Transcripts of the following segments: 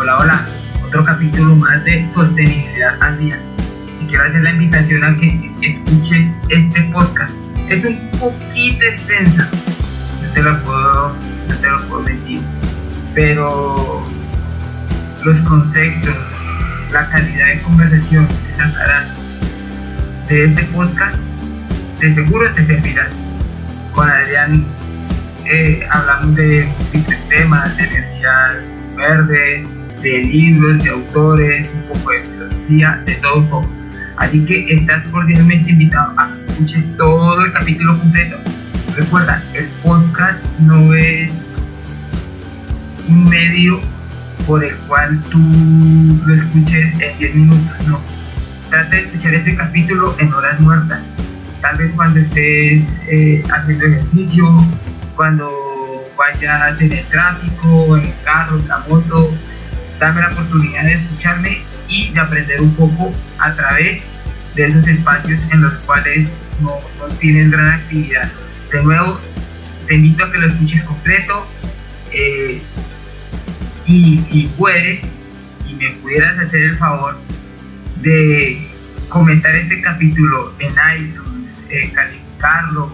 Hola, hola, otro capítulo más de Sostenibilidad al Día. Y quiero hacer la invitación a que escuches este podcast. Es un poquito extenso, no te lo puedo, no te lo puedo mentir, pero los conceptos, la calidad de conversación que sacarás de este podcast, de seguro te servirá. Con Adrián eh, hablamos de diferentes temas, de energía verde, de libros, de autores, un poco de filosofía, de todo un poco. Así que estás cordialmente invitado a que escuches todo el capítulo completo. Recuerda, el podcast no es un medio por el cual tú lo escuches en 10 minutos, no. Trata de escuchar este capítulo en horas muertas. Tal vez cuando estés eh, haciendo ejercicio, cuando vayas en el tráfico, en el carro, en la moto, dame la oportunidad de escucharme y de aprender un poco a través de esos espacios en los cuales no, no tienen gran actividad. De nuevo, te invito a que lo escuches completo eh, y si puedes y me pudieras hacer el favor de comentar este capítulo en iTunes, calificarlo,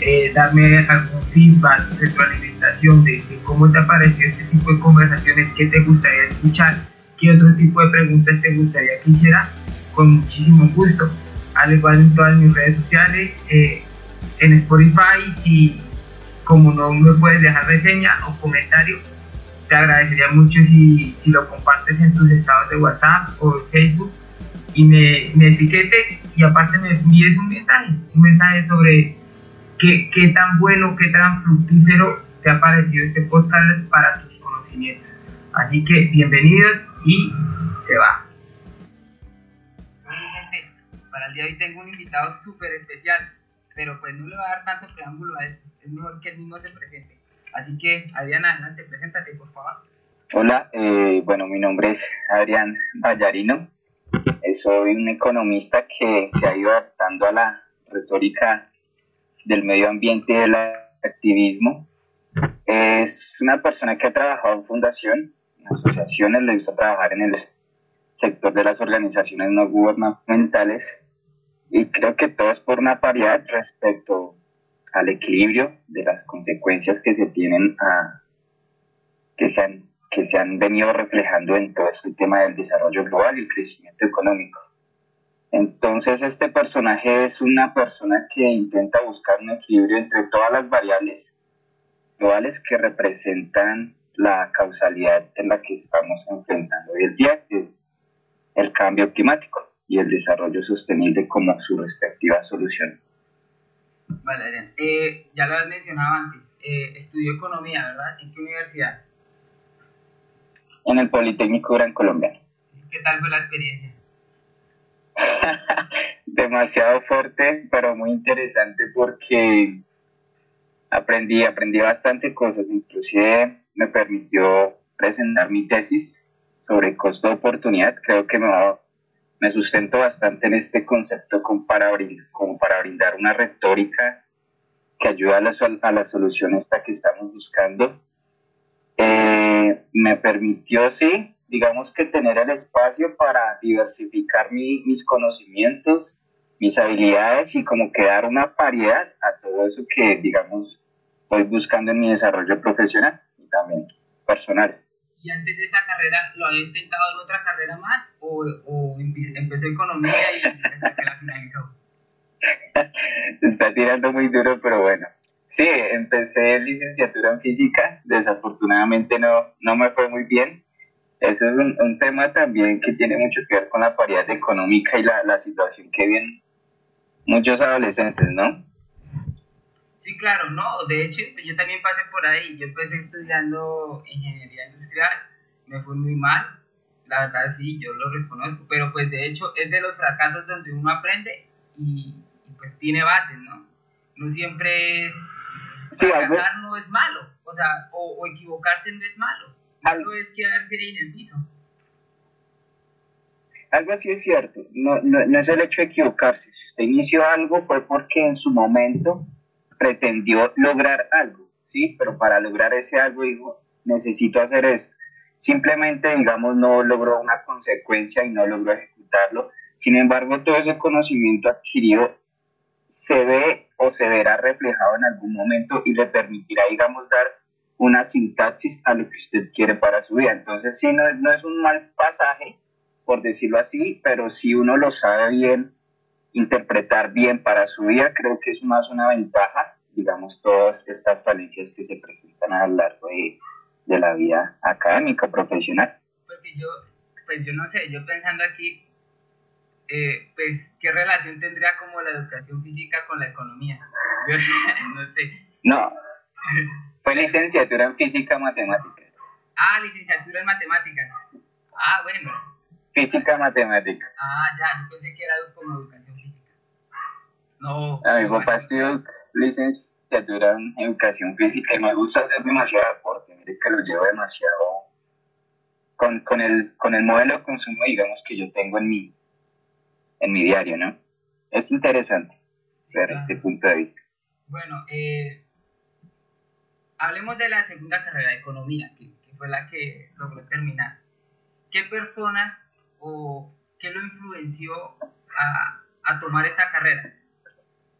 eh, darme algún feedback, retroalimentación de, de cómo te pareció este tipo de conversaciones, qué te gustaría escuchar, qué otro tipo de preguntas te gustaría que hiciera, con muchísimo gusto. Al igual en todas mis redes sociales, eh, en Spotify y como no me puedes dejar reseña o comentario, te agradecería mucho si, si lo compartes en tus estados de WhatsApp o Facebook y me, me etiquetes y aparte me envíes un mensaje, un mensaje sobre qué, qué tan bueno, qué tan fructífero te ha parecido este podcast para tus conocimientos. Así que bienvenidos y se va. Bueno, gente, para el día de hoy tengo un invitado súper especial, pero pues no le va a dar tanto preámbulo a esto, es mejor que él mismo se presente. Así que, Adrián, adelante, preséntate, por favor. Hola, eh, bueno, mi nombre es Adrián Vallarino. Eh, soy un economista que se ha ido adaptando a la retórica del medio ambiente y del activismo. Es una persona que ha trabajado en fundación, en asociaciones, le gusta trabajar en el sector de las organizaciones no gubernamentales y creo que todo es por una paridad respecto al equilibrio de las consecuencias que se tienen a que se han, que se han venido reflejando en todo este tema del desarrollo global y el crecimiento económico. Entonces este personaje es una persona que intenta buscar un equilibrio entre todas las variables globales que representan la causalidad en la que estamos enfrentando hoy el día, que es el cambio climático y el desarrollo sostenible como su respectiva solución. Vale, Adrián. Eh, ya lo has mencionado antes. Eh, estudió economía, ¿verdad? ¿En qué universidad? En el Politécnico Gran Colombiano. ¿Qué tal fue la experiencia? Demasiado fuerte, pero muy interesante porque aprendí, aprendí bastante cosas. Inclusive me permitió presentar mi tesis sobre costo de oportunidad. Creo que me, me sustento bastante en este concepto como para, brindar, como para brindar una retórica que ayuda a la, a la solución esta que estamos buscando. Eh, me permitió, sí, digamos que tener el espacio para diversificar mi, mis conocimientos, mis habilidades y como que dar una paridad a todo eso que, digamos, voy buscando en mi desarrollo profesional y también personal. ¿Y antes de esta carrera lo había intentado en otra carrera más o, o empezó economía y hasta que la finalizó? Está tirando muy duro, pero bueno. Sí, empecé licenciatura en física, desafortunadamente no, no me fue muy bien. Eso es un, un, tema también que tiene mucho que ver con la paridad económica y la, la situación que viven muchos adolescentes, ¿no? Sí, claro, no, de hecho yo también pasé por ahí, yo empecé estudiando ingeniería industrial, me fue muy mal, la verdad sí, yo lo reconozco, pero pues de hecho es de los fracasos donde uno aprende y, y pues tiene bases, ¿no? No siempre es, sí, fracasar algo... no es malo, o sea, o, o equivocarse no es malo, malo es quedarse ahí en el piso. Algo así es cierto, no, no, no es el hecho de equivocarse, si usted inició algo fue porque en su momento pretendió lograr algo, ¿sí? Pero para lograr ese algo dijo, necesito hacer esto. simplemente, digamos, no logró una consecuencia y no logró ejecutarlo. Sin embargo, todo ese conocimiento adquirido se ve o se verá reflejado en algún momento y le permitirá, digamos, dar una sintaxis a lo que usted quiere para su vida. Entonces, sí, no, no es un mal pasaje, por decirlo así, pero si uno lo sabe bien, interpretar bien para su vida, creo que es más una ventaja, digamos, todas estas falencias que se presentan a lo largo de, de la vida académica, profesional. Porque yo, pues yo no sé, yo pensando aquí, eh, pues, ¿qué relación tendría como la educación física con la economía? no sé. No, fue licenciatura en física matemática. Ah, licenciatura en matemáticas. Ah, bueno. Física matemática. Ah, ya, yo pensé que era como educación física. No. A mi papá estudió licenciatura en educación física y me gusta hacer demasiado deporte. Mire que lo llevo demasiado con, con, el, con el modelo de consumo, digamos, que yo tengo en mi, en mi diario, ¿no? Es interesante ver ese punto de vista. Bueno, eh, hablemos de la segunda carrera de economía, que, fue la que logró terminar. ¿Qué personas o qué lo influenció a, a tomar esta carrera?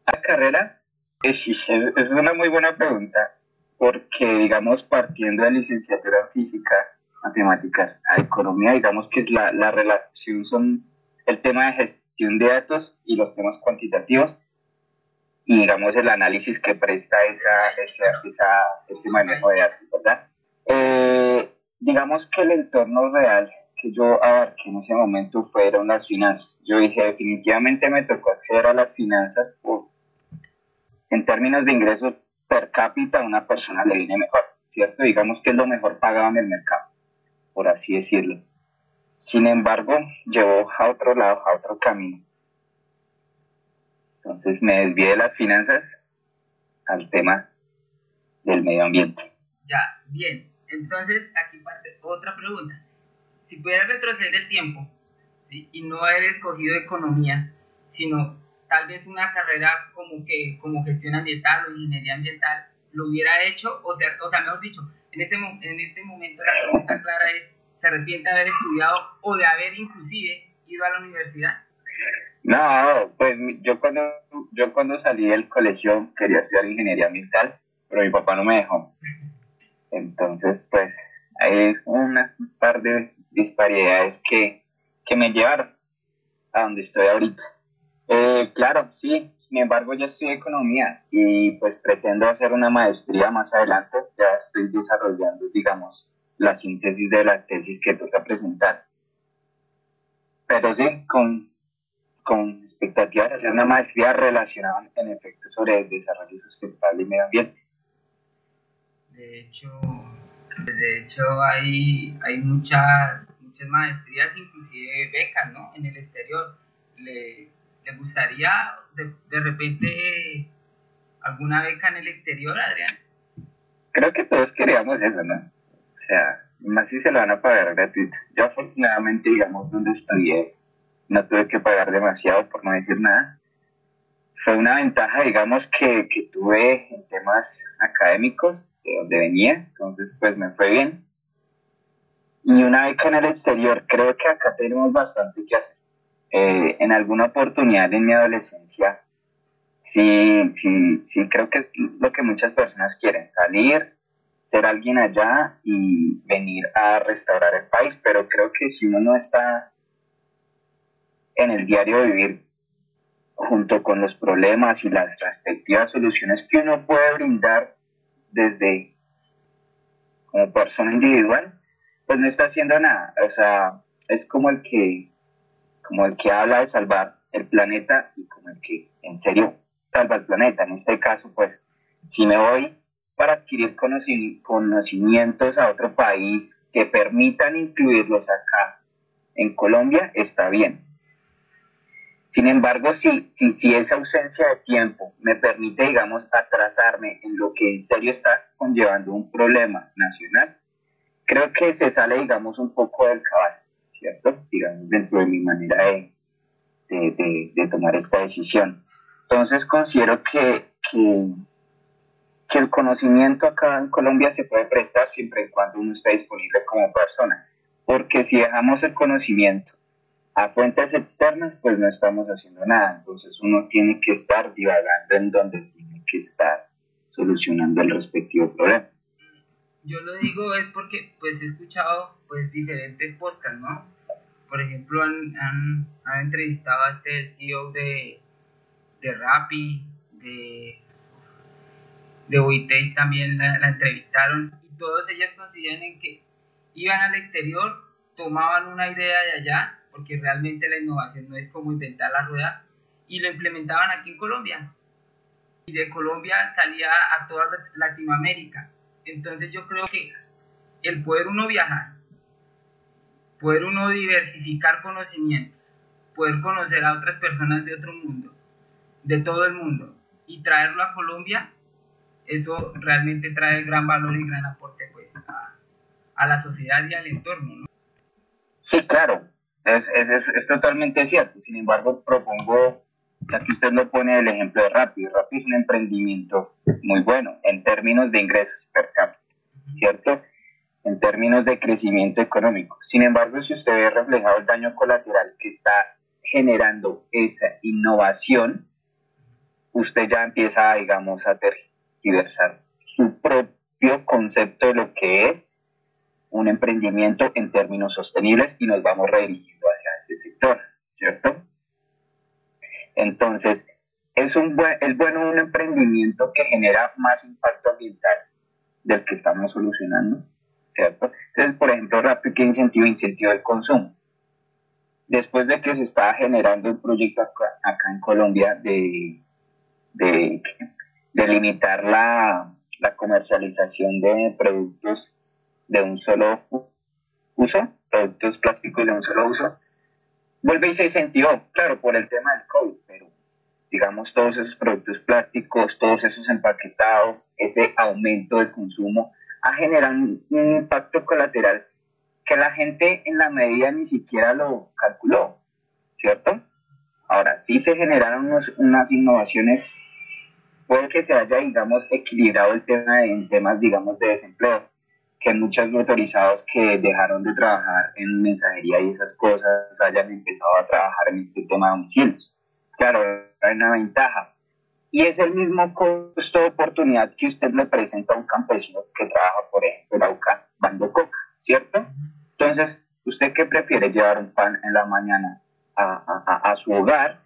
La carrera es, es, una muy buena pregunta, porque digamos partiendo de licenciatura en física, matemáticas a economía, digamos que es la, la relación son el tema de gestión de datos y los temas cuantitativos y digamos el análisis que presta esa, esa, ese manejo de datos, ¿verdad? Eh, digamos que el entorno real que yo abarqué en ese momento fueron las finanzas. Yo dije, definitivamente me tocó acceder a las finanzas por, en términos de ingresos per cápita, a una persona le viene mejor, ¿cierto? Digamos que es lo mejor pagado en el mercado, por así decirlo. Sin embargo, llevó a otro lado, a otro camino. Entonces me desvié de las finanzas al tema del medio ambiente. Ya, bien. Entonces aquí parte otra pregunta. Si pudieras retroceder el tiempo ¿sí? y no haber escogido economía, sino tal vez una carrera como que como gestión ambiental o ingeniería ambiental, lo hubiera hecho, o sea, o sea mejor dicho, en este, en este momento la pregunta clara es, ¿se arrepiente de haber estudiado o de haber inclusive ido a la universidad? No, pues yo cuando, yo cuando salí del colegio quería estudiar ingeniería ambiental, pero mi papá no me dejó. Entonces, pues hay un par de disparidades que, que me llevaron a donde estoy ahorita. Eh, claro, sí, sin embargo ya estudié economía y pues pretendo hacer una maestría más adelante, ya estoy desarrollando, digamos, la síntesis de la tesis que toca presentar. Pero sí, con, con expectativas de hacer una maestría relacionada en efecto sobre el desarrollo sustentable y medio ambiente. De hecho, de hecho hay, hay muchas, muchas maestrías, inclusive becas, ¿no? En el exterior. ¿Le, le gustaría de, de repente alguna beca en el exterior, Adrián? Creo que todos queríamos eso, ¿no? O sea, más si se lo van a pagar gratuito. Yo afortunadamente, digamos, donde estudié, no tuve que pagar demasiado, por no decir nada. Fue una ventaja, digamos, que, que tuve en temas académicos, de donde venía, entonces pues me fue bien. Y una beca en el exterior, creo que acá tenemos bastante que hacer. Eh, en alguna oportunidad en mi adolescencia, sí, sí, sí creo que lo que muchas personas quieren, salir, ser alguien allá y venir a restaurar el país, pero creo que si uno no está en el diario vivir junto con los problemas y las respectivas soluciones que uno puede brindar desde como persona individual, pues no está haciendo nada. O sea, es como el que, como el que habla de salvar el planeta y como el que en serio salva el planeta. En este caso, pues, si me voy para adquirir conocimientos a otro país que permitan incluirlos acá en Colombia, está bien. Sin embargo, si, si, si esa ausencia de tiempo me permite, digamos, atrasarme en lo que en serio está conllevando un problema nacional, creo que se sale, digamos, un poco del caballo, ¿cierto? Digamos, dentro de mi manera de, de, de, tomar esta decisión. Entonces considero que, que que el conocimiento acá en Colombia se puede prestar siempre y cuando uno esté disponible como persona. Porque si dejamos el conocimiento a fuentes externas, pues no estamos haciendo nada. Entonces uno tiene que estar divagando en donde tiene que estar solucionando el respectivo problema. Yo lo digo es porque pues he escuchado pues diferentes podcasts, ¿no? Por ejemplo, han, han, entrevistado a este CEO de, de Rappi, de de también la, entrevistaron y todos ellas consideran que iban al exterior, tomaban una idea de allá, porque realmente la innovación no es como inventar la rueda, y lo implementaban aquí en Colombia. Y de Colombia salía a toda Latinoamérica. Entonces yo creo que el poder uno viajar, poder uno diversificar conocimientos, poder conocer a otras personas de otro mundo, de todo el mundo, y traerlo a Colombia, eso realmente trae gran valor y gran aporte pues a, la sociedad y al entorno. ¿no? Sí, claro, es, es, es, totalmente cierto. Sin embargo, propongo, ya que usted lo pone el ejemplo de Rappi, Rappi es un emprendimiento muy bueno en términos de ingresos per cápita, ¿cierto? En términos de crecimiento económico. Sin embargo, si usted ve reflejado el daño colateral que está generando esa innovación, usted ya empieza, digamos, a ter diversar su propio concepto de lo que es un emprendimiento en términos sostenibles y nos vamos redirigiendo hacia ese sector, ¿cierto? Entonces, es, un es bueno un emprendimiento que genera más impacto ambiental del que estamos solucionando, ¿cierto? Entonces, por ejemplo, rápido que incentivo, incentivo el consumo. Después de que se estaba generando un proyecto acá, acá en Colombia de, de de limitar la, comercialización de productos de un solo uso, productos plásticos de un solo uso, vuelve y se incentivó, claro, por el tema del COVID, pero digamos todos esos productos plásticos, todos esos empaquetados, ese aumento de consumo, ha generado un, impacto colateral que la gente en la medida ni siquiera lo calculó, ¿cierto? Ahora, sí se generaron unas innovaciones puede que se haya, digamos, equilibrado el tema en temas, digamos, de desempleo, que muchos motorizados que dejaron de trabajar en mensajería y esas cosas hayan empezado a trabajar en este tema de domicilios. Claro, hay una ventaja. Y es el mismo costo de oportunidad que usted le presenta a un campesino que trabaja, por ejemplo, en Auca, bando coca, ¿cierto? Entonces, ¿usted qué prefiere? ¿Llevar un pan en la mañana a, a, a su hogar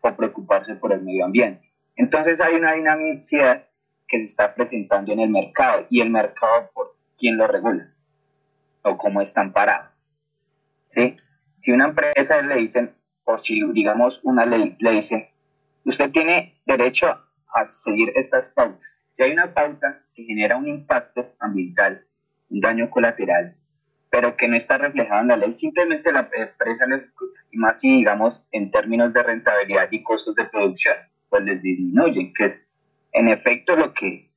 o preocuparse por el medio ambiente? Entonces hay una dinamicidad que se está presentando en el mercado y el mercado por quién lo regula o cómo están parados. ¿Sí? Si una empresa le dicen, o si digamos una ley le dice, usted tiene derecho a seguir estas pautas. Si hay una pauta que genera un impacto ambiental, un daño colateral, pero que no está reflejado en la ley, simplemente la empresa lo ejecuta. Y más si, digamos, en términos de rentabilidad y costos de producción, pues les disminuyen, que es en efecto lo que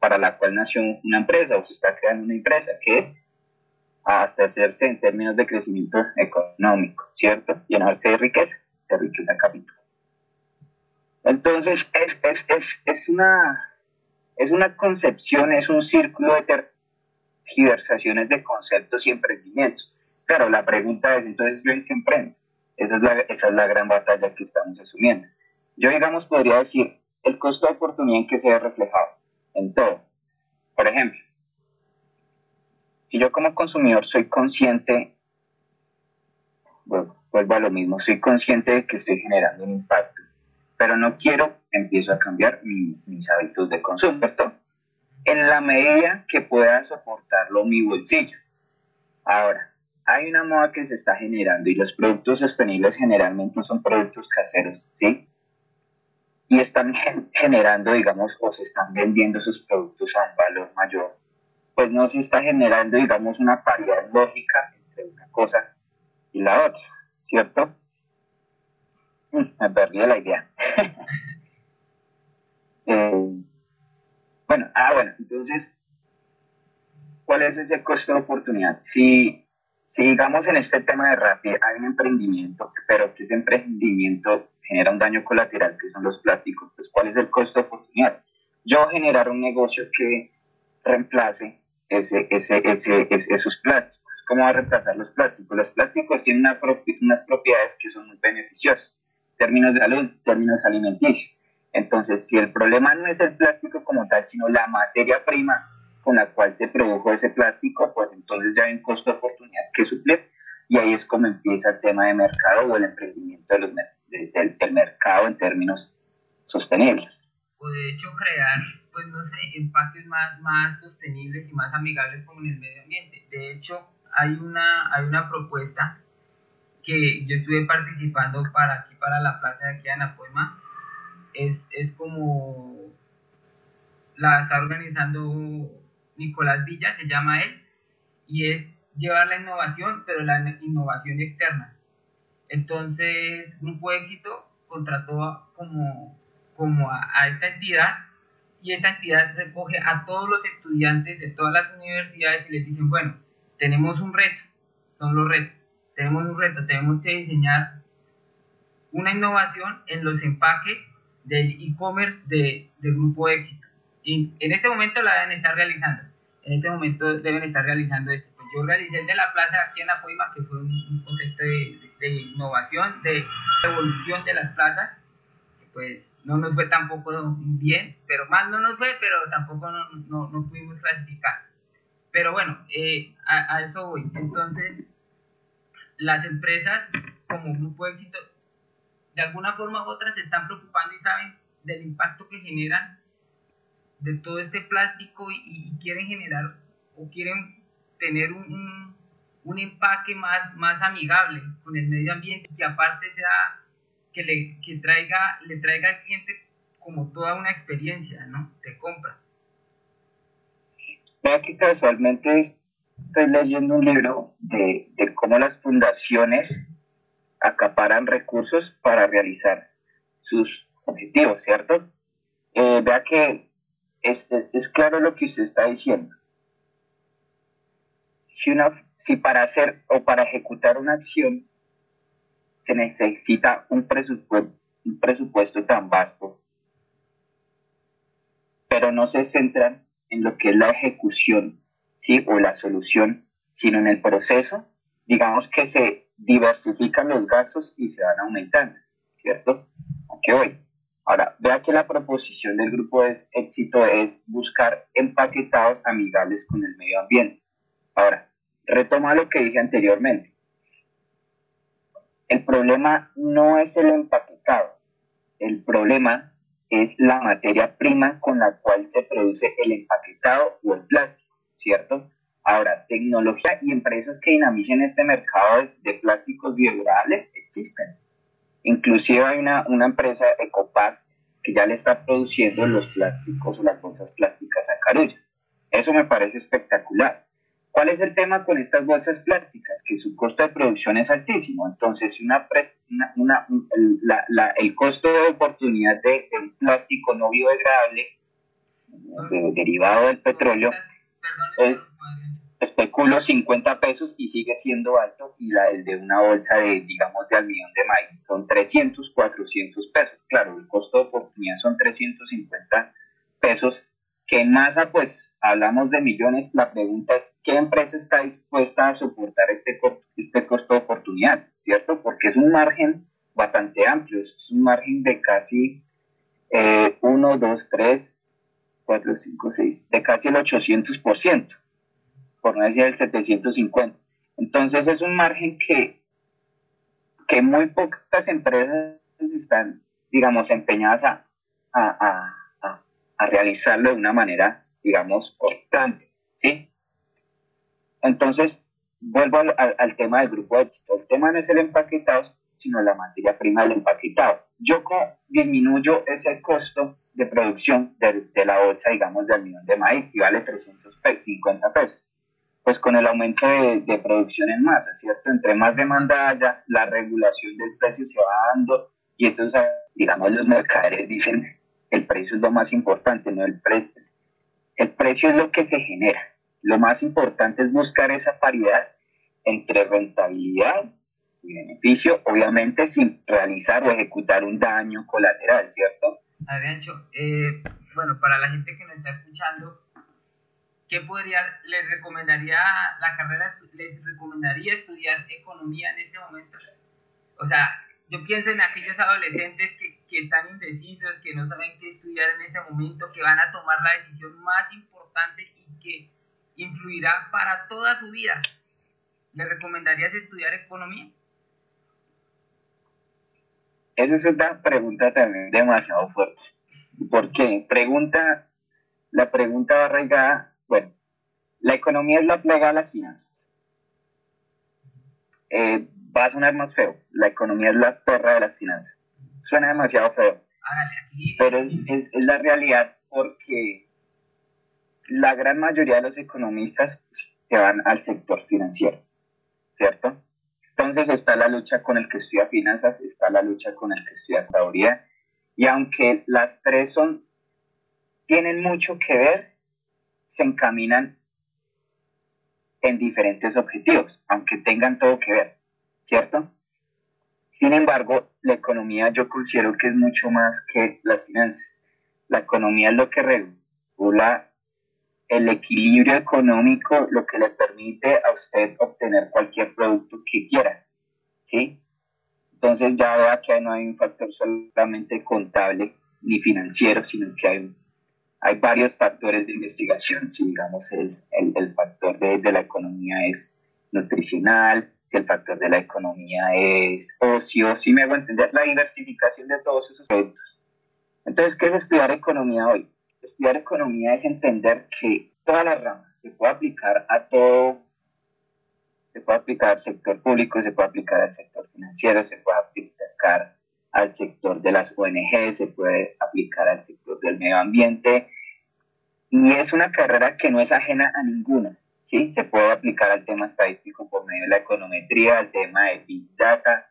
para la cual nació una empresa o se está creando una empresa, que es hacerse en términos de crecimiento económico, ¿cierto? Llenarse de riqueza, de riqueza capital. Entonces, es, es, es, es, una, es una concepción, es un círculo de tergiversaciones de conceptos y emprendimientos. Pero la pregunta es, entonces, ¿yo en qué emprendo? Esa es la, esa es la gran batalla que estamos asumiendo. Yo, digamos, podría decir el costo de oportunidad en que se ve reflejado todo. Por ejemplo, si yo como consumidor soy consciente, vuelvo a lo mismo, soy consciente de que estoy generando un impacto, pero no quiero, empiezo a cambiar mis hábitos de consumo, ¿cierto? En la medida que pueda soportarlo mi bolsillo. Ahora, hay una moda que se está generando y los productos sostenibles generalmente son productos caseros, ¿sí? Y están generando, digamos, o se están vendiendo sus productos a un valor mayor, pues no se está generando, digamos, una paridad lógica entre una cosa y la otra, ¿cierto? Mm, me perdí la idea. Eh, bueno, ah, bueno, entonces, ¿cuál es ese costo de oportunidad? Si, si digamos en este tema de Rappi hay un emprendimiento, pero que ese emprendimiento genera un daño colateral, que son los plásticos, pues ¿cuál es el costo de oportunidad? yo generar un negocio que reemplace ese, ese, ese, esos plásticos. ¿Cómo va a reemplazar los plásticos? Los plásticos tienen unas propiedades que son muy beneficiosas, términos de salud, términos alimenticios. Entonces, si el problema no es el plástico como tal, sino la materia prima con la cual se produjo ese plástico, pues entonces ya hay un costo de oportunidad que suplir y ahí es como empieza el tema de mercado o el emprendimiento de los, del mercado en términos sostenibles. O de hecho crear, pues no sé, empaques más, más sostenibles y más amigables con el medio ambiente. De hecho, hay una, hay una propuesta que yo estuve participando para aquí, para la plaza de aquí de Anapoima, es, es como la está organizando Nicolás Villa, se llama él, y es llevar la innovación, pero la innovación externa. Entonces, Grupo Éxito contrató como, como a, esta entidad y esta entidad recoge a todos los estudiantes de todas las universidades y les dicen, bueno, tenemos un reto, son los retos, tenemos un reto, tenemos que diseñar una innovación en los empaques del e-commerce de, grupo éxito. Y en este momento la deben estar realizando, en este momento deben estar realizando esto. Pues yo realicé el de la plaza aquí en Apoima, que fue un, concepto de, innovación, de evolución de las plazas, pues no nos fue tampoco bien, pero mal no nos fue, pero tampoco no, no, no pudimos clasificar. Pero bueno, eh, a, a, eso voy. Entonces, las empresas como grupo éxito, de alguna forma u otra, se están preocupando y saben del impacto que generan de todo este plástico y, quieren generar o quieren tener un, un, empaque más, más amigable con el medio ambiente, que aparte sea que le, que traiga, le traiga al cliente como toda una experiencia, ¿no? De compra. Vea que casualmente estoy leyendo un libro de, cómo las fundaciones acaparan recursos para realizar sus objetivos, ¿cierto? Eh, vea que es, es, claro lo que usted está diciendo. Si, una, si para hacer o para ejecutar una acción se necesita un presupuesto, un presupuesto tan vasto, pero no se centran en lo que es la ejecución, ¿sí? O la solución, sino en el proceso, digamos que se diversifican los gastos y se van aumentando, ¿cierto? Aunque hoy. Ahora, vea que la proposición del grupo de éxito es buscar empaquetados amigables con el medio ambiente. Ahora, retoma lo que dije anteriormente. El problema no es el empaquetado, el problema es la materia prima con la cual se produce el empaquetado o el plástico, ¿cierto? Ahora, tecnología y empresas que dinamicen este mercado de, plásticos biodegradables existen. Inclusive hay una, una empresa, Ecopac, que ya le está produciendo los plásticos o las bolsas plásticas a Carulla. Eso me parece espectacular. ¿Cuál es el tema con estas bolsas plásticas? Que su costo de producción es altísimo. Entonces, una, una, el costo de oportunidad de, un plástico no biodegradable, derivado del petróleo, es, especulo, 50 pesos y sigue siendo alto. Y la, el de una bolsa de, digamos, de almidón de maíz son 300, 400 pesos. Claro, el costo de oportunidad son 350 pesos que en masa, pues hablamos de millones, la pregunta es, ¿qué empresa está dispuesta a soportar este, este costo de oportunidad? ¿Cierto? Porque es un margen bastante amplio, es un margen de casi 1, 2, 3, 4, 5, 6, de casi el 800%, por no decir el 750. Entonces es un margen que, que muy pocas empresas están, digamos, empeñadas a a realizarlo de una manera, digamos, constante, ¿sí? Entonces, vuelvo al, tema del grupo de éxito. El tema no es el empaquetado, sino la materia prima del empaquetado. Yo disminuyo ese costo de producción de, la bolsa, digamos, de almidón de maíz, si vale 350 pesos. Pues con el aumento de, producción en masa, ¿cierto? Entre más demanda haya, la regulación del precio se va dando y eso, digamos, los mercaderes dicen, el precio es lo más importante, no el precio. El precio es lo que se genera. Lo más importante es buscar esa paridad entre rentabilidad y beneficio, obviamente sin realizar o ejecutar un daño colateral, ¿cierto? Adriancho, eh, bueno, para la gente que nos está escuchando, ¿qué podría, les recomendaría la carrera, les recomendaría estudiar economía en este momento? O sea, yo pienso en aquellos adolescentes que, que están indecisos, que no saben qué estudiar en este momento, que van a tomar la decisión más importante y que influirá para toda su vida. ¿Le recomendarías estudiar economía? Esa es una pregunta también demasiado fuerte. ¿Por qué? Pregunta, la pregunta va arraigada, bueno, la economía es la plaga de las finanzas. Eh, va a sonar más feo, la economía es la perra de las finanzas. Suena demasiado feo, pero es, es, es la realidad porque la gran mayoría de los economistas se van al sector financiero, ¿cierto? Entonces está la lucha con el que estudia finanzas, está la lucha con el que estudia teoría, y aunque las tres son, tienen mucho que ver, se encaminan en diferentes objetivos, aunque tengan todo que ver, ¿cierto? Sin embargo, la economía yo considero que es mucho más que las finanzas. La economía es lo que regula el equilibrio económico lo que le permite a usted obtener cualquier producto que quiera, ¿sí? Entonces ya vea que no hay un factor solamente contable ni financiero, sino que hay, hay varios factores de investigación, si digamos el, el, factor de, de, la economía es nutricional, si el factor de la economía es ocio, si me hago entender, la diversificación de todos esos productos. Entonces, ¿qué es estudiar economía hoy? estudiar economía es entender que todas las ramas se puede aplicar a todo, se puede aplicar al sector público, se puede aplicar al sector financiero, se puede aplicar al sector de las ONG, se puede aplicar al sector del medio ambiente. Y es una carrera que no es ajena a ninguna, ¿sí? Se puede aplicar al tema estadístico por medio de la econometría, al tema de Big Data.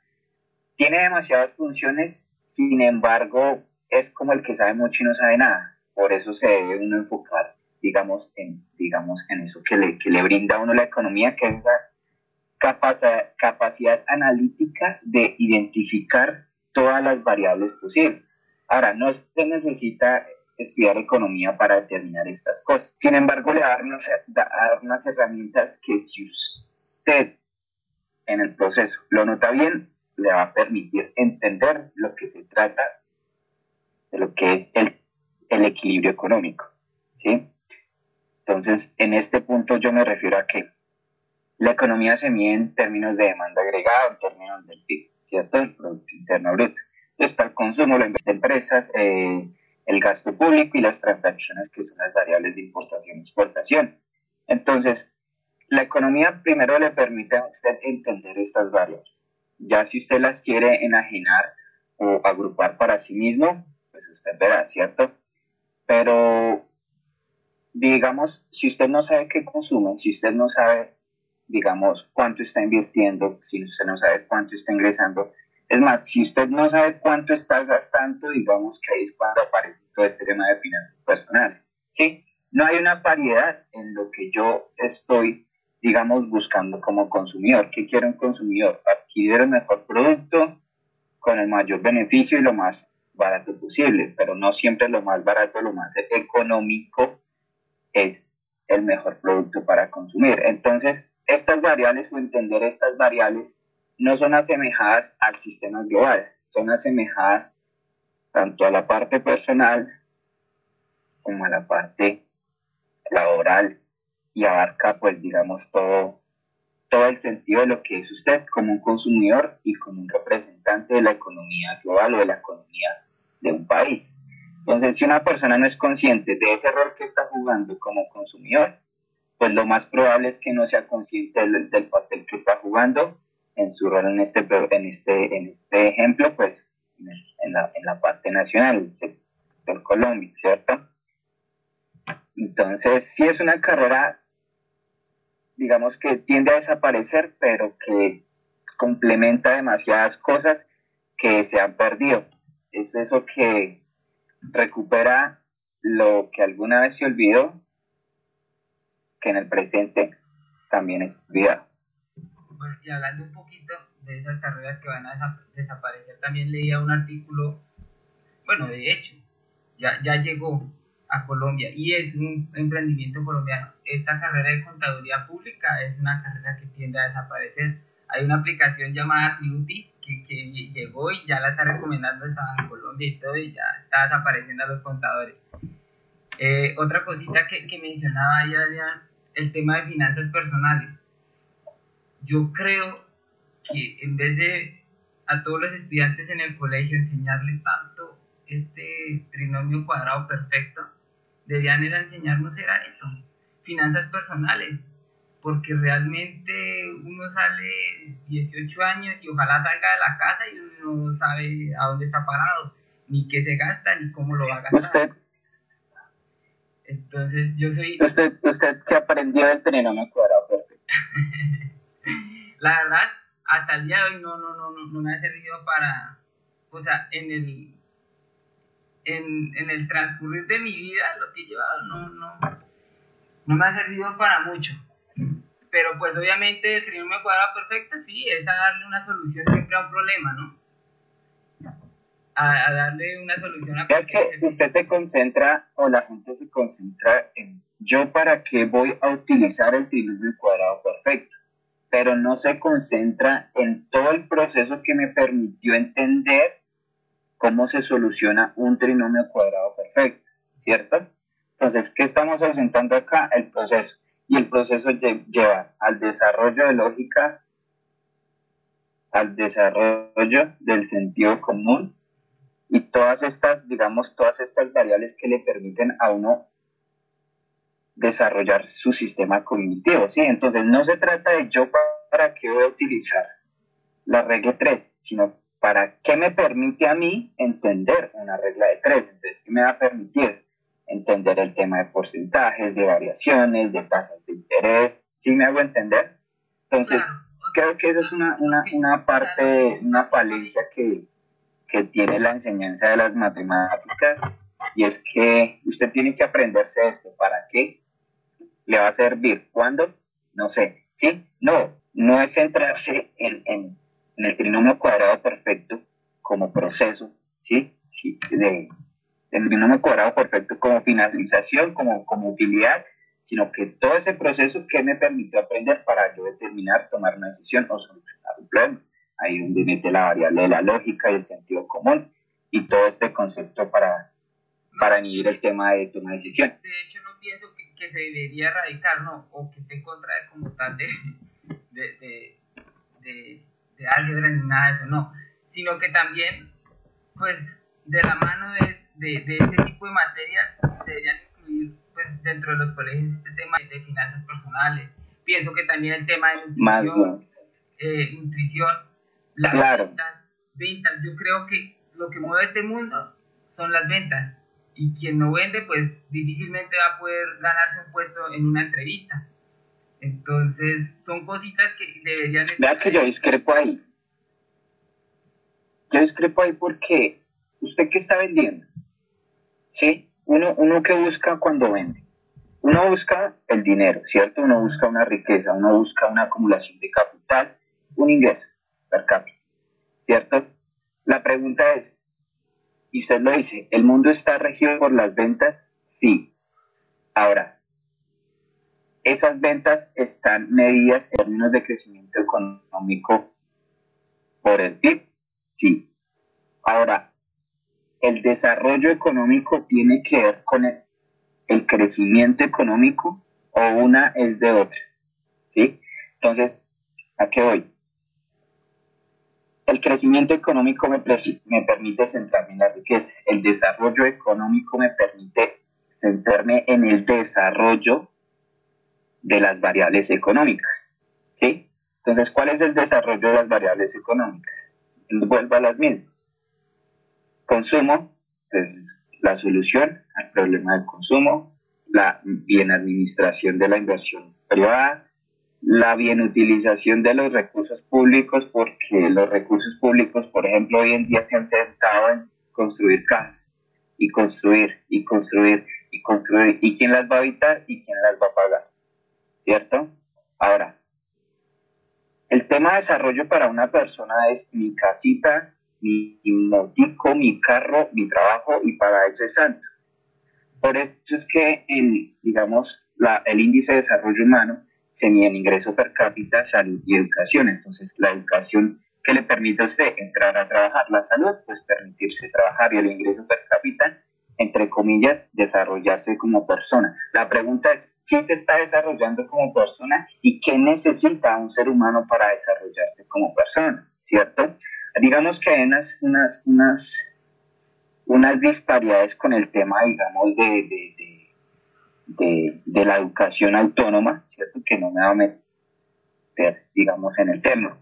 Tiene demasiadas funciones, sin embargo, es como el que sabe mucho y no sabe nada. Por eso se debe uno enfocar, digamos, en, digamos, en eso que le, que le brinda a uno la economía, que es esa capacidad, capacidad analítica de identificar todas las variables posibles. Ahora, no se necesita estudiar economía para determinar estas cosas. Sin embargo, le va a dar unas, herramientas que si usted en el proceso lo nota bien, le va a permitir entender lo que se trata de lo que es el equilibrio económico. ¿sí? Entonces, en este punto yo me refiero a que la economía se mide en términos de demanda agregada, en términos del PIB, ¿cierto? El Producto Interno Bruto. Está el consumo, la de empresas, eh, el gasto público y las transacciones que son las variables de importación y exportación. Entonces, la economía primero le permite a usted entender estas variables. Ya si usted las quiere enajenar o agrupar para sí mismo, pues usted verá, ¿cierto? Pero, digamos, si usted no sabe qué consume, si usted no sabe, digamos, cuánto está invirtiendo, si usted no sabe cuánto está ingresando, es más, si usted no sabe cuánto está gastando, digamos que ahí es cuando aparece todo este tema de finanzas personales. ¿sí? No hay una variedad en lo que yo estoy, digamos, buscando como consumidor. ¿Qué quiere un consumidor? Adquirir el mejor producto con el mayor beneficio y lo más barato posible, pero no siempre lo más barato, lo más económico es el mejor producto para consumir. Entonces, estas variables o entender estas variables no son asemejadas al sistema global, son asemejadas tanto a la parte personal como a la parte laboral y abarca pues digamos todo todo el sentido de lo que es usted como un consumidor y como un representante de la economía global o de la economía de un país. Entonces, si una persona no es consciente de ese rol que está jugando como consumidor, pues lo más probable es que no sea consciente del, papel que está jugando en su rol en este, en este, en este ejemplo, pues en, la, en la parte nacional, el sector Colombia, ¿cierto? Entonces, sí es una carrera, digamos que tiende a desaparecer, pero que complementa demasiadas cosas que se han perdido es eso que recupera lo que alguna vez se olvidó, que en el presente también es olvidado. Bueno, y hablando un poquito de esas carreras que van a desaparecer, también leía un artículo, bueno, de hecho, ya, ya llegó a Colombia y es un emprendimiento colombiano. Esta carrera de contaduría pública es una carrera que tiende a desaparecer. Hay una aplicación llamada Tributi que, que llegó y ya la está recomendando en Colombia y todo y ya está desapareciendo a los contadores. Eh, otra cosita que, que mencionaba ahí Adrián, el tema de finanzas personales. Yo creo que en vez de a todos los estudiantes en el colegio enseñarle tanto este trinomio cuadrado perfecto, debían era enseñarnos era eso, finanzas personales, porque realmente uno sale 18 años y ojalá salga de la casa y uno no sabe a dónde está parado, ni qué se gasta, ni cómo lo va a gastar. Usted, Entonces yo soy... usted, usted qué aprendió del trinomio cuadrado perfecto. la verdad, hasta el día de hoy no, no, no, no, no me ha servido para, o sea, en el en, en, el transcurrir de mi vida, lo que he llevado no, no, no me ha servido para mucho. Pero pues obviamente el trinomio cuadrado perfecto sí, es a darle una solución siempre a un problema, ¿no? A, a darle una solución a Vea que usted se concentra o la gente se concentra en yo para qué voy a utilizar el trinomio cuadrado perfecto, pero no se concentra en todo el proceso que me permitió entender cómo se soluciona un trinomio cuadrado perfecto, ¿cierto? Entonces, ¿qué estamos ausentando acá? El proceso. Y el proceso lleva al desarrollo de lógica, al desarrollo del sentido común y todas estas, digamos, todas estas variables que le permiten a uno desarrollar su sistema cognitivo, ¿sí? Entonces, no se trata de yo para qué voy a utilizar la regla 3, sino para qué me permite a mí entender una regla de 3. Entonces, ¿qué me va a permitir? Entender el tema de porcentajes, de variaciones, de tasas de interés, ¿sí me hago entender? Entonces, creo que eso es una, una, una parte, una falencia que, que tiene la enseñanza de las matemáticas y es que usted tiene que aprenderse esto. ¿Para qué? ¿Le va a servir? ¿Cuándo? No sé. ¿Sí? No, no es centrarse en, en, el trinomio cuadrado perfecto como proceso, ¿sí? sí de, el trinomio cuadrado perfecto como finalización, como, como utilidad, sino que todo ese proceso que me permitió aprender para yo determinar, tomar una decisión o solucionar un problema. Ahí donde mete la variable de la lógica y el sentido común y todo este concepto para, para el tema de toma de decisiones. De hecho, no pienso que, que se debería erradicar, ¿no? O que esté en contra de como tal de, de, de, de, de álgebra ni nada de eso, no. Sino que también, pues, de la mano de, de, de este tipo de materias deberían incluir pues, dentro de los colegios este tema de finanzas personales. Pienso que también el tema de nutrición, eh, nutrición las Claro. ventas, ventas. Yo creo que lo que mueve este mundo son las ventas. Y quien no vende, pues difícilmente va a poder ganarse un puesto en una entrevista. Entonces, son cositas que deberían Vea que yo discrepo ahí. Yo discrepo ahí porque usted qué está vendiendo, ¿sí? Uno, uno que busca cuando vende. Uno busca el dinero, ¿cierto? Uno busca una riqueza, uno busca una acumulación de capital, un ingreso per cápita, ¿cierto? La pregunta es, y usted lo dice, ¿el mundo está regido por las ventas? Sí. Ahora, esas ventas están medidas en términos de crecimiento económico por el PIB. Sí. Ahora, el desarrollo económico tiene que ver con el, crecimiento económico o una es de otra. ¿Sí? Entonces, ¿a qué voy? El crecimiento económico me, permite centrarme en la riqueza. El desarrollo económico me permite centrarme en el desarrollo de las variables económicas. ¿Sí? Entonces, ¿cuál es el desarrollo de las variables económicas? Vuelvo a las mismas. Consumo, entonces la solución al problema del consumo, la bien administración de la inversión privada, la bien utilización de los recursos públicos, porque los recursos públicos, por ejemplo, hoy en día se han centrado en construir casas y construir y construir y construir. ¿Y quién las va a habitar y quién las va a pagar? ¿Cierto? Ahora, el tema de desarrollo para una persona es mi casita, mi, mi motico, mi carro, mi trabajo y para eso es santo. Por eso es que digamos, el índice de desarrollo humano se en ingreso per cápita, salud y educación. Entonces, la educación que le permite a usted entrar a trabajar, la salud, pues permitirse trabajar y el ingreso per cápita, entre comillas, desarrollarse como persona. La pregunta es, ¿si se está desarrollando como persona y qué necesita un ser humano para desarrollarse como persona? ¿Cierto? Digamos que hay unas, unas, unas, unas disparidades con el tema, digamos, de, de la educación autónoma, ¿cierto? Que no me va a meter, digamos, en el tema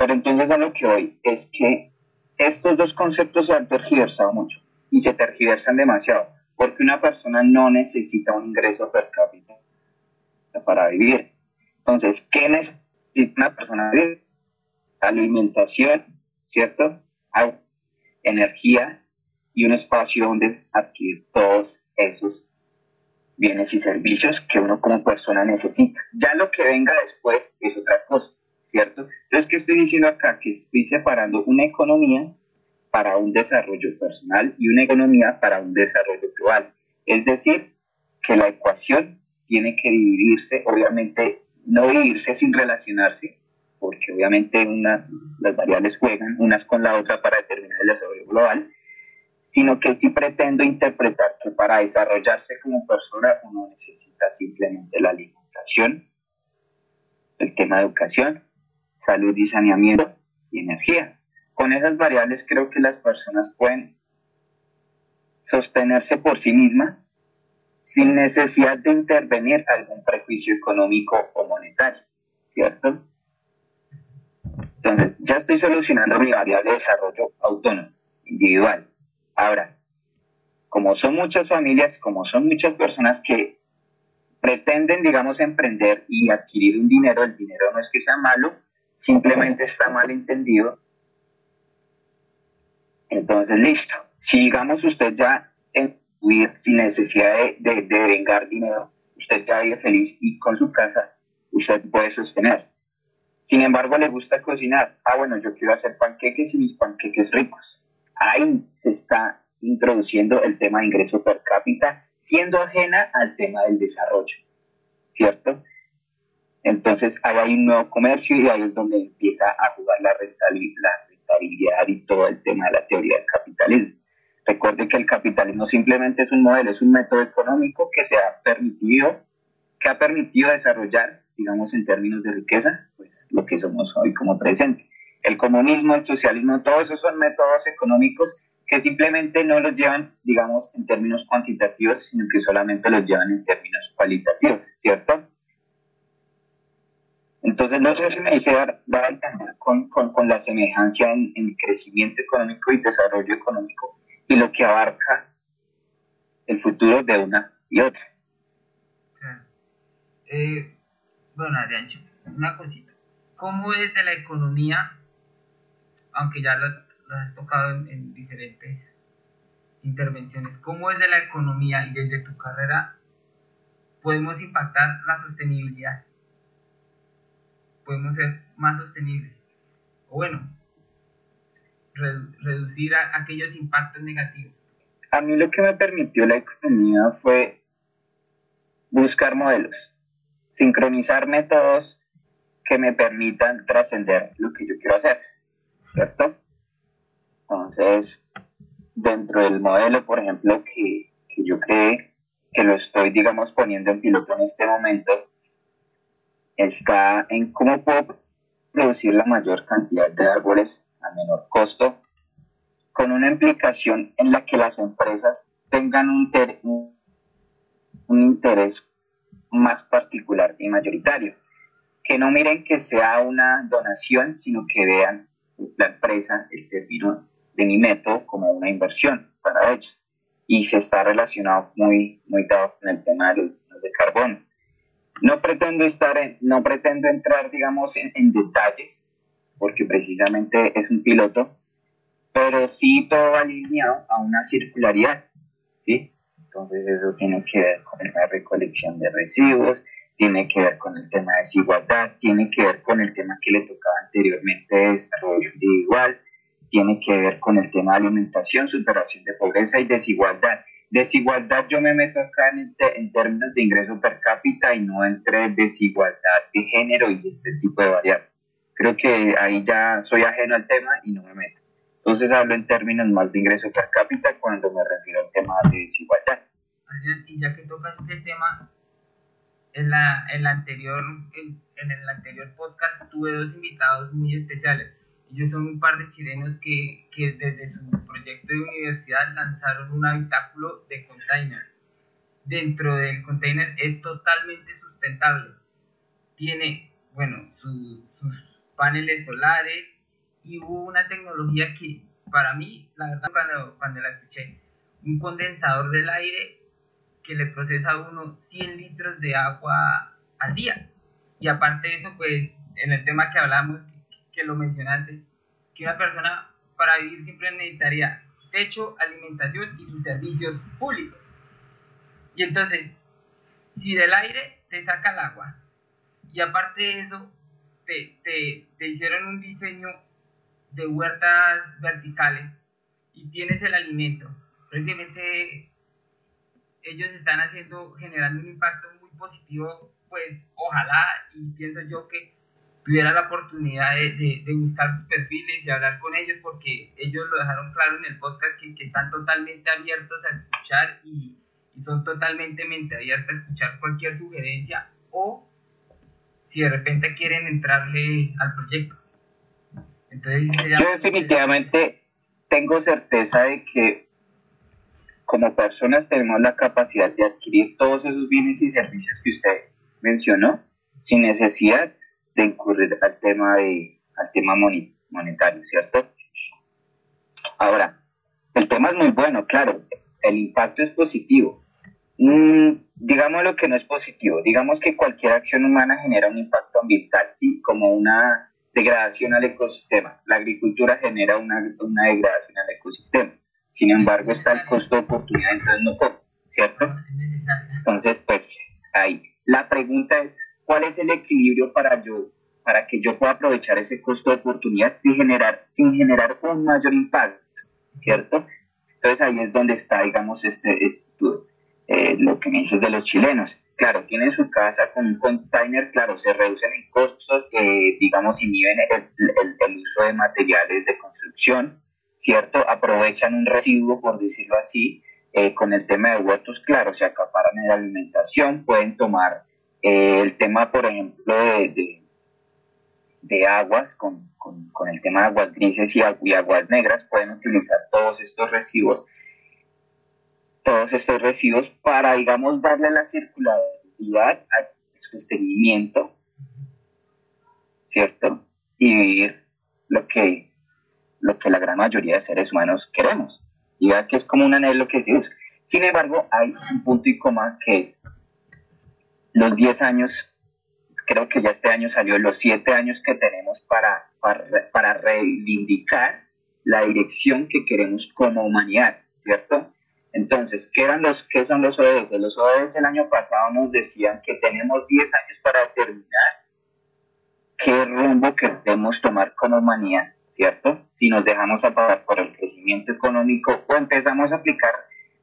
pero entonces a lo que hoy es que estos dos conceptos se han tergiversado mucho y se tergiversan demasiado, porque una persona no necesita un ingreso per cápita para vivir. Entonces, ¿qué necesita una persona? Alimentación, ¿cierto? energía y un espacio donde adquirir todos esos bienes y servicios que uno como persona necesita. Ya lo que venga después es otra cosa. ¿cierto? Entonces, ¿qué estoy diciendo acá? Que estoy separando una economía para un desarrollo personal y una economía para un desarrollo global. Es decir, que la ecuación tiene que dividirse, obviamente, no dividirse sin relacionarse, porque obviamente una, las variables juegan unas con la otra para determinar el desarrollo global, sino que sí pretendo interpretar que para desarrollarse como persona uno necesita simplemente la alimentación, el tema de educación, salud y saneamiento y energía. Con esas variables creo que las personas pueden sostenerse por sí mismas sin necesidad de intervenir algún prejuicio económico o monetario, ¿cierto? Entonces, ya estoy solucionando mi variable de desarrollo autónomo, individual. Ahora, como son muchas familias, como son muchas personas que pretenden, digamos, emprender y adquirir un dinero, el dinero no es que sea malo, simplemente está mal entendido. Entonces, listo. Si digamos usted ya en sin necesidad de, de, vengar dinero, usted ya vive feliz y con su casa usted puede sostener. Sin embargo, le gusta cocinar. Ah, bueno, yo quiero hacer panqueques y mis panqueques ricos. Ahí se está introduciendo el tema de ingreso per cápita, siendo ajena al tema del desarrollo. ¿Cierto? Entonces ahí hay un nuevo comercio y ahí es donde empieza a jugar la rentabilidad, y todo el tema de la teoría del capitalismo. Recuerde que el capitalismo simplemente es un modelo, es un método económico que se ha permitido, que ha permitido desarrollar, digamos en términos de riqueza, pues lo que somos hoy como presente. El comunismo, el socialismo, todos esos son métodos económicos que simplemente no los llevan, digamos, en términos cuantitativos, sino que solamente los llevan en términos cualitativos, ¿cierto? Entonces, no sé si me dice dar, a entender con, con, la semejanza en, en, crecimiento económico y desarrollo económico y lo que abarca el futuro de una y otra. Eh, bueno, Adrián, una cosita. ¿Cómo desde la economía, aunque ya lo, has tocado en, en diferentes intervenciones, cómo desde la economía y desde tu carrera podemos impactar la sostenibilidad? podemos ser más sostenibles. O bueno, reducir aquellos impactos negativos. A mí lo que me permitió la economía fue buscar modelos, sincronizar métodos que me permitan trascender lo que yo quiero hacer, ¿cierto? Entonces, dentro del modelo, por ejemplo, que, que yo creé, que lo estoy, digamos, poniendo en piloto en este momento, está en cómo puedo producir la mayor cantidad de árboles a menor costo, con una implicación en la que las empresas tengan un, un interés más particular y mayoritario. Que no miren que sea una donación, sino que vean la empresa, el término de mi método, como una inversión para ellos. Y se está relacionado muy, muy dado con el tema de los de carbono. No pretendo, estar en, no pretendo entrar, digamos, en, detalles, porque precisamente es un piloto, pero sí todo alineado a una circularidad, ¿sí? Entonces eso tiene que ver con la recolección de residuos, tiene que ver con el tema de desigualdad, tiene que ver con el tema que le tocaba anteriormente de desarrollo individual, tiene que ver con el tema de alimentación, superación de pobreza y desigualdad. desigualdad yo me meto acá en, términos de ingreso per cápita y no entre desigualdad de género y este tipo de variables. Creo que ahí ya soy ajeno al tema y no me meto. Entonces hablo en términos más de ingreso per cápita cuando me refiero al tema de desigualdad. Y ya que tocas este tema, en, la, en, la anterior, en el anterior podcast tuve dos invitados muy especiales ellos son un par de chilenos que, que desde su proyecto de universidad lanzaron un habitáculo de container. Dentro del container es totalmente sustentable. Tiene, bueno, sus paneles solares y hubo una tecnología que para mí, la verdad, cuando, cuando la escuché, un condensador del aire que le procesa a uno 100 litros de agua al día. Y aparte de eso, pues en el tema que hablamos, que lo mencionaste, que una persona para vivir siempre necesitaría techo, alimentación y sus servicios públicos. Y entonces, si del aire te saca el agua y aparte de eso te, te, te hicieron un diseño de huertas verticales y tienes el alimento, prácticamente ellos están haciendo, generando un impacto muy positivo, pues ojalá y pienso yo que tuviera la oportunidad de, de, buscar sus perfiles y hablar con ellos, porque ellos lo dejaron claro en el podcast que, que están totalmente abiertos a escuchar y, y, son totalmente mente abierta a escuchar cualquier sugerencia o si de repente quieren entrarle al proyecto. Entonces, Yo definitivamente tengo certeza de que como personas tenemos la capacidad de adquirir todos esos bienes y servicios que usted mencionó sin necesidad de incurrir al tema, de, al tema monetario, ¿cierto? Ahora, el tema es muy bueno, claro, el impacto es positivo. Mm, digamos lo que no es positivo, digamos que cualquier acción humana genera un impacto ambiental, ¿sí? Como una degradación al ecosistema. La agricultura genera una, una degradación al ecosistema. Sin embargo, está el costo de oportunidad, entonces no ¿cierto? Entonces, pues ahí. La pregunta es, cuál es el equilibrio para yo para que yo pueda aprovechar ese costo de oportunidad sin generar sin generar un mayor impacto cierto entonces ahí es donde está digamos este, eh, lo que me dices de los chilenos. Claro tienen su casa con un container claro se reducen en costos que digamos inhiben el, el, uso de materiales de construcción cierto aprovechan un residuo por decirlo así eh, con el tema de huertos claro se acaparan en la alimentación pueden tomar eh, el tema, por ejemplo, de, de, aguas, con, con, con, el tema de aguas grises y, aguas negras, pueden utilizar todos estos residuos, todos estos residuos para, digamos, darle la circularidad al sostenimiento, ¿cierto? Y vivir lo que, lo que la gran mayoría de seres humanos queremos. Y vea que es como un anhelo que se usa. Sin embargo, hay un punto y coma que es los 10 años, creo que ya este año salió, los 7 años que tenemos para, para, reivindicar la dirección que queremos como humanidad, ¿cierto? Entonces, ¿qué, eran los, ¿qué son los ODS? Los ODS el año pasado nos decían que tenemos 10 años para determinar qué rumbo queremos tomar como humanidad, ¿cierto? Si nos dejamos apagar por el crecimiento económico o empezamos a aplicar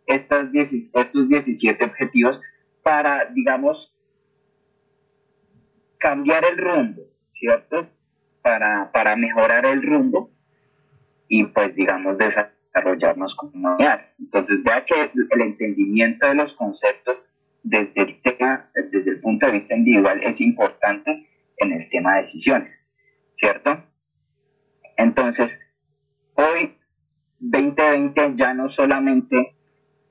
estos 17 objetivos para, digamos, cambiar el rumbo, ¿cierto? Para, para mejorar el rumbo y pues digamos desarrollarnos como humanidad. Entonces vea que el entendimiento de los conceptos desde el tema, desde el punto de vista individual es importante en el tema de decisiones, ¿cierto? Entonces, hoy 2020 ya no solamente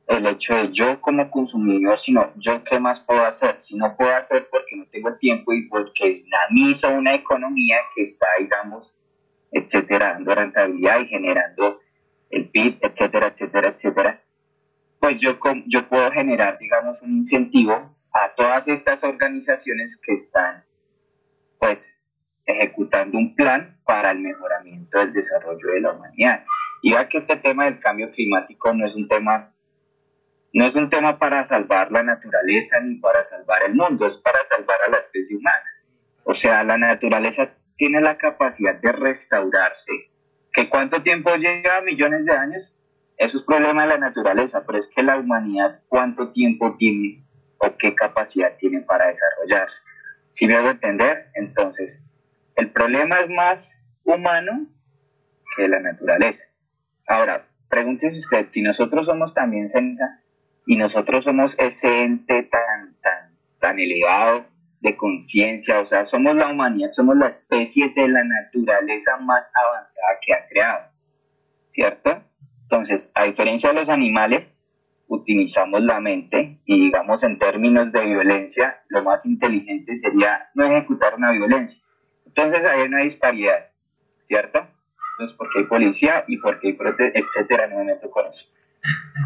el hecho de yo como consumidor, sino yo qué más puedo hacer. Si no puedo hacer porque no tengo tiempo y porque dinamizo una economía que está, digamos, etcétera, dando rentabilidad y generando el PIB, etcétera, etcétera, etcétera, pues yo, yo puedo generar, digamos, un incentivo a todas estas organizaciones que están, pues, ejecutando un plan para el mejoramiento del desarrollo de la humanidad. Y ya que este tema del cambio climático no es un tema no es un tema para salvar la naturaleza ni para salvar el mundo, es para salvar a la especie humana. O sea, la naturaleza tiene la capacidad de restaurarse. ¿Que cuánto tiempo llega? Millones de años. eso es problema de la naturaleza, pero es que la humanidad cuánto tiempo tiene o qué capacidad tiene para desarrollarse. Si me hago entender, entonces, el problema es más humano que la naturaleza. Ahora, pregúntese usted, si nosotros somos también ceniza y nosotros somos ese ente tan, tan, tan elevado de conciencia, o sea, somos la humanidad, somos la especie de la naturaleza más avanzada que ha creado, ¿cierto? Entonces, a diferencia de los animales, utilizamos la mente y digamos en términos de violencia, lo más inteligente sería no ejecutar una violencia. Entonces ahí hay disparidad, ¿cierto? Entonces, porque hay policía y porque hay protesta, etcétera, no me meto con eso.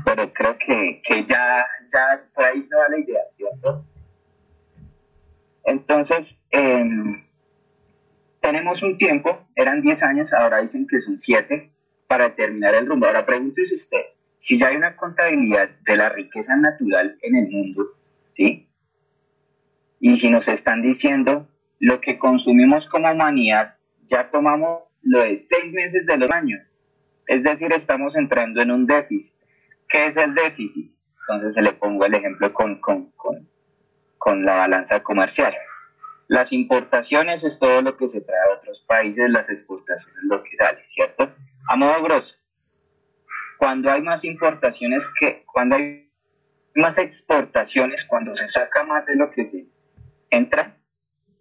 Pero creo que, que ya, ya por ahí se va la idea, ¿cierto? Entonces, em, tenemos un tiempo, eran 10 años, ahora dicen que son 7, para determinar el rumbo. Ahora pregúntese usted, si ya hay una contabilidad de la riqueza natural en el mundo, ¿sí? Y si nos están diciendo lo que consumimos como humanidad, ya tomamos lo de seis meses de los años. Es decir, estamos entrando en un déficit. ¿Qué es el déficit? Entonces se le pongo el ejemplo con, con, con, con la balanza comercial. Las importaciones es todo lo que se trae a otros países, las exportaciones lo que sale, ¿cierto? A modo grosso, cuando hay más importaciones que, cuando hay más exportaciones, cuando se saca más de lo que se entra,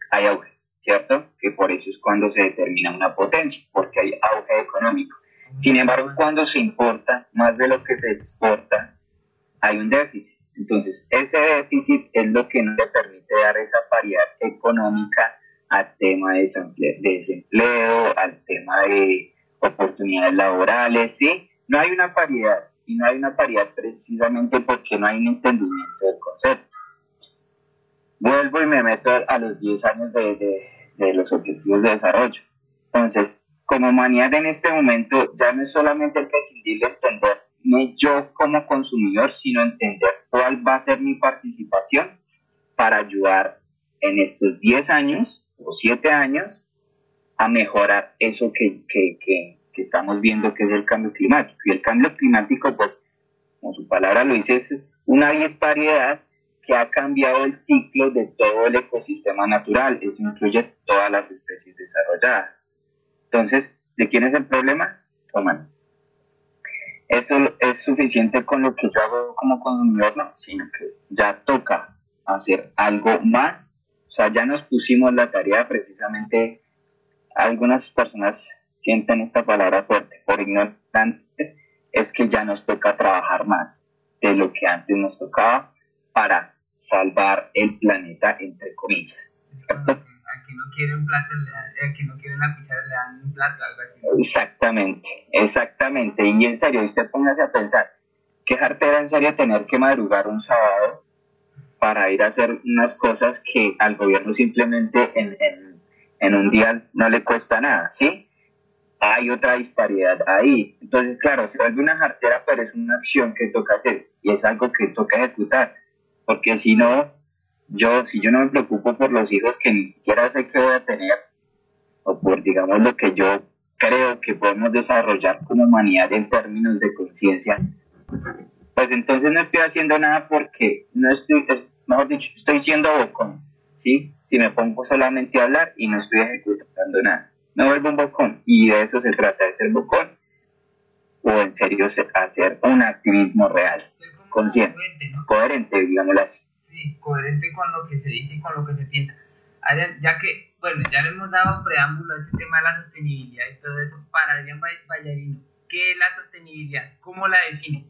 hay auge, ¿cierto? Que por eso es cuando se determina una potencia, porque hay auge económico. Sin embargo, cuando se importa más de lo que se exporta, hay un déficit. Entonces, ese déficit es lo que no le permite dar esa paridad económica al tema de desempleo, al tema de oportunidades laborales, ¿sí? No hay una paridad, y no hay una paridad precisamente porque no hay un entendimiento del concepto. Vuelvo y me meto a los 10 años de, de los objetivos de desarrollo. Entonces, como humanidad en este momento, ya no es solamente el prescindible entender no yo como consumidor, sino entender cuál va a ser mi participación para ayudar en estos 10 años o 7 años a mejorar eso que, que, que, estamos viendo que es el cambio climático. Y el cambio climático, pues, como su palabra lo dice, es una disparidad que ha cambiado el ciclo de todo el ecosistema natural. Eso incluye todas las especies desarrolladas. Entonces, ¿de quién es el problema? Humano eso es suficiente con lo que yo hago como consumidor, no, sino que ya toca hacer algo más. O sea, ya nos pusimos la tarea precisamente, algunas personas sienten esta palabra fuerte por ignorantes, es que ya nos toca trabajar más de lo que antes nos tocaba para salvar el planeta, entre comillas no no quieren la cuchara le dan un plato, algo así. Exactamente, exactamente. Y en serio, usted póngase a pensar, qué jartera en serio tener que madrugar un sábado para ir a hacer unas cosas que al gobierno simplemente en, en, en un día no le cuesta nada, ¿sí? Hay otra disparidad ahí. Entonces, claro, se vuelve una jartera, pero es una acción que toca hacer y es algo que toca ejecutar. Porque si no, yo, si yo no me preocupo por los hijos que ni siquiera sé que voy a tener, o por, digamos, lo que yo creo que podemos desarrollar como humanidad en términos de conciencia, pues entonces no estoy haciendo nada porque no estoy, mejor dicho, estoy siendo bocón, ¿sí? Si me pongo solamente a hablar y no estoy ejecutando nada. No vuelvo un bocón, y de eso se trata, de ser bocón, o en serio hacer un activismo real, consciente, coherente, digámoslo así coherente con lo que se dice y con lo que se piensa. Ya que, bueno, ya le hemos dado preámbulo a este tema de la sostenibilidad y todo eso, para Adrián Ballarino, ¿qué es la sostenibilidad? ¿Cómo la define?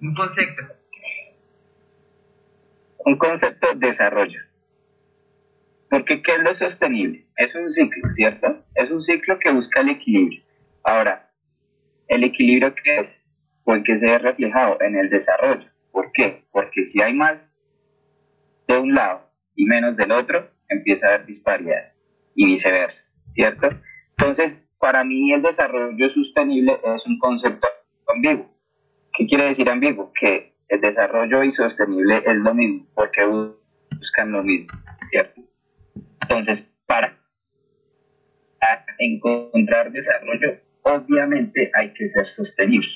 Un concepto. Un concepto de desarrollo. Porque ¿qué es lo sostenible? Es un ciclo, ¿cierto? Es un ciclo que busca el equilibrio. Ahora, ¿el equilibrio qué es? Pues que se ve reflejado en el desarrollo. ¿Por qué? Porque si hay más de un lado y menos del otro, empieza a haber disparidad y viceversa, ¿cierto? Entonces, para mí el desarrollo sostenible es un concepto ambiguo. ¿Qué quiere decir ambiguo? Que el desarrollo y sostenible es lo mismo, porque buscan lo mismo, ¿cierto? Entonces, para encontrar desarrollo, obviamente hay que ser sostenible.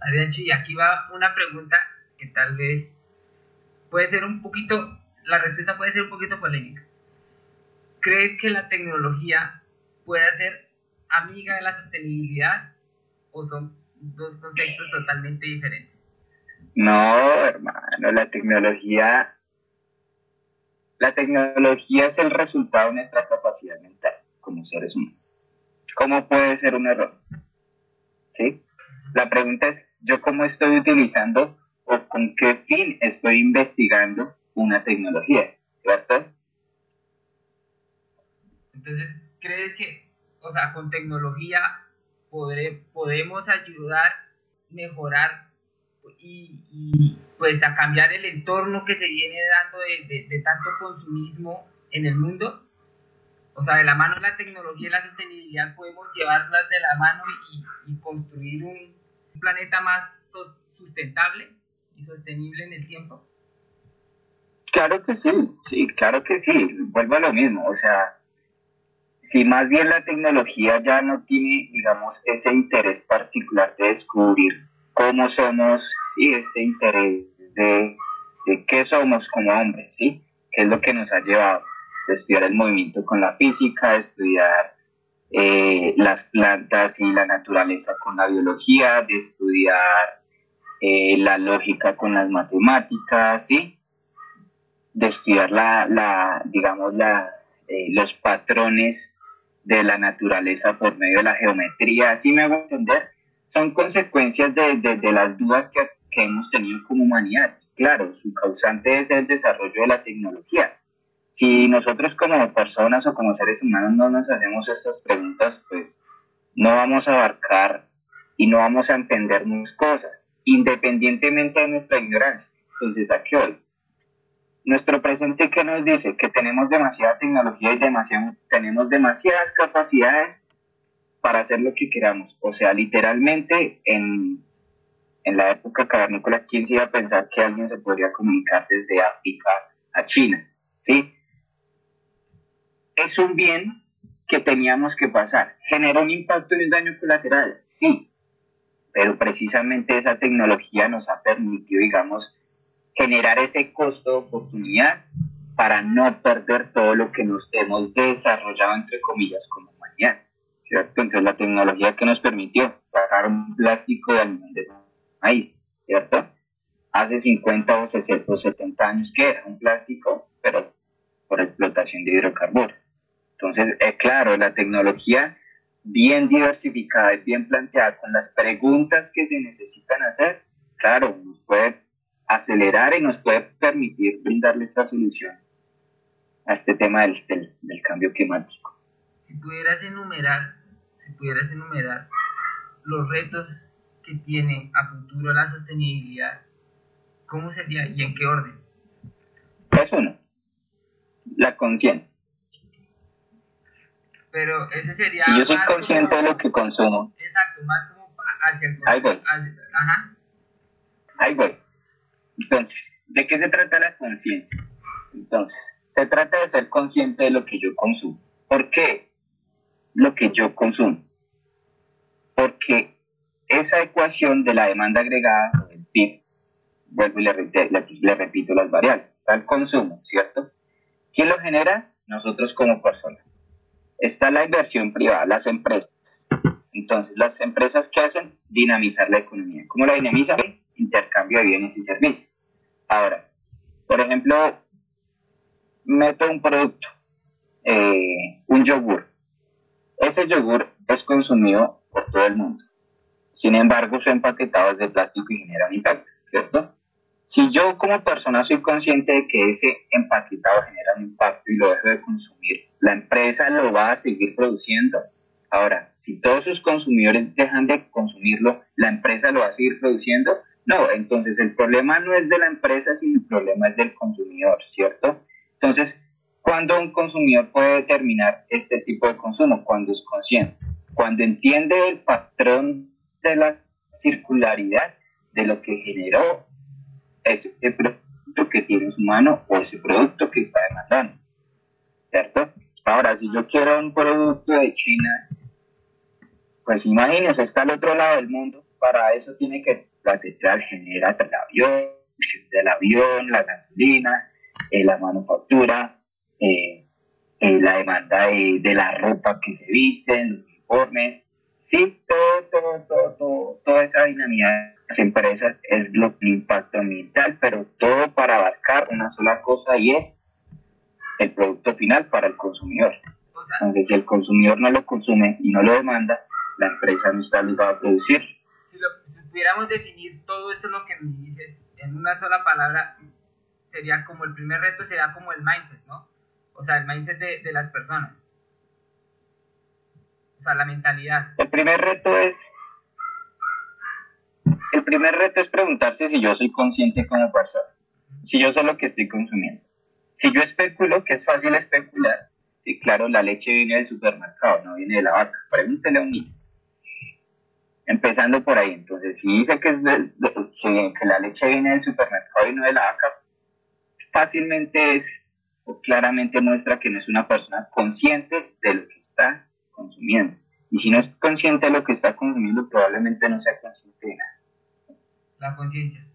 Adrianchi, aquí va una pregunta que tal vez puede ser un poquito, la respuesta puede ser un poquito polémica. ¿Crees que la tecnología puede ser amiga de la sostenibilidad o son dos conceptos totalmente diferentes? No, hermano, la tecnología, la tecnología es el resultado de nuestra capacidad mental como seres humanos. ¿Cómo puede ser un error? ¿Sí? La pregunta es, ¿yo cómo estoy utilizando o con qué fin estoy investigando una tecnología? ¿Cierto? Entonces, ¿crees que, o sea, con tecnología podemos ayudar, mejorar y, pues a cambiar el entorno que se viene dando de, tanto consumismo en el mundo? O sea, de la mano la tecnología y la sostenibilidad podemos llevarlas de la mano y, construir un planeta más sustentable sostenible en el tiempo. Claro que sí, sí, claro que sí, vuelvo a lo mismo, o sea, si más bien la tecnología ya no tiene, digamos, ese interés particular de descubrir cómo somos, y ese interés de, de qué somos como hombres, ¿sí? ¿Qué es lo que nos ha llevado? De estudiar el movimiento con la física, de estudiar eh, las plantas y la naturaleza con la biología, de estudiar eh, la lógica con las matemáticas, ¿sí? De estudiar la, digamos, la, eh, los patrones de la naturaleza por medio de la geometría, así me hago entender, son consecuencias de, de, las dudas que, que, hemos tenido como humanidad. Claro, su causante es el desarrollo de la tecnología. Si nosotros como personas o como seres humanos no nos hacemos estas preguntas, pues no vamos a abarcar y no vamos a entender muchas cosas, independientemente de nuestra ignorancia. Entonces, ¿a qué hoy? nuestro presente que nos dice que tenemos demasiada tecnología y demasiado, tenemos demasiadas capacidades para hacer lo que queramos. O sea, literalmente en, en la época cavernícola, ¿quién se iba a pensar que alguien se podría comunicar desde África a China? ¿Sí? Es un bien que teníamos que pasar. ¿Generó un impacto y un daño colateral? Sí. Pero precisamente esa tecnología nos ha permitido, digamos, generar ese costo de oportunidad para no perder todo lo que nos hemos desarrollado, entre comillas, como humanidad, ¿cierto? Entonces la tecnología que nos permitió sacar un plástico de, de maíz, ¿cierto? Hace 50 o 60 o 70 años que era un plástico, pero por explotación de hidrocarburos. Entonces, eh, claro, la tecnología bien diversificada y bien planteada con las preguntas que se necesitan hacer, claro, nos puede acelerar y nos puede permitir brindarle esta solución a este tema del, del, cambio climático. Si pudieras enumerar, si pudieras enumerar los retos que tiene a futuro la sostenibilidad, ¿cómo sería y en qué orden? Es uno, la conciencia. Pero ese sería... Si yo soy consciente de lo que consumo. Exacto, más como hacia el... Ahí voy. ajá. Ahí voy. Entonces, ¿de qué se trata la conciencia? Entonces, se trata de ser consciente de lo que yo consumo. ¿Por qué lo que yo consumo? Porque esa ecuación de la demanda agregada, el PIB, vuelvo y le, le, repito las variables, está el consumo, ¿cierto? ¿Quién lo genera? Nosotros como personas. Está la inversión privada, las empresas. Entonces, las empresas que hacen dinamizar la economía. ¿Cómo la dinamizan? intercambio de bienes y servicios. Ahora, por ejemplo, meto un producto, eh, un yogur. Ese yogur es consumido por todo el mundo. Sin embargo, su empaquetado es de plástico y genera un impacto, ¿cierto? Si yo como persona soy consciente de que ese empaquetado genera un impacto y lo dejo de consumir, la empresa lo va a seguir produciendo. Ahora, si todos sus consumidores dejan de consumirlo, la empresa lo va a seguir produciendo, no, entonces el problema no es de la empresa, sino el problema es del consumidor, ¿cierto? Entonces, ¿cuándo un consumidor puede determinar este tipo de consumo? Cuando es consciente, cuando entiende el patrón de la circularidad de lo que generó ese producto que tiene en su mano o ese producto que está demandando, ¿cierto? Ahora, si yo quiero un producto de China, pues imagínense, está al otro lado del mundo, para eso tiene que la central genera el avión, del avión, la gasolina, eh, la manufactura, eh, eh, la demanda de, de, la ropa que se visten, los uniformes, sí, todo, todo, todo, todo, toda esa dinámica las empresas es lo que impacto ambiental, pero todo para abarcar una sola cosa y es el producto final para el consumidor. Entonces, si el consumidor no lo consume y no lo demanda, la empresa no está obligada a producir. Si, lo, si pudiéramos definir todo esto lo que me dices en una sola palabra, sería como el primer reto, sería como el mindset, ¿no? O sea, el mindset de, de las personas. O sea, la mentalidad. El primer reto es el primer reto es preguntarse si yo soy consciente como persona, si yo sé lo que estoy consumiendo. Si yo especulo, que es fácil especular, sí, claro, la leche viene del supermercado, no viene de la vaca. Pregúntele a un niño. Empezando por ahí, entonces, si dice que, es que, que la leche viene del supermercado y no de la vaca, fácilmente es o claramente muestra que no es una persona consciente de lo que está consumiendo. Y si no es consciente de lo que está consumiendo, probablemente no sea consciente de nada. La conciencia.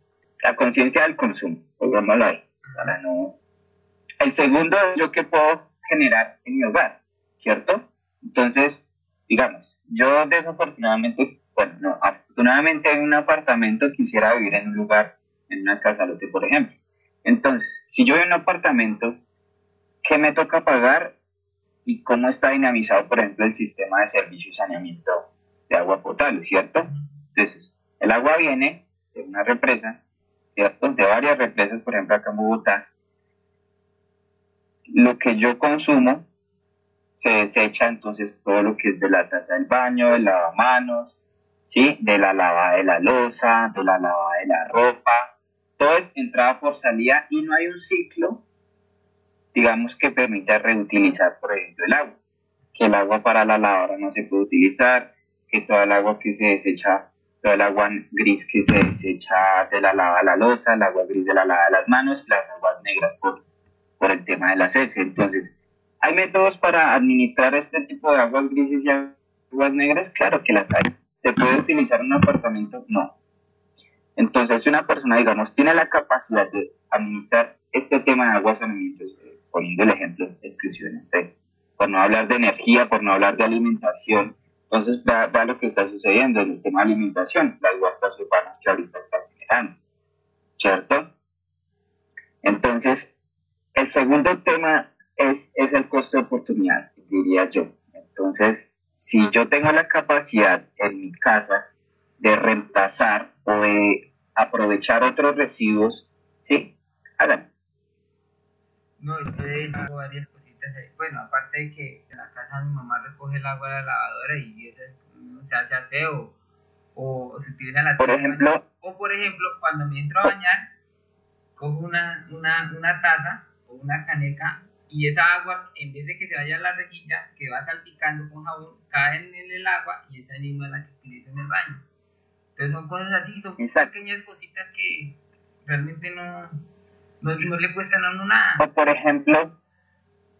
La conciencia del consumo, pongámoslo ahí, para no... El segundo es lo que puedo generar en mi hogar, ¿cierto? Entonces, digamos, yo desafortunadamente, bueno, no, afortunadamente en un apartamento quisiera vivir en un lugar, en una casa lote, por ejemplo. Entonces, si yo en un apartamento, ¿qué me toca pagar y cómo está dinamizado, por ejemplo, el sistema de servicio y saneamiento de agua potable, ¿cierto? Entonces, el agua viene de una represa, ¿cierto? De varias represas, por ejemplo, acá en Bogotá. Lo que yo consumo se desecha entonces todo lo que es de la taza del baño, del lavamanos, ¿sí? De la lavada de la losa, de la lavada de la ropa. Todo es entrada por salida y no hay un ciclo, digamos, que permita reutilizar, por ejemplo, el agua. Que el agua para la lavadora no se puede utilizar, que toda el agua que se desecha el agua gris que se desecha de la lava a la losa, el agua gris de la lava de las manos, las aguas negras por, el tema de las heces. Entonces, ¿hay métodos para administrar este tipo de aguas grises y aguas negras? Claro que las hay. ¿Se puede utilizar en un apartamento? No. Entonces, si una persona, digamos, tiene la capacidad de administrar este tema de aguas saneamientos, eh, poniendo el ejemplo de exclusión, este, por no hablar de energía, por no hablar de alimentación, entonces, vea, lo que está sucediendo en el tema de alimentación, las huertas urbanas que ahorita están generando, ¿cierto? Entonces, el segundo tema es, es el costo de oportunidad, diría yo. Entonces, si yo tengo la capacidad en mi casa de reemplazar o de aprovechar otros residuos, ¿sí? Háganlo. No, yo varias bueno, aparte de que en la casa mi mamá recoge el agua de la lavadora y eso se hace aseo o, se utiliza la por ejemplo. O por ejemplo cuando me entro a bañar cojo una, una, una taza o una caneca y esa agua en vez de que se vaya a la rejilla que va salpicando con jabón cae en el agua y esa misma es la que utilizo en el baño. Entonces son cosas así son pequeñas cositas que realmente no no, le cuestan a uno nada. O por ejemplo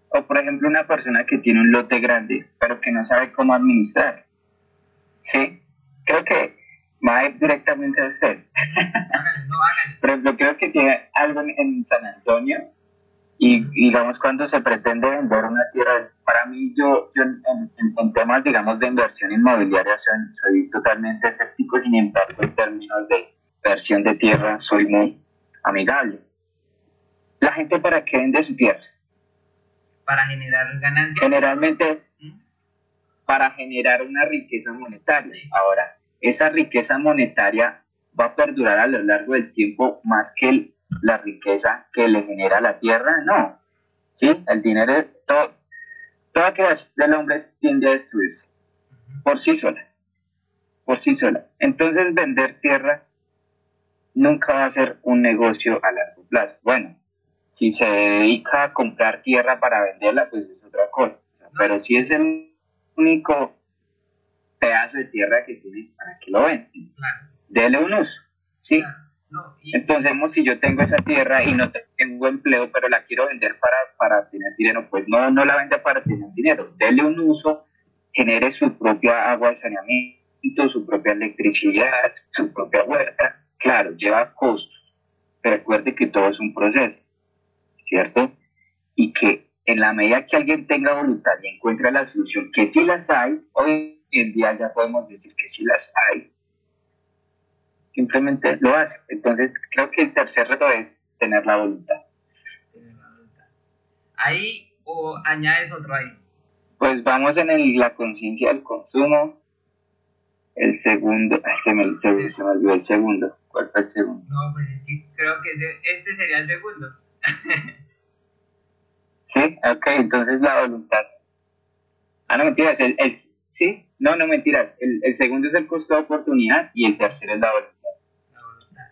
o por ejemplo una persona que tiene un lote grande, pero que no sabe cómo administrar. Sí, creo que va a ir directamente a usted. No. Por ejemplo, creo que tiene algo en San Antonio y digamos cuando se pretende vender una tierra, para mí yo, yo en, temas digamos de inversión inmobiliaria soy, soy totalmente escéptico, sin embargo en términos de inversión de tierra soy muy amigable. La gente para qué vende su tierra? Para generar ganancias. Generalmente ¿Mm? para generar una riqueza monetaria. Ahora, esa riqueza monetaria va a perdurar a lo largo del tiempo más que la riqueza que le genera la tierra, no. ¿Sí? El dinero, todo, toda creación del hombre tiende a destruirse por sí sola. Por sí sola. Entonces, vender tierra nunca va a ser un negocio a largo plazo. Bueno, si se dedica a comprar tierra para venderla, pues es otra cosa. pero si es el único pedazo de tierra que tiene, ¿para que lo venden? Dele un uso, ¿sí? Entonces, si yo tengo esa tierra y no tengo empleo, pero la quiero vender para, para tener dinero, pues no, no la vende para tener dinero. Dele un uso, genere su propia agua de saneamiento, su propia electricidad, su propia huerta. Claro, lleva costos, pero recuerde que todo es un proceso, ¿cierto? Y que en la medida que alguien tenga voluntad y encuentre la solución, que sí las hay, hoy en día ya podemos decir que sí las hay, simplemente lo hace. Entonces, creo que el tercer reto es tener la voluntad. Ahí o añades otro ahí. Pues vamos en la conciencia del consumo. El segundo, se, me, se, me, olvidó el segundo. ¿Cuál fue el segundo? No, pues es que creo que este sería el segundo. Sí, ok, entonces la voluntad. Ah, no, mentiras, el, el, sí, no, no mentiras. El, el segundo es el costo de oportunidad y el tercero es la voluntad. La voluntad.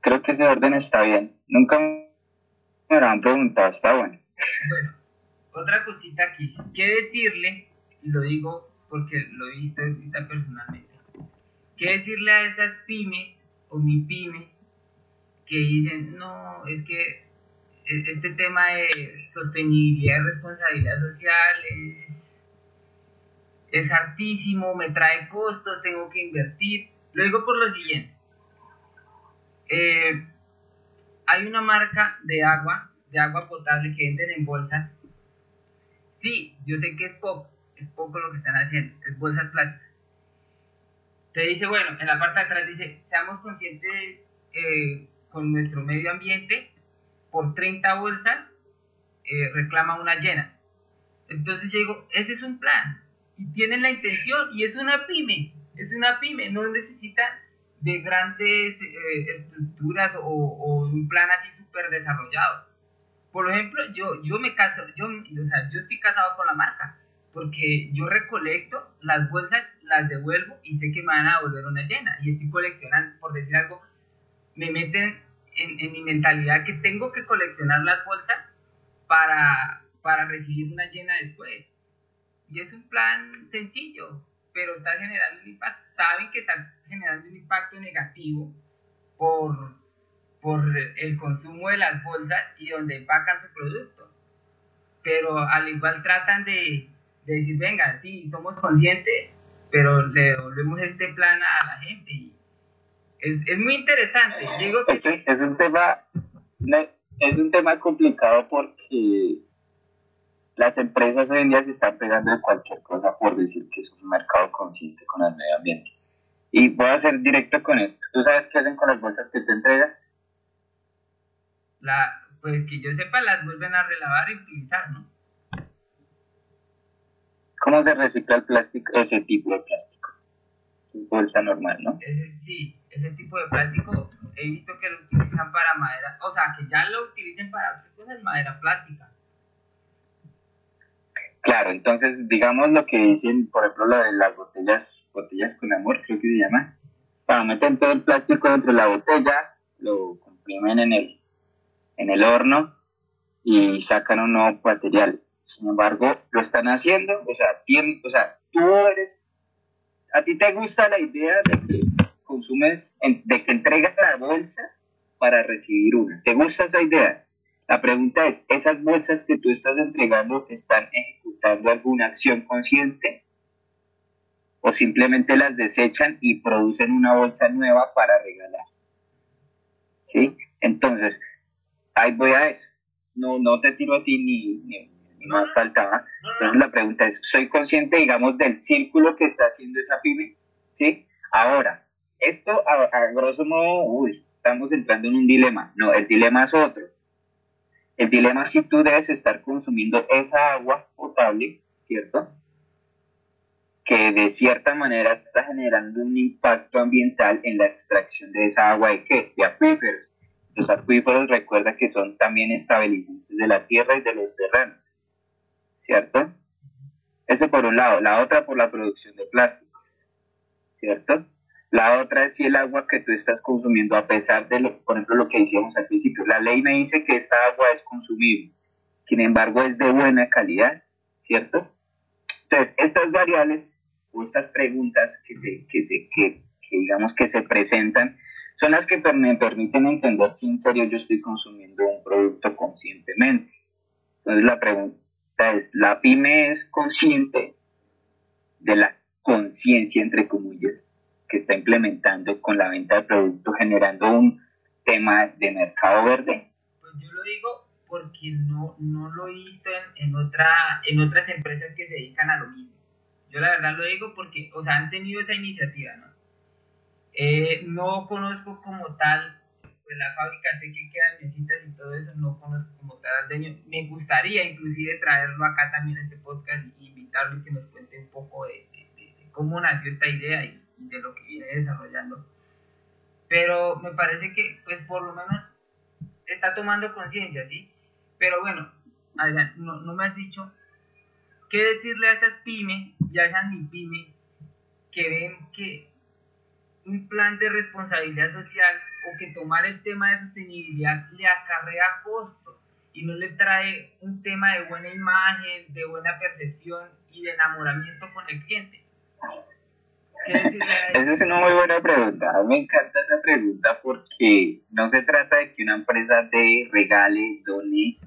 Creo que ese orden está bien. Nunca me lo han preguntado, está bueno. Bueno, otra cosita aquí. ¿Qué decirle? Y lo digo porque lo he visto personalmente. ¿Qué decirle a esas pymes o mi pymes que dicen, no, es que e-, este tema de sostenibilidad y responsabilidad social es, es hartísimo, me trae costos, tengo que invertir. Lo digo por lo siguiente. Eh, hay una marca de agua, de agua potable que venden en bolsas. Sí, yo sé que es poco, es poco lo que están haciendo, es bolsas plásticas. Te dice, bueno, en la parte de atrás dice, seamos conscientes eh, con nuestro medio ambiente, por 30 bolsas eh, reclama una llena. Entonces yo digo, ese es un plan, y tienen la intención, y es una pyme, es una pyme, no necesitan de grandes eh, estructuras o, o, un plan así súper desarrollado. Por ejemplo, yo, yo me caso, yo, o sea, yo estoy casado con la marca, porque yo recolecto las bolsas, las devuelvo y sé que me van a devolver una llena. Y estoy coleccionando, por decir algo, me meten en, mi mentalidad que tengo que coleccionar las bolsas para, para recibir una llena después. Y es un plan sencillo, pero está generando un impacto. Saben que está generando un impacto negativo por, por el consumo de las bolsas y donde empacan su producto. Pero al igual tratan de, de decir, venga, sí, somos conscientes, pero le devolvemos este plan a la gente. Es, es muy interesante. Digo que es, es, un tema, es un tema complicado porque las empresas hoy en día se están pegando de cualquier cosa por decir que es un mercado consciente con el medio ambiente. Y voy a ser directo con esto. ¿Tú sabes qué hacen con las bolsas que te entregan? La, pues que yo sepa, las vuelven a relavar y utilizar, ¿no? ¿Cómo se recicla el plástico, ese tipo de plástico? Bolsa normal, ¿no? sí, ese tipo de plástico he visto que lo utilizan para madera, o sea, que ya lo utilicen para otras cosas, madera plástica. Claro, entonces digamos lo que dicen, por ejemplo, lo de las botellas, botellas con amor, creo que se llama, para meter todo el plástico dentro de la botella, lo comprimen en el, en el horno y sacan un nuevo material. Sin embargo, lo están haciendo, o sea, o sea, tú eres, a ti te gusta la idea de que consumes, de que entregas la bolsa para recibir una. ¿Te gusta esa idea? La pregunta es, ¿esas bolsas que tú estás entregando están ejecutando alguna acción consciente? ¿O simplemente las desechan y producen una bolsa nueva para regalar? ¿Sí? Entonces, ahí voy a eso. No, no te tiro a ti ni, ni, más faltaba. Entonces la pregunta es, ¿soy consciente, digamos, del círculo que está haciendo esa pyme? ¿Sí? Ahora, esto a, grosso modo, uy, estamos entrando en un dilema. No, el dilema es otro el dilema es si tú debes estar consumiendo esa agua potable, ¿cierto? Que de cierta manera está generando un impacto ambiental en la extracción de esa agua de qué? De acuíferos. Los acuíferos recuerda que son también estabilizantes de la tierra y de los terrenos, ¿cierto? Eso por un lado. La otra por la producción de plástico, ¿cierto? La otra es si el agua que tú estás consumiendo, a pesar de, lo, por ejemplo, lo que decíamos al principio, la ley me dice que esta agua es consumible, sin embargo es de buena calidad, ¿cierto? Entonces, estas variables o estas preguntas que, se, que, se, que, digamos que se presentan son las que me permiten entender si en serio yo estoy consumiendo un producto conscientemente. Entonces la pregunta es, ¿la pyme es consciente de la conciencia, entre comillas, que está implementando con la venta de productos, generando un tema de mercado verde? Pues yo lo digo porque no, no lo he visto en, en, otra, en otras empresas que se dedican a lo mismo. Yo la verdad lo digo porque, o sea, han tenido esa iniciativa, ¿no? Eh, no conozco como tal pues la fábrica, sé que quedan mesitas y todo eso, no conozco como tal al dueño. Me gustaría inclusive traerlo acá también a este podcast y invitarlo y que nos cuente un poco de, cómo nació esta idea y, de lo que viene desarrollando. Pero me parece que, pues por lo menos, está tomando conciencia, ¿sí? Pero bueno, Adrián, no, no, me has dicho qué decirle a esas pymes, ya esas mi pyme, que ven que un plan de responsabilidad social o que tomar el tema de sostenibilidad le acarrea costos y no le trae un tema de buena imagen, de buena percepción y de enamoramiento con el cliente. Esa es una muy buena pregunta. A mí me encanta esa pregunta porque no se trata de que una empresa de regale, done,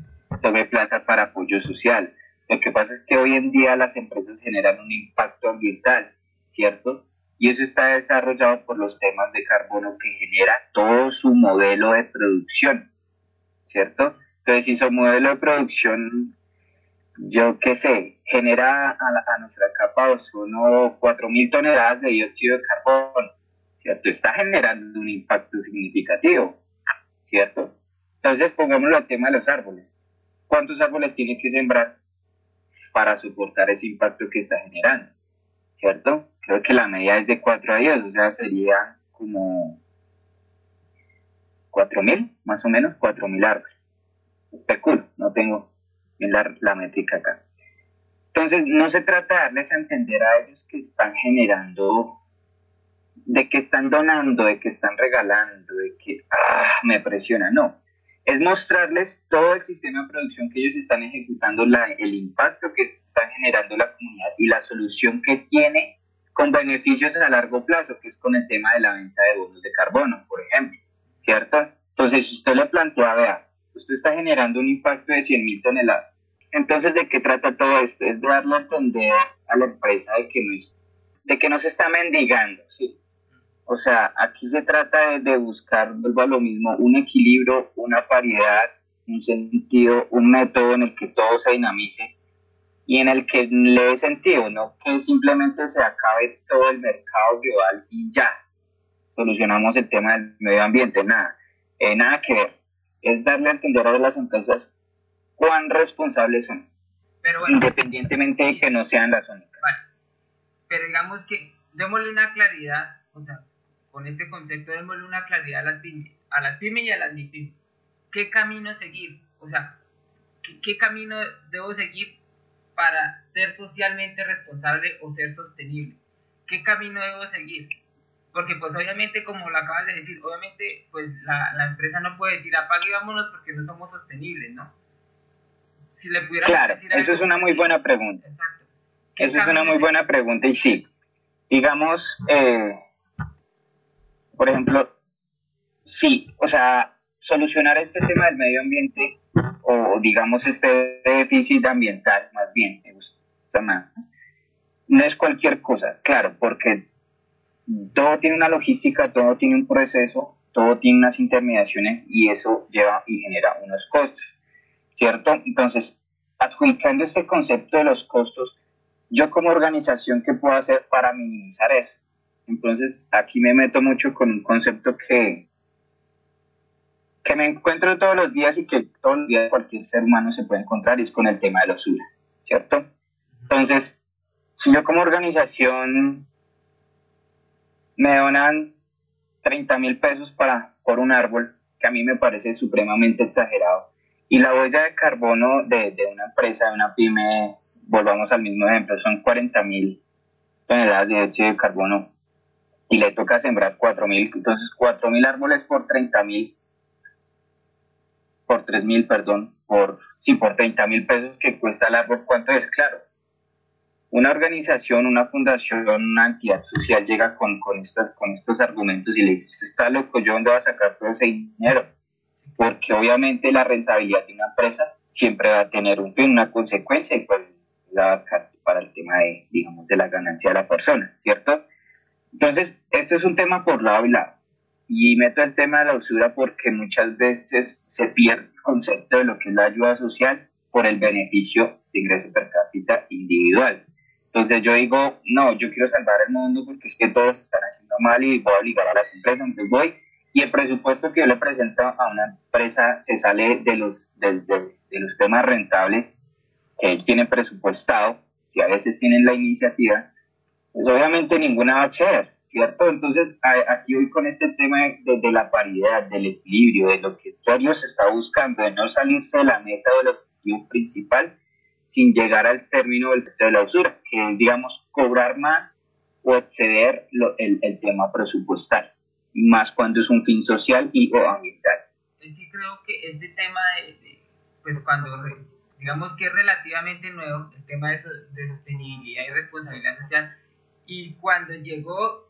tome plata para apoyo social. Lo que pasa es que hoy en día las empresas generan un impacto ambiental, ¿cierto? y eso está desarrollado por los temas de carbono que genera todo su modelo de producción, ¿cierto? Entonces, si su modelo de producción, yo qué sé, genera a, nuestra capa de ozono 4.000 toneladas de dióxido de carbono, ¿cierto? Está generando un impacto significativo, ¿cierto? Entonces, pongámoslo al tema de los árboles. ¿Cuántos árboles tiene que sembrar para soportar ese impacto que está generando? ¿Cierto? creo que la media es de 4 a 10, o sea, sería como 4.000, más o menos, 4.000 árboles. Especulo, no tengo la, la métrica acá. Entonces, no se trata de darles a entender a ellos que están generando, de que están donando, de que están regalando, de que ah, me presiona, no. Es mostrarles todo el sistema de producción que ellos están ejecutando, la, el impacto que están generando la comunidad y la solución que tiene con beneficios a largo plazo, que es con el tema de la venta de bonos de carbono, por ejemplo, ¿cierto? Entonces, si usted le plantea, vea, usted está generando un impacto de 100 mil toneladas. Entonces, ¿de qué trata todo esto? Es de darle a entender a la empresa de que no, es, de que no se está mendigando, ¿sí? O sea, aquí se trata de, buscar, vuelvo a lo mismo, un equilibrio, una paridad, un sentido, un método en el que todo se dinamice y en el que le dé sentido, no que simplemente se acabe todo el mercado global y ya solucionamos el tema del medio ambiente, nada, eh, nada que ver, es darle a entender a las empresas cuán responsables son, independientemente de que no sean las únicas. Vale. Pero digamos que démosle una claridad, o sea, con este concepto démosle una claridad a las pymes, a las pymes y a las MIPIMES. ¿Qué camino seguir? O sea, qué camino debo seguir para ser socialmente responsable o ser sostenible? ¿Qué camino debo seguir? Porque pues obviamente, como lo acabas de decir, obviamente pues la, la empresa no puede decir apague vámonos porque no somos sostenibles, ¿no? Si le pudiera claro, decir eso es una muy buena pregunta. Exacto. Esa es una muy buena pregunta y sí, digamos, eh, por ejemplo, sí, o sea, solucionar este tema del medio ambiente o digamos este déficit ambiental, más bien, me gusta más, no es cualquier cosa, claro, porque todo tiene una logística, todo tiene un proceso, todo tiene unas intermediaciones y eso lleva y genera unos costos, ¿cierto? Entonces, adjudicando este concepto de los costos, yo como organización, ¿qué puedo hacer para minimizar eso? Entonces, aquí me meto mucho con un concepto que, que me encuentro todos los días y que todos los días cualquier ser humano se puede encontrar y es con el tema de la usura, ¿cierto? Entonces, si yo como organización me donan 30 mil pesos para, por un árbol, que a mí me parece supremamente exagerado, y la huella de carbono de, de una empresa, de una pyme, volvamos al mismo ejemplo, son 40 mil toneladas de dióxido de carbono, y le toca sembrar 4 mil, entonces 4 mil árboles por 30 mil por 3 mil, perdón, por, sí, por 30 mil pesos que cuesta el árbol, ¿cuánto es? Claro. Una organización, una fundación, una entidad social llega con, con, estas, con estos argumentos y le dice, usted está loco, ¿yo dónde va a sacar todo ese dinero? Porque obviamente la rentabilidad de una empresa siempre va a tener un, una consecuencia y pues la para el tema de, digamos, de la ganancia de la persona, ¿cierto? Entonces, esto es un tema por lado y lado. Y meto el tema de la usura porque muchas veces se pierde el concepto de lo que es la ayuda social por el beneficio de ingreso per cápita individual. Entonces yo digo, no, yo quiero salvar el mundo porque es que todos están haciendo mal y voy a obligar a las empresas, entonces voy y el presupuesto que yo le presento a una empresa se sale de los, de, los temas rentables que ellos tienen presupuestado, si a veces tienen la iniciativa, pues obviamente ninguna va a ser, ¿cierto? Entonces aquí voy con este tema de, la paridad, del equilibrio, de lo que en serio se está buscando, de no salirse de la meta del objetivo principal sin llegar al término del de la usura, que es, digamos, cobrar más o exceder el, el tema presupuestal más cuando es un fin social y o ambiental. Es que creo que este tema, de, pues cuando digamos que es relativamente nuevo, el tema de, de sostenibilidad y responsabilidad social, y cuando llegó,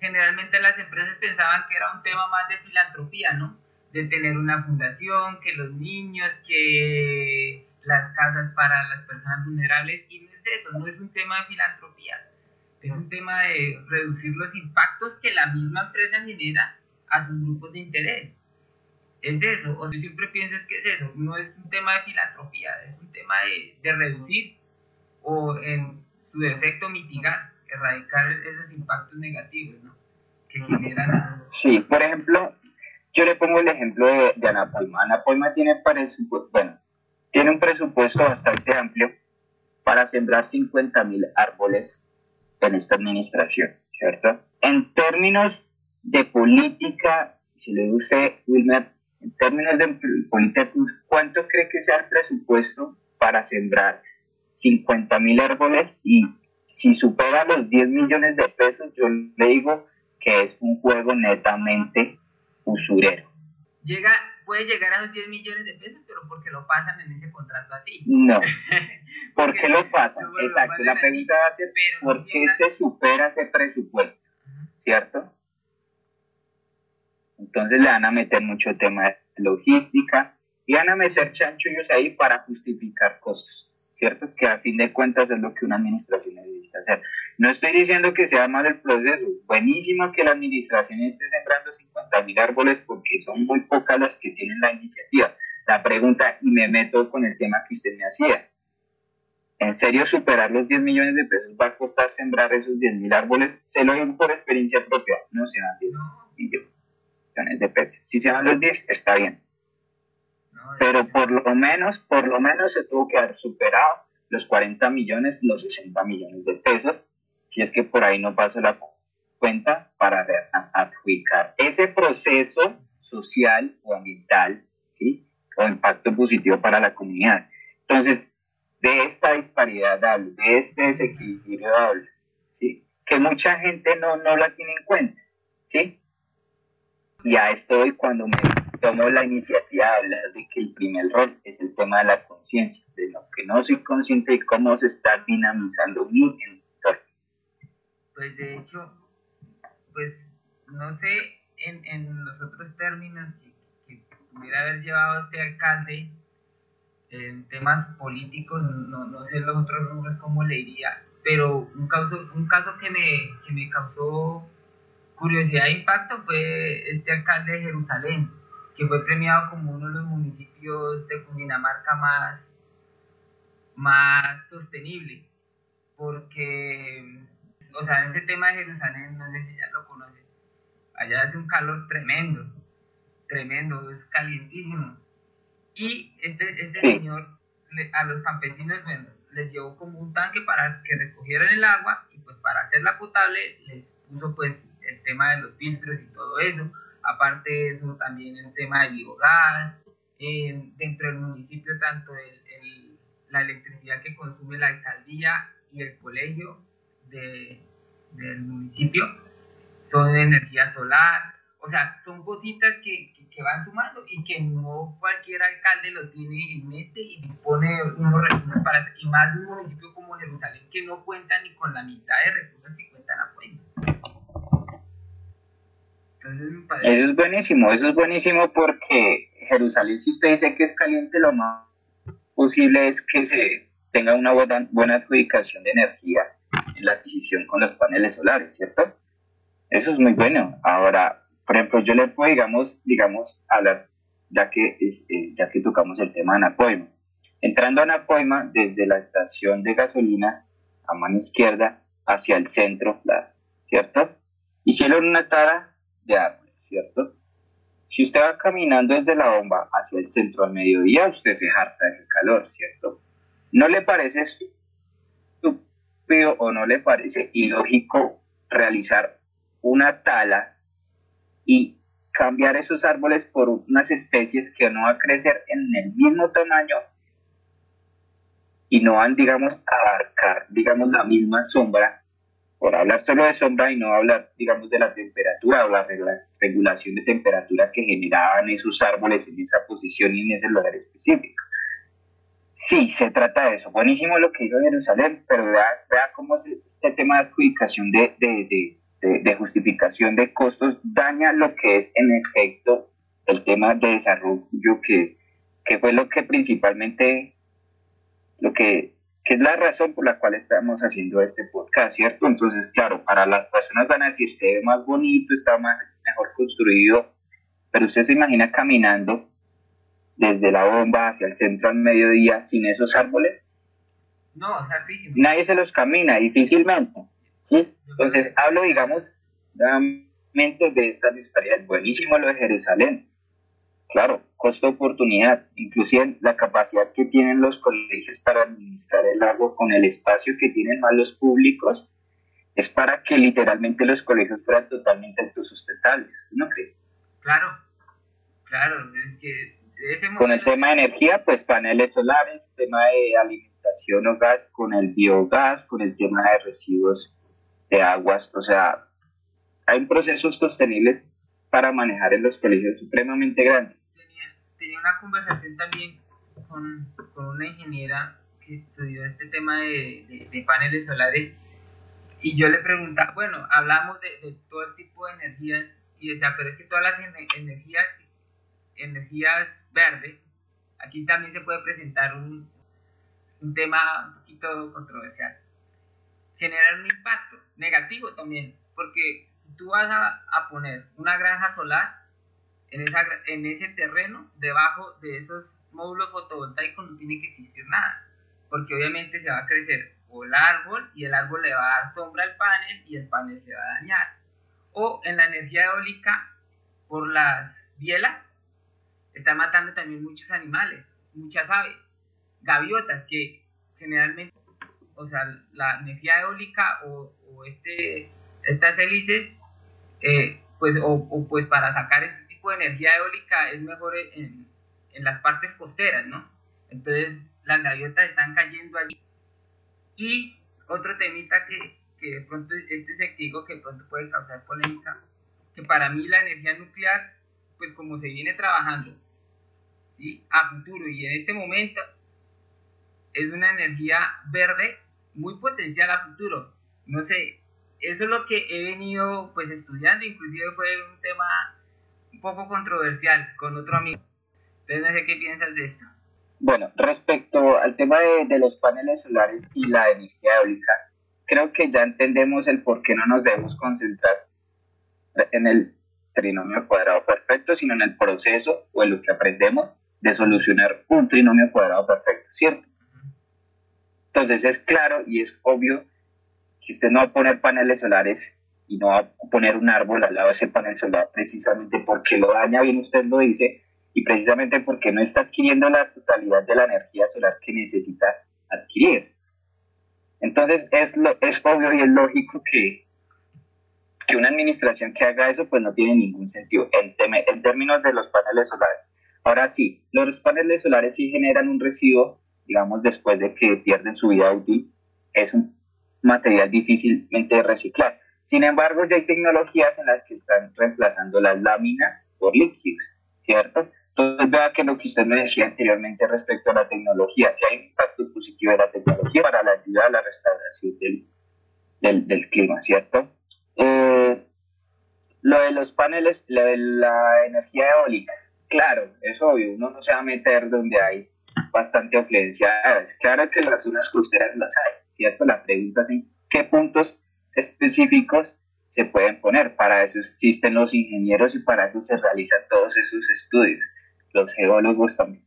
generalmente las empresas pensaban que era un tema más de filantropía, ¿no? De tener una fundación, que los niños, que las casas para las personas vulnerables, y no es eso, no es un tema de filantropía es un tema de reducir los impactos que la misma empresa genera a sus grupos de interés. Es eso, o yo siempre pienso que es eso, no es un tema de filantropía, es un tema de, de reducir o en su defecto mitigar, erradicar esos impactos negativos ¿no? que generan. Sí, por ejemplo, yo le pongo el ejemplo de, de Ana Palma. Ana Palma tiene, bueno, tiene un presupuesto bastante amplio para sembrar 50 mil árboles en esta administración, ¿cierto? En términos de política, si le guste, Wilmer, en términos de política, ¿cuánto cree que sea el presupuesto para sembrar 50 mil árboles? Y si supera los 10 millones de pesos, yo le digo que es un juego netamente usurero. Llega puede llegar a los 10 millones de pesos, pero porque lo pasan en ese contrato así. No. ¿Por qué lo pasan? Exacto. la pregunta va a ser, ¿por qué se supera ese presupuesto? ¿Cierto? Entonces le van a meter mucho tema de logística y van a meter chanchullos ahí para justificar costos. ¿Cierto? Que a fin de cuentas es lo que una administración necesita hacer. No estoy diciendo que sea mal el proceso, buenísimo que la administración esté sembrando 50 mil árboles porque son muy pocas las que tienen la iniciativa. La pregunta, y me meto con el tema que usted me hacía, ¿en serio superar los 10 millones de pesos va a costar sembrar esos 10 mil árboles? Se lo digo por experiencia propia, no se van 10 millones de pesos. Si se van los 10, está bien pero por lo menos, por lo menos se tuvo que haber superado los 40 millones, los 60 millones de pesos, si es que por ahí no pasó la cuenta para adjudicar ese proceso social o ambiental, ¿sí? O impacto positivo para la comunidad. Entonces, de esta disparidad de este desequilibrio ¿sí? Que mucha gente no, no la tiene en cuenta, ¿sí? Ya estoy cuando me tomo la iniciativa de hablar de que el primer rol es el tema de la conciencia, de lo que no soy consciente de cómo se está dinamizando mi entorno. Pues de hecho, pues no sé en, en los otros términos que, que, pudiera haber llevado este alcalde en temas políticos, no, no sé los otros rubros cómo le iría, pero un caso, un caso que, me, que me causó curiosidad e impacto fue este alcalde de Jerusalén, que fue premiado como uno de los municipios de Cundinamarca más, más sostenible, porque, o sea, en ese tema de Jerusalén, no sé si ya lo conocen, allá hace un calor tremendo, tremendo, es calientísimo. Y este, este señor a los campesinos, bueno, les llevó como un tanque para que recogieran el agua y pues para hacerla potable les puso pues el tema de los filtros y todo eso Aparte de eso, también el tema del biogás, eh, dentro del municipio, tanto el, la electricidad que consume la alcaldía y el colegio de, del municipio son de energía solar. O sea, son cositas que, que, van sumando y que no cualquier alcalde lo tiene en mente y dispone de unos recursos para. Y más de un municipio como Jerusalén que no cuenta ni con la mitad de recursos que cuentan a Puebla. Eso es buenísimo, eso es buenísimo porque Jerusalén, si usted dice que es caliente, lo más posible es que se tenga una buena, adjudicación de energía en la adquisición con los paneles solares, ¿cierto? Eso es muy bueno. Ahora, por ejemplo, yo le puedo, digamos, digamos, hablar, ya que, eh, ya que tocamos el tema de Anapoima. Entrando a Anapoima, desde la estación de gasolina a mano izquierda hacia el centro, ¿cierto? Hicieron una tara de árboles, ¿cierto? Si usted va caminando desde la bomba hacia el centro al mediodía, usted se harta de ese calor, ¿cierto? ¿No le parece estúpido o no le parece ilógico realizar una tala y cambiar esos árboles por unas especies que no van a crecer en el mismo tamaño y no van, digamos, a abarcar, digamos, la misma sombra, por hablar solo de sombra y no hablar, digamos, de la temperatura o la regulación de temperatura que generaban esos árboles en esa posición y en ese lugar específico. Sí, se trata de eso. Buenísimo lo que hizo Jerusalén, pero vea, vea cómo este tema de adjudicación de, de, de, justificación de costos daña lo que es en efecto el tema de desarrollo que, que fue lo que principalmente, lo que, que es la razón por la cual estamos haciendo este podcast, ¿cierto? Entonces, claro, para las personas van a decir, se ve más bonito, está más, mejor construido, pero usted se imagina caminando desde la bomba hacia el centro al mediodía sin esos árboles. No, difícil. Nadie se los camina, difícilmente. ¿sí? Entonces, hablo, digamos, de esta disparidad. Buenísimo lo de Jerusalén. Claro, costo-oportunidad, inclusive la capacidad que tienen los colegios para administrar el agua con el espacio que tienen más los públicos, es para que literalmente los colegios fueran totalmente autosustentables, ¿no crees? Claro, claro, es que... Con el tema de energía, pues paneles solares, tema de alimentación o gas, con el biogás, con el tema de residuos de aguas, o sea, hay un proceso sostenible para manejar en los colegios supremamente grande. Tenía, una conversación también con, con, una ingeniera que estudió este tema de, de, paneles solares. Y yo le preguntaba, bueno, hablamos de, todo el tipo de energías y decía, pero es que todas las energías, energías verdes, aquí también se puede presentar un, un tema un poquito controversial. Generar un impacto negativo también, porque si tú vas a, poner una granja solar en, esa, en ese terreno, debajo de esos módulos fotovoltaicos no tiene que existir nada, porque obviamente se va a crecer o el árbol y el árbol le va a dar sombra al panel y el panel se va a dañar. O en la energía eólica, por las bielas, están matando también muchos animales, muchas aves, gaviotas que generalmente o sea, la energía eólica o, este, estas hélices, eh, pues, o, pues para sacar tipo de energía eólica es mejor en, las partes costeras, ¿no? Entonces las gaviotas están cayendo allí. Y otro temita que, que de pronto, este se digo que de pronto puede causar polémica, que para mí la energía nuclear, pues como se viene trabajando, ¿sí? A futuro y en este momento es una energía verde muy potencial a futuro. No sé, eso es lo que he venido pues estudiando, inclusive fue un tema poco controversial con otro amigo. Entonces no sé qué piensas de esto. Bueno, respecto al tema de, los paneles solares y la energía eólica, creo que ya entendemos el por qué no nos debemos concentrar en el trinomio cuadrado perfecto, sino en el proceso o en lo que aprendemos de solucionar un trinomio cuadrado perfecto, ¿cierto? Entonces es claro y es obvio que usted no va a poner paneles solares y no va a poner un árbol al lado de ese panel solar precisamente porque lo daña, bien usted lo dice, y precisamente porque no está adquiriendo la totalidad de la energía solar que necesita adquirir. Entonces es, lo, es obvio y es lógico que, que una administración que haga eso pues no tiene ningún sentido en, en términos de los paneles solares. Ahora sí, los paneles solares sí generan un residuo digamos, después de que pierden su vida útil, es un material difícilmente de reciclar. Sin embargo, ya hay tecnologías en las que están reemplazando las láminas por líquidos, ¿cierto? Entonces, vea que lo que usted me decía anteriormente respecto a la tecnología, si hay un impacto positivo de la tecnología para la ayuda a la restauración del, del, clima, ¿cierto? Eh, lo de los paneles, lo de la energía eólica, claro, es obvio, uno no se va a meter donde hay bastante influenciadas. Claro que las zonas costeras las hay, ¿cierto? La pregunta es en qué puntos específicos se pueden poner. Para eso existen los ingenieros y para eso se realizan todos esos estudios. Los geólogos también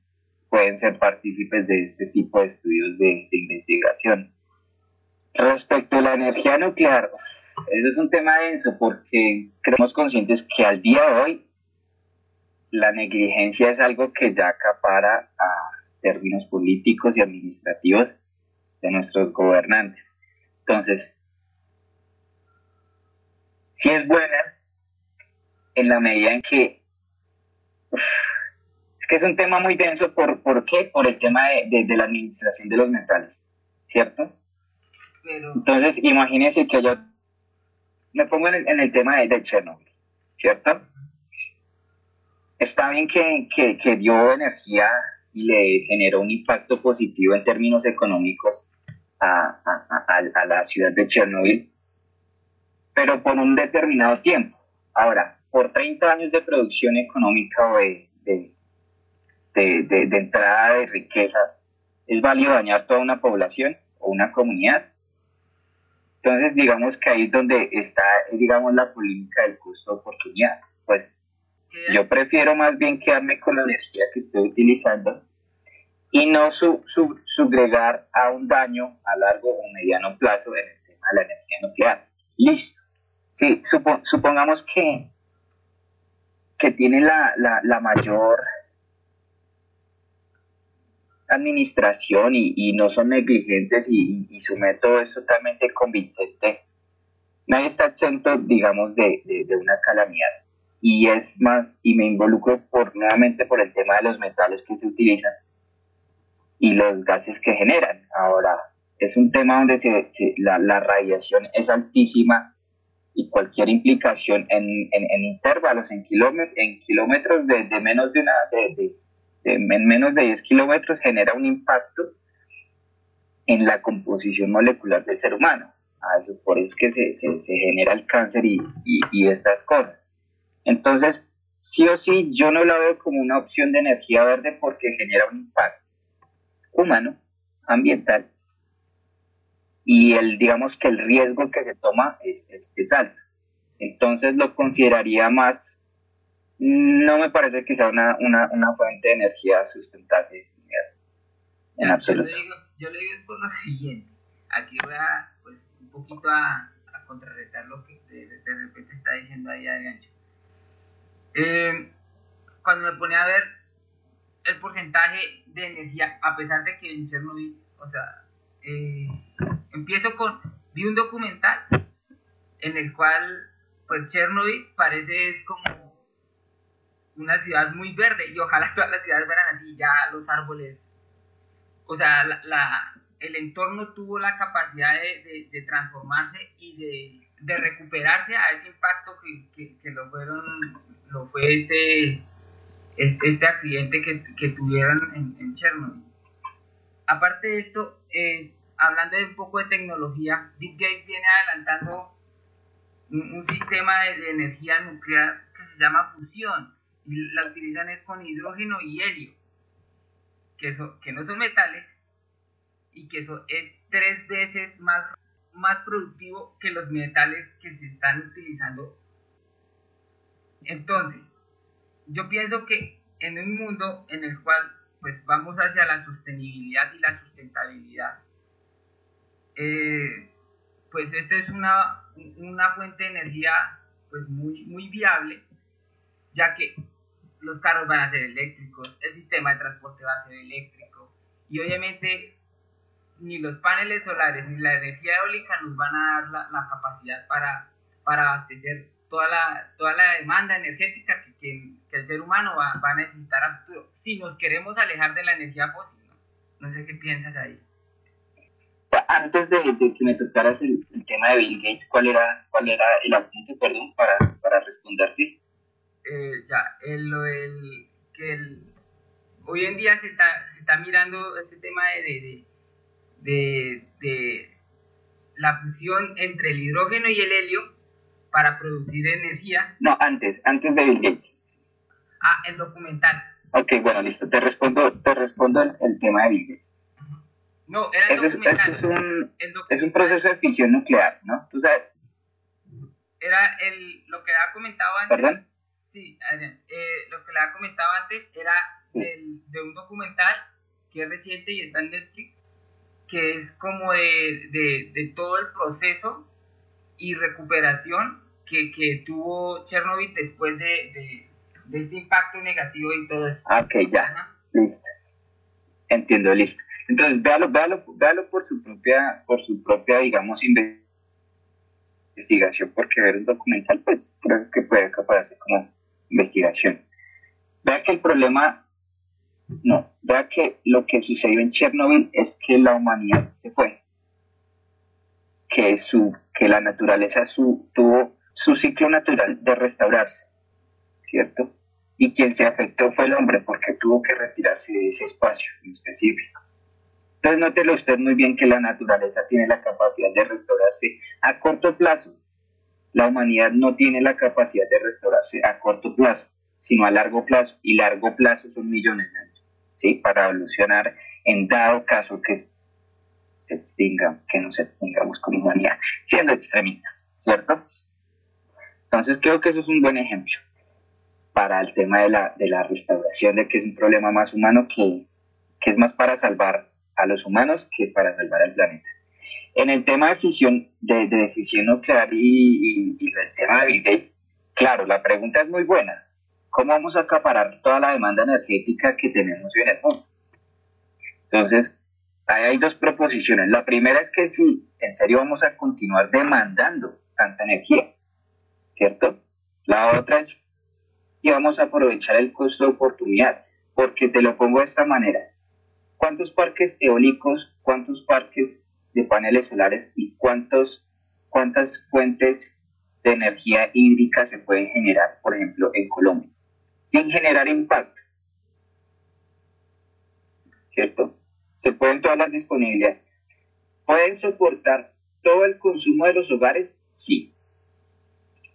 pueden ser partícipes de este tipo de estudios de, de investigación. Respecto a la energía nuclear, eso es un tema denso porque creemos conscientes que al día de hoy la negligencia es algo que ya acapara a términos políticos y administrativos de nuestros gobernantes. Entonces, si es buena en la medida en que es que es un tema muy denso, ¿por, ¿por qué? Por el tema de, la administración de los metales, ¿cierto? Entonces, imagínense que yo me pongo en el, tema de, de Chernobyl, ¿cierto? está bien que, dio energía y le generó un impacto positivo en términos económicos a, la ciudad de Chernobyl, pero por un determinado tiempo. Ahora, por 30 años de producción económica o de, de, entrada de riquezas, ¿es válido dañar toda una población o una comunidad? Entonces, digamos que ahí es donde está, digamos, la polémica del costo-oportunidad. Pues yo prefiero más bien quedarme con la energía que estoy utilizando y no su, subgregar a un daño a largo o mediano plazo en el tema de la energía nuclear. Listo. Sí, supongamos que, que tiene la, mayor administración y, no son negligentes y, su método es totalmente convincente. Nadie está exento, digamos, de una calamidad y es más, y me involucro por, nuevamente por el tema de los metales que se utilizan y los gases que generan. Ahora, es un tema donde se, la, la, radiación es altísima y cualquier implicación en, en, intervalos, en kilómetros, en kilómetros de, de menos de una, de, de, menos de 10 kilómetros genera un impacto en la composición molecular del ser humano. Eso, por eso es que se, se, se genera el cáncer y, y, y estas cosas. Entonces, sí o sí, yo no la veo como una opción de energía verde porque genera un impacto humano, ambiental, y el, digamos que el riesgo que se toma es, es, alto. Entonces lo consideraría más, no me parece que sea una, una, una fuente de energía sustentable en absoluto. Yo le, digo, yo le digo por lo siguiente, aquí voy a pues, un poquito a, a contrarrestar lo que de, de repente está diciendo ahí Adrián. Eh, cuando me ponía a ver el porcentaje de energía, a pesar de que en Chernobyl, o sea, eh, empiezo con, vi un documental en el cual, pues Chernobyl parece es como una ciudad muy verde y ojalá todas las ciudades fueran así, ya los árboles, o sea, la, el entorno tuvo la capacidad de, de, transformarse y de, de, recuperarse a ese impacto que, que, que lo fueron lo fue este, este, accidente que, que tuvieron en, Chernobyl. Aparte de esto, es, hablando de un poco de tecnología, Bill Gates viene adelantando un, sistema de, energía nuclear que se llama fusión y la utilizan es con hidrógeno y helio, que, que no son metales y que eso es tres veces más, más productivo que los metales que se están utilizando. Entonces, yo pienso que en un mundo en el cual pues vamos hacia la sostenibilidad y la sustentabilidad, eh, pues esta es una, una fuente de energía pues muy, muy viable, ya que los carros van a ser eléctricos, el sistema de transporte va a ser eléctrico y obviamente ni los paneles solares ni la energía eólica nos van a dar la, la capacidad para, para abastecer toda la, toda la demanda energética que, que, el ser humano va, va, a necesitar a futuro, si nos queremos alejar de la energía fósil. No, sé qué piensas ahí. Antes de, que me tocaras el, tema de Bill Gates, ¿cuál era, cuál era el apunte, perdón, para, para responderte? Eh, ya, lo del que el, hoy en día se está, se está mirando este tema de, de, de, de la fusión entre el hidrógeno y el helio para producir energía. No, antes, antes de Bill Gates. Ah, el documental. Ok, bueno, listo. Te respondo, te respondo el, tema de Bill. No, era el es, es, un, es un proceso de fisión nuclear, ¿no? ¿Tú sabes? Era el, lo que le había comentado antes. ¿Perdón? Sí, eh, lo que le había comentado antes era de un documental que es reciente y está en Netflix, que es como de, de, de todo el proceso y recuperación que, que tuvo Chernobyl después de, de, este impacto negativo y todo eso. Ah, ok, ya, listo. Entiendo, listo. Entonces, véalo, véalo, véalo por su propia, por su propia, digamos, investigación, porque ver un documental, pues creo que puede acapararse como investigación. Vea que el problema, no, vea que lo que sucedió en Chernobyl es que la humanidad se fue, que, su, que la naturaleza su, tuvo su ciclo natural de restaurarse, ¿cierto? Y quien se afectó fue el hombre porque tuvo que retirarse de ese espacio en específico. Entonces, nótelo usted muy bien que la naturaleza tiene la capacidad de restaurarse a corto plazo, la humanidad no tiene la capacidad de restaurarse a corto plazo, sino a largo plazo, y largo plazo son millones de años, ¿sí? Para evolucionar en dado caso que se extinga, que nos extingamos como humanidad, siendo extremistas, ¿cierto? Entonces creo que eso es un buen ejemplo para el tema de la, de la restauración, de que es un problema más humano que, que es más para salvar a los humanos que para salvar al planeta. En el tema de fisión, de, fisión nuclear y, el tema de Bill Gates, claro, la pregunta es muy buena. ¿Cómo vamos a acaparar toda la demanda energética que tenemos en el mundo? Entonces, ahí hay dos proposiciones. La primera es que si en serio vamos a continuar demandando tanta energía, ¿cierto? La otra es que vamos a aprovechar el costo de oportunidad, porque te lo pongo de esta manera. ¿Cuántos parques eólicos, cuántos parques de paneles solares y cuántos, cuántas fuentes de energía hídrica se pueden generar, por ejemplo, en Colombia, sin generar impacto. ¿Cierto? Se pueden todas las disponibilidades. ¿Pueden soportar todo el consumo de los hogares? Sí.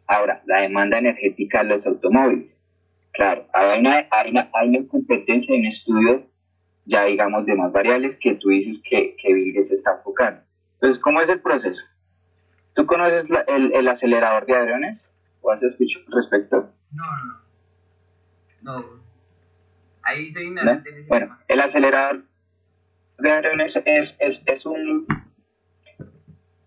Ahora, la demanda energética de los automóviles. Claro, hay una, hay una, hay una competencia en estudio ya digamos de más variables que tú dices que, que está enfocando. Entonces, ¿cómo es el proceso? ¿Tú conoces el, el, acelerador de hadrones? ¿O has escuchado al respecto? No, no, no. Ahí soy ¿No? Bueno, el acelerador de hadrones es, es, es un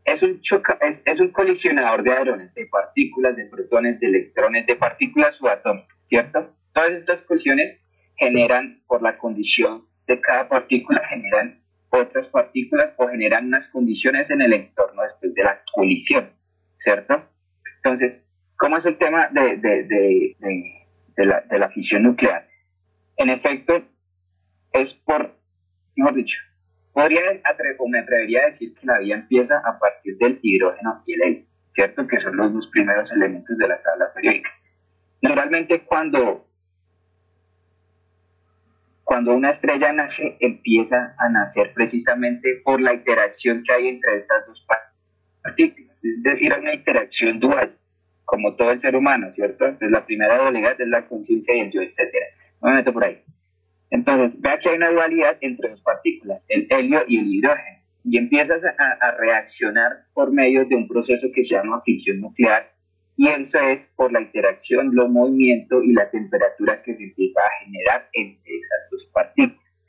es un, choca, es, es, un colisionador de hadrones, de partículas, de protones, de electrones, de partículas subatómicas, ¿cierto? Todas estas colisiones generan, por la condición de cada partícula generan otras partículas o generan unas condiciones en el entorno después de la colisión, ¿cierto? Entonces, ¿cómo es el tema de, de, de, de la, la, fisión nuclear? En efecto, es por, mejor dicho, podría me atrevería a decir que la vida empieza a partir del hidrógeno y el helio, ¿cierto? Que son los dos primeros elementos de la tabla periódica. Normalmente cuando cuando una estrella nace, empieza a nacer precisamente por la interacción que hay entre estas dos partículas, es decir, una interacción dual, como todo el ser humano, ¿cierto? Entonces, la primera dualidad es la conciencia y el yo, etcétera. No me por ahí. Entonces, vea que hay una dualidad entre dos partículas, el helio y el hidrógeno, y empiezas a, reaccionar por medio de un proceso que se llama fisión nuclear, y eso es por la interacción, los movimientos y la temperatura que se empieza a generar entre esas dos partículas.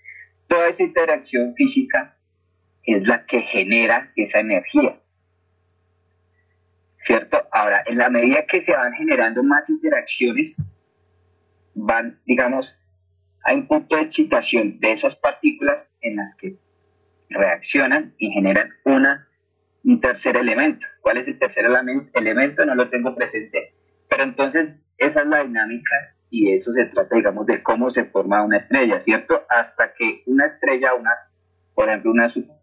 Toda esa interacción física es la que genera esa energía. ¿Cierto? Ahora, en la medida que se van generando más interacciones, van, digamos, hay un punto de excitación de esas partículas en las que reaccionan y generan un tercer elemento. ¿Cuál es el tercer elemento? No lo tengo presente. Pero entonces esa es la dinámica y de eso se trata, digamos, de cómo se forma una estrella, ¿cierto? Hasta que una estrella, una, por ejemplo, una supernova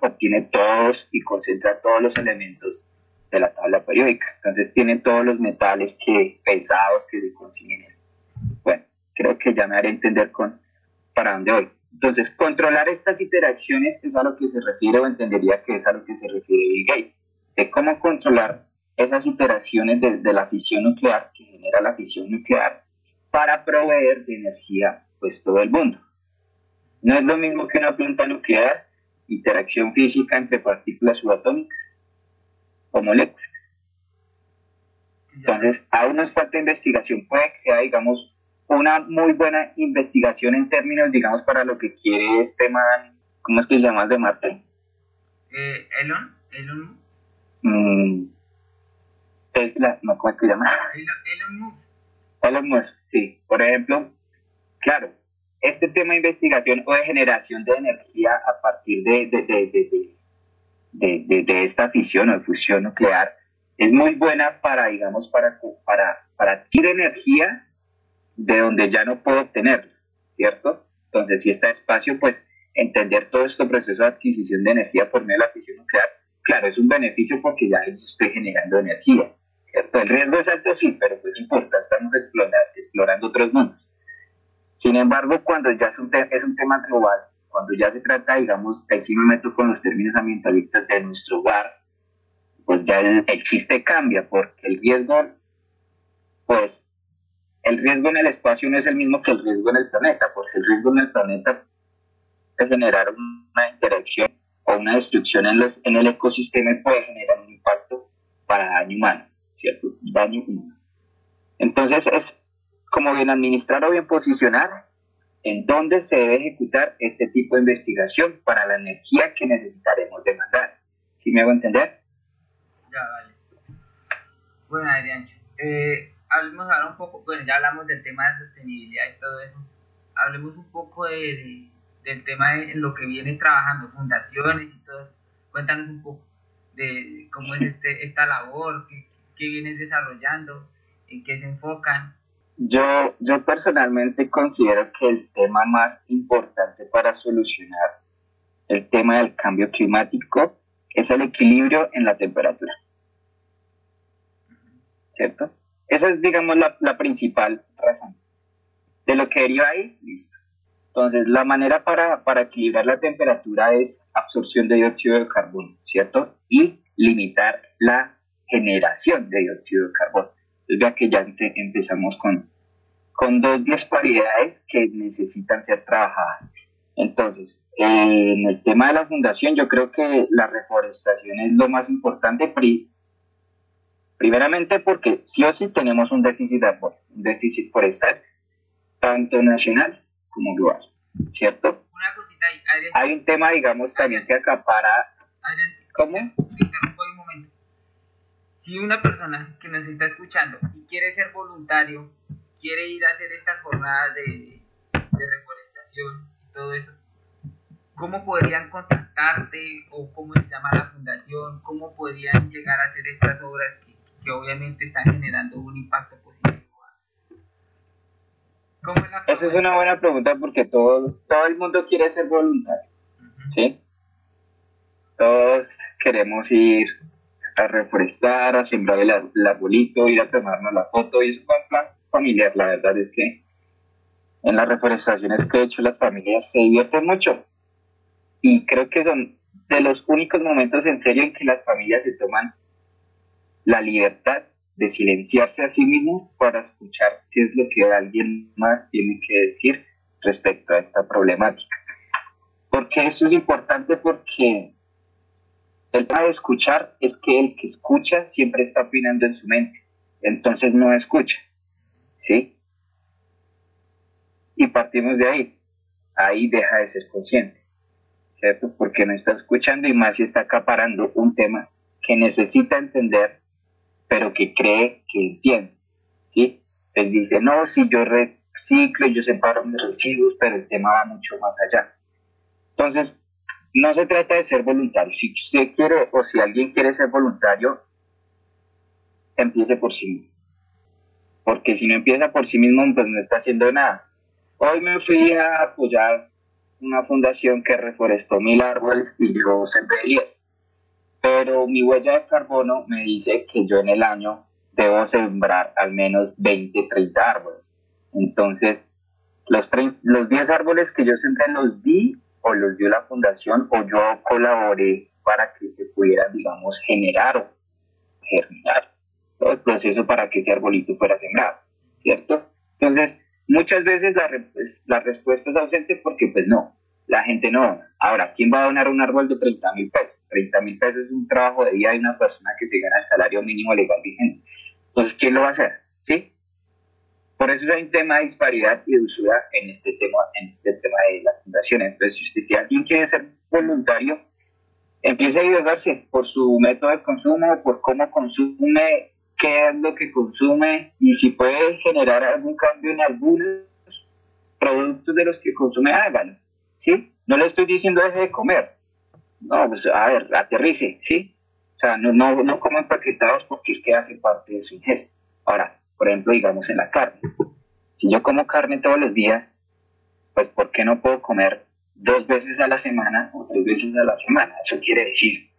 obtiene todos y concentra todos los elementos de la tabla periódica. Entonces tiene todos los metales que pesados que se consiguen. Bueno, creo que ya me haré entender con para dónde voy. Entonces, controlar estas interacciones es a lo que se refiere o entendería que es a lo que se refiere Bill Gates, de cómo controlar esas interacciones de, la fisión nuclear que genera la fisión nuclear para proveer de energía pues todo el mundo. No es lo mismo que una planta nuclear, interacción física entre partículas subatómicas o moléculas. Entonces, aún nos falta investigación, puede que sea, digamos, una muy buena investigación en términos, digamos, para lo que quiere este man, ¿cómo es que se llama el de Marte? Eh, Elon, Elon. Mm, Tesla, no, ¿cómo es que se llama? Elon, Elon Musk. Elon Musk, sí. Por ejemplo, claro, este tema de investigación o de generación de energía a partir de, de, de, de, de esta fisión o fusión nuclear es muy buena para, digamos, para, para, para adquirir energía de donde ya no puedo obtenerla, ¿cierto? Entonces, si está espacio, pues entender todo este proceso de adquisición de energía por medio de la fisión nuclear, claro, es un beneficio porque ya estoy generando energía, ¿cierto? El riesgo es alto, sí, pero pues importa, estamos explorando, explorando otros mundos. Sin embargo, cuando ya es un, es un tema global, cuando ya se trata, digamos, ahí sí me meto con los términos ambientalistas de nuestro hogar, pues ya chiste cambia, porque el riesgo, pues, el riesgo en el espacio no es el mismo que el riesgo en el planeta, porque el riesgo en el planeta es generar una interacción o una destrucción en, los, en el ecosistema y puede generar un impacto para daño humano, ¿cierto? Daño humano. Entonces es como bien administrar o bien posicionar en dónde se debe ejecutar este tipo de investigación para la energía que necesitaremos demandar. ¿Sí me hago entender? Ya, vale. Bueno, Adrián, eh, hablemos ahora un poco, bueno, ya hablamos del tema de sostenibilidad y todo eso. Hablemos un poco de, del tema de lo que vienes trabajando, fundaciones y todo eso. Cuéntanos un poco de cómo es este, esta labor, qué, qué vienes desarrollando, en qué se enfocan. Yo, yo personalmente considero que el tema más importante para solucionar el tema del cambio climático es el equilibrio en la temperatura. ¿Cierto? Esa es, digamos, la, la principal razón. De lo que deriva ahí, listo. Entonces, la manera para, para, equilibrar la temperatura es absorción de dióxido de carbono, ¿cierto? Y limitar la generación de dióxido de carbono. Entonces, vea que ya empezamos con, con dos disparidades que necesitan ser trabajadas. Entonces, en el tema de la fundación, yo creo que la reforestación es lo más importante, primeramente porque sí o sí tenemos un déficit, un déficit forestal, tanto nacional como global, ¿cierto? Una cosita ahí, Adrián. Hay un tema, digamos, también que acapara... Adrián, ¿Cómo? te interrumpo un momento. Si una persona que nos está escuchando y quiere ser voluntario, quiere ir a hacer estas jornadas de, de reforestación y todo eso, ¿cómo podrían contactarte o cómo se llama la fundación? ¿Cómo podrían llegar a hacer estas obras que, que obviamente están generando un impacto positivo? ¿Cómo es la Esa es una buena pregunta porque todo, todo el mundo quiere ser voluntario, ¿sí? Todos queremos ir a reforestar, a sembrar el, el arbolito, ir a tomarnos la foto y eso fue un plan familiar. La verdad es que en las reforestaciones que he hecho las familias se divierten mucho y creo que son de los únicos momentos en serio en que las familias se toman la libertad de silenciarse a sí mismo para escuchar qué es lo que alguien más tiene que decir respecto a esta problemática. Porque eso es importante porque el tema de escuchar es que el que escucha siempre está opinando en su mente, entonces no escucha, ¿sí? Y partimos de ahí, ahí deja de ser consciente, ¿cierto? Porque no está escuchando y más si está acaparando un tema que necesita entender pero que cree que entiende, ¿sí? Él dice, no, si yo reciclo, yo separo mis residuos, pero el tema va mucho más allá. Entonces, no se trata de ser voluntario. Si usted quiere o si alguien quiere ser voluntario, empiece por sí mismo. Porque si no empieza por sí mismo, pues no está haciendo nada. Hoy me fui a apoyar una fundación que reforestó mil árboles y yo sembré diez pero mi huella de carbono me dice que yo en el año debo sembrar al menos 20, 30 árboles. Entonces, los, los 10 árboles que yo sembré los di o los dio la fundación o yo colaboré para que se pudieran, digamos, generar o germinar todo el proceso para que ese arbolito fuera sembrado, ¿cierto? Entonces, muchas veces la, la respuesta es ausente porque pues no, la gente no. Ahora, ¿quién va a donar un árbol de 30 mil pesos? 30 mil pesos es un trabajo de vida de una persona que se gana el salario mínimo legal vigente. Entonces, ¿quién lo va a hacer? ¿Sí? Por eso hay un tema de disparidad y de usura en este tema, en este tema de la fundación. Entonces, si alguien quiere ser voluntario, empiece a ayudarse por su método de consumo, por cómo consume, qué es lo que consume y si puede generar algún cambio en algunos productos de los que consume, hágalo. ¿Sí? No le estoy diciendo deje de comer. No, pues a ver, aterrice, ¿sí? O sea, no, no, no coman paquetados porque es que hace parte de su ingesta. Ahora, por ejemplo, digamos en la carne. Si yo como carne todos los días, pues ¿por qué no puedo comer dos veces a la semana o tres veces a la semana? Eso quiere decir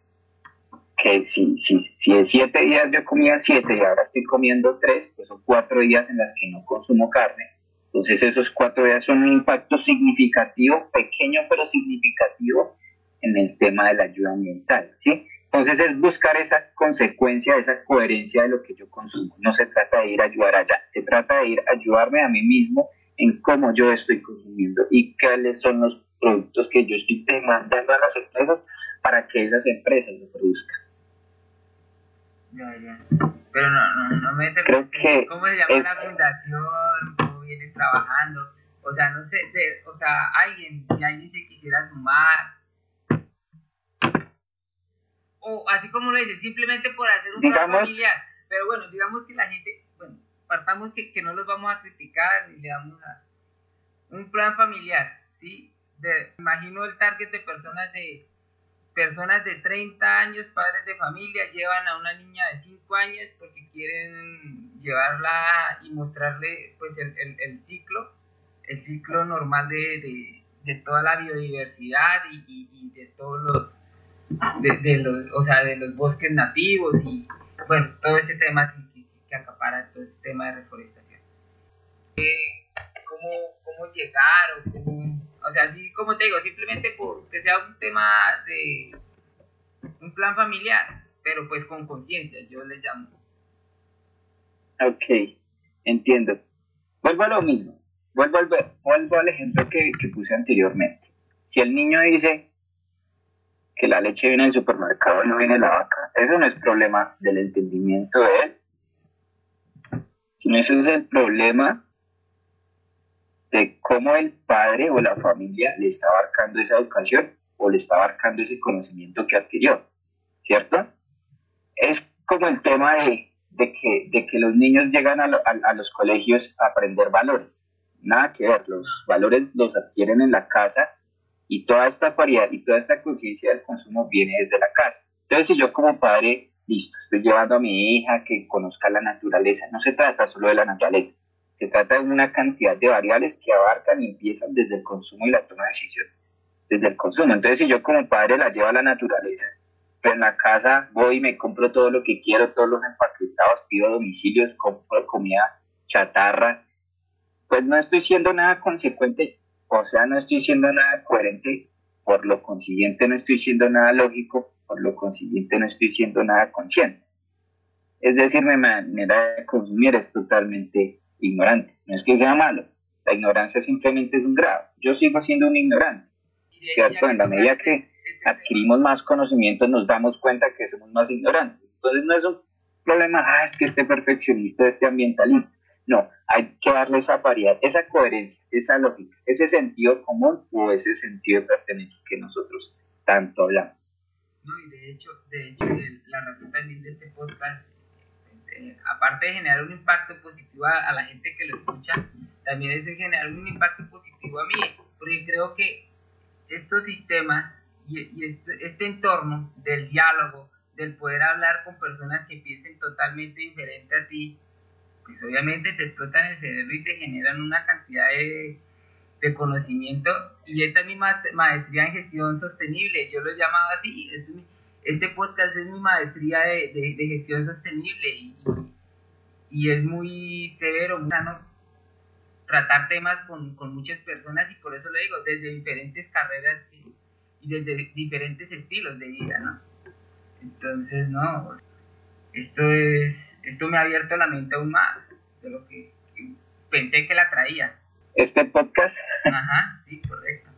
que si, si, si siete días yo comía siete y ahora estoy comiendo tres, pues son cuatro días en las que no consumo carne. Entonces esos cuatro días son un impacto significativo, pequeño pero significativo en el tema de la ayuda ambiental, ¿sí? Entonces es buscar esa consecuencia, esa coherencia de lo que yo consumo. No se trata de ir a ayudar allá, se trata de ir a ayudarme a mí mismo en cómo yo estoy consumiendo y cuáles son los productos que yo estoy demandando a las empresas para que esas empresas lo produzcan. Ya, ya. Pero no, no, no me Creo que ¿Cómo se llama la fundación? ¿Cómo vienes trabajando? O sea, no sé, o sea, alguien, si alguien se quisiera sumar, o así como lo dice, simplemente por hacer un plan familiar. Pero bueno, digamos que la gente, bueno, partamos que, que no los vamos a criticar ni le damos a un plan familiar, ¿sí? De, imagino el target de personas de personas de 30 años, padres de familia, llevan a una niña de 5 años porque quieren llevarla y mostrarle pues el, el, el ciclo, el ciclo normal de, de, de toda la biodiversidad y, y, y de todos los de, los, o sea, de los bosques nativos y bueno, todo ese tema que, que, acapara todo este tema de reforestación. ¿Cómo, cómo llegar o cómo, o sea, así como te digo, simplemente porque sea un tema de un plan familiar, pero pues con conciencia, yo le llamo. Ok, entiendo. Vuelvo a lo mismo, vuelvo al, vuelvo al ejemplo que, que puse anteriormente. Si el niño dice, que la leche viene del supermercado y no viene de la vaca. Eso no es problema del entendimiento de él, sino eso es el problema de cómo el padre o la familia le está abarcando esa educación o le está abarcando ese conocimiento que adquirió, ¿cierto? Es como el tema de, que, de que los niños llegan a, a los colegios a aprender valores. Nada que ver, los valores los adquieren en la casa y toda esta variedad y toda esta conciencia del consumo viene desde la casa. Entonces, si yo como padre, listo, estoy llevando a mi hija que conozca la naturaleza, no se trata solo de la naturaleza, se trata de una cantidad de variables que abarcan y empiezan desde el consumo y la toma de decisión, desde el consumo. Entonces, si yo como padre la llevo a la naturaleza, pero en la casa voy y me compro todo lo que quiero, todos los empaquetados, pido domicilios, compro comida chatarra, pues no estoy siendo nada consecuente o sea, no estoy siendo nada coherente, por lo consiguiente no estoy siendo nada lógico, por lo consiguiente no estoy siendo nada consciente. Es decir, mi manera de consumir es totalmente ignorante. No es que sea malo, la ignorancia simplemente es un grado. Yo sigo siendo un ignorante. ¿Cierto? En la medida que adquirimos más conocimiento nos damos cuenta que somos más ignorantes. Entonces no es un problema, ah, es que este perfeccionista, este ambientalista. No, hay que darle esa variedad, esa coherencia, esa lógica, ese sentido común o ese sentido de pertenencia que nosotros tanto hablamos. No, y de hecho, de hecho la razón también de este podcast, eh, aparte de generar un impacto positivo a, la gente que lo escucha, también es generar un impacto positivo a mí, porque creo que estos sistemas y, este, este entorno del diálogo, del poder hablar con personas que piensen totalmente diferente a ti, pues obviamente te explotan el cerebro y te generan una cantidad de, de conocimiento. Y esta es mi maestría en gestión sostenible, yo lo he llamado así. Este, podcast es mi maestría de, de, gestión sostenible y, y, es muy severo, muy sano tratar temas con, con, muchas personas y por eso lo digo, desde diferentes carreras y desde diferentes estilos de vida, ¿no? Entonces, no, esto es esto me ha abierto la mente aún más de lo que, pensé que la traía. ¿Este podcast? Ajá, sí, correcto.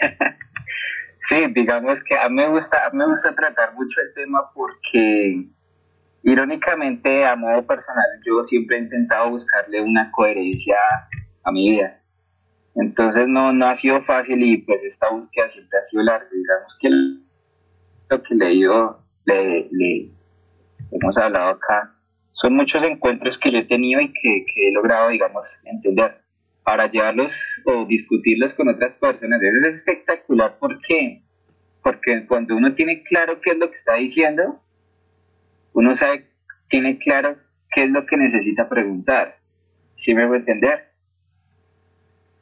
sí, digamos que a mí me gusta, a mí me gusta tratar mucho el tema porque irónicamente a modo personal yo siempre he intentado buscarle una coherencia a mi vida. Entonces no, no ha sido fácil y pues esta búsqueda siempre ha sido larga. Digamos que lo que he le, le hemos hablado acá, son muchos encuentros que yo he tenido y que, he logrado, digamos, entender. Para llevarlos o discutirlos con otras personas, eso es espectacular porque, porque cuando uno tiene claro qué es lo que está diciendo, uno sabe, tiene claro qué es lo que necesita preguntar. ¿Sí me voy a entender?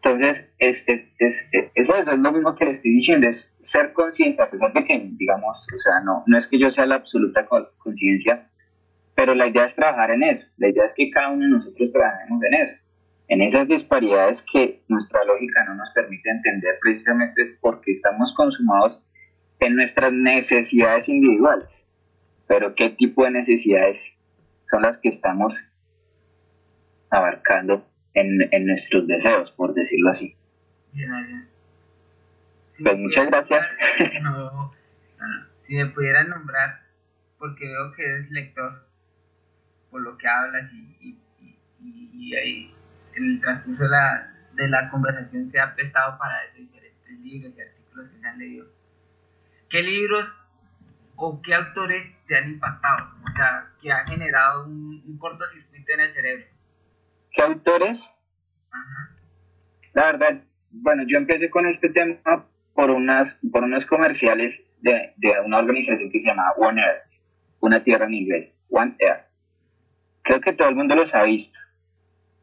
Entonces, es, es, eso es lo mismo que le estoy diciendo, es ser consciente, a pesar de que, digamos, o sea, no, no es que yo sea la absoluta conciencia, pero la idea es trabajar en eso, la idea es que cada uno de nosotros trabajemos en eso, en esas disparidades que nuestra lógica no nos permite entender precisamente porque estamos consumados en nuestras necesidades individuales. Pero ¿qué tipo de necesidades son las que estamos abarcando en, nuestros deseos, por decirlo así. pues muchas gracias. Si me pudieras nombrar, porque veo que eres lector, por lo que hablas y, ahí en el transcurso de la, de la conversación se ha prestado para eso, diferentes libros y artículos que se han leído. ¿Qué libros o qué autores te han impactado? O sea, que ha generado un, un cortocircuito en el cerebro. ¿Qué autores? La verdad, bueno, yo empecé con este tema por, unas, por unos comerciales de, de una organización que se llama One Earth, una tierra en inglés, One Earth. Creo que todo el mundo los ha visto.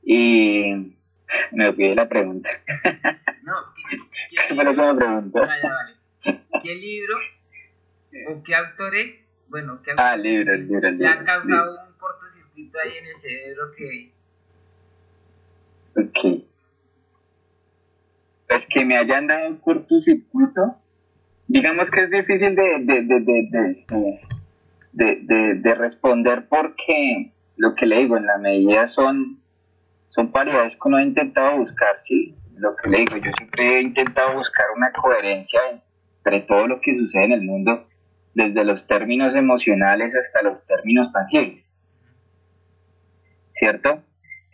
Y me olvidé la pregunta. No, ¿qué, qué, me preguntó? Ah, vale. ¿Qué libro o qué autores, bueno, qué ah, libro, libro, libro, ha causado un cortocircuito ahí en el cerebro que Ok. Pues que me hayan dado un cortocircuito, digamos que es difícil de, de, de, responder porque lo que le digo, en la medida son, son paridades que uno ha intentado buscar, sí. Lo que le digo, yo siempre he intentado buscar una coherencia entre todo lo que sucede en el mundo, desde los términos emocionales hasta los términos tangibles. ¿Cierto?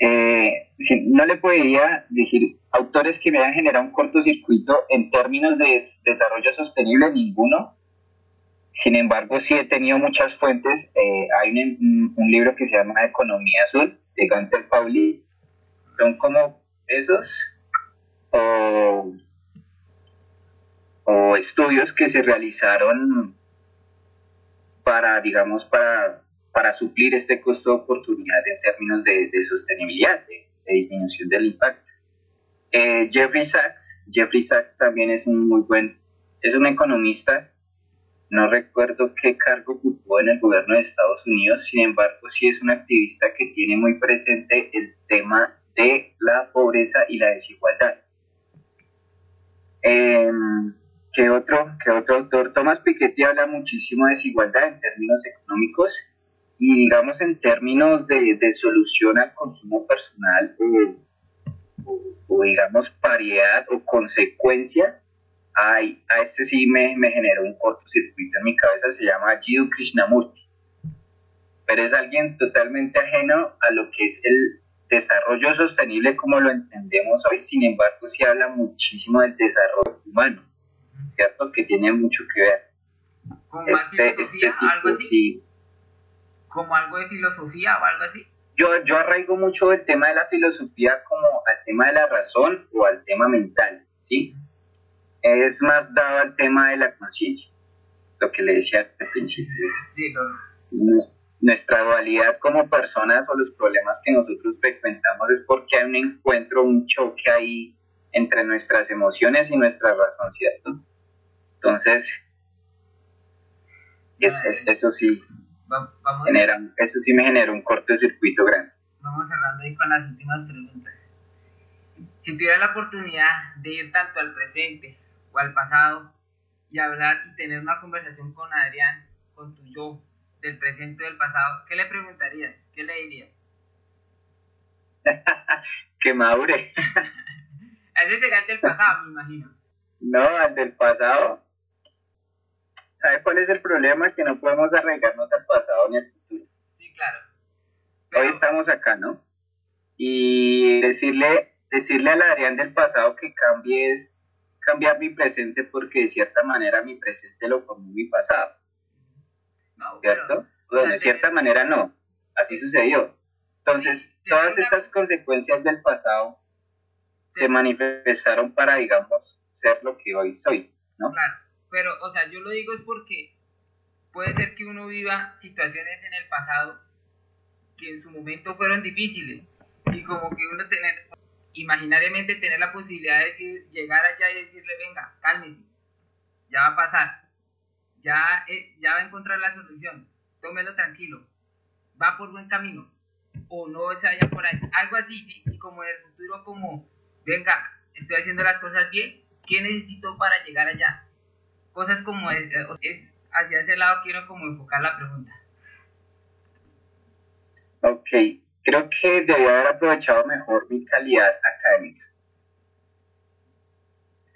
Eh, no le podría decir autores que me hayan generado un cortocircuito en términos de desarrollo sostenible, ninguno. Sin embargo, sí he tenido muchas fuentes. Eh, hay un, libro que se llama Economía Azul de Gunther Pauli. Son como esos o, o estudios que se realizaron para, digamos, para para suplir este costo de oportunidad en términos de, sostenibilidad, de, disminución del impacto. Eh, Jeffrey Sachs, Jeffrey Sachs también es un muy buen, es un economista, no recuerdo qué cargo ocupó en el gobierno de Estados Unidos, sin embargo sí es un activista que tiene muy presente el tema de la pobreza y la desigualdad. Em, ¿Qué otro, qué otro autor? Thomas Piketty habla muchísimo de desigualdad en términos económicos y digamos en términos de, de solución al consumo personal o, digamos paridad o consecuencia, hay, a este sí me, me generó un cortocircuito en mi cabeza, se llama Jiddu Krishnamurti, pero es alguien totalmente ajeno a lo que es el desarrollo sostenible como lo entendemos hoy, sin embargo sí habla muchísimo del desarrollo humano, ¿cierto? Que tiene mucho que ver. este, este tipo, sí como algo de filosofía o algo así? Yo, yo arraigo mucho el tema de la filosofía como al tema de la razón o al tema mental, ¿sí? Es más dado al tema de la conciencia, lo que le decía al principio. Sí, Nuestra dualidad como personas o los problemas que nosotros frecuentamos es porque hay un encuentro, un choque ahí entre nuestras emociones y nuestra razón, ¿cierto? Entonces, es, eso sí, vamos eso sí me genera un cortocircuito grande. Vamos cerrando ahí con las últimas preguntas. Si tuviera la oportunidad de ir tanto al presente o al pasado y hablar y tener una conversación con Adrián, con tu yo del presente o del pasado, ¿qué le preguntarías? ¿Qué le dirías? que madure. Ese será el del pasado, me imagino. No, al del pasado. ¿Sabe cuál es el problema? Que no podemos arreglarnos al pasado ni al futuro. Sí, claro. Hoy estamos acá, ¿no? Y decirle, decirle al Adrián del pasado que cambie es cambiar mi presente porque de cierta manera mi presente lo formó mi pasado. No, ¿Cierto? pero- Bueno, o sea, de cierta manera no. Así sucedió. Entonces, Sí, todas una- estas consecuencias del pasado se manifestaron para, digamos, ser lo que hoy soy, ¿no? Claro, pero, o sea, yo lo digo es porque puede ser que uno viva situaciones en el pasado que en su momento fueron difíciles y como que uno tener, imaginariamente tener la posibilidad de decir, llegar allá y decirle, venga, cálmese, ya va a pasar, ya, eh, ya va a encontrar la solución, tómelo tranquilo, va por buen camino, o no se vaya por ahí, algo así, sí, y como en el futuro como, venga, estoy haciendo las cosas bien, ¿qué necesito para llegar allá? Cosas como, eh, es- hacia ese lado quiero como enfocar la pregunta. Ok, creo que debía haber aprovechado mejor mi calidad académica.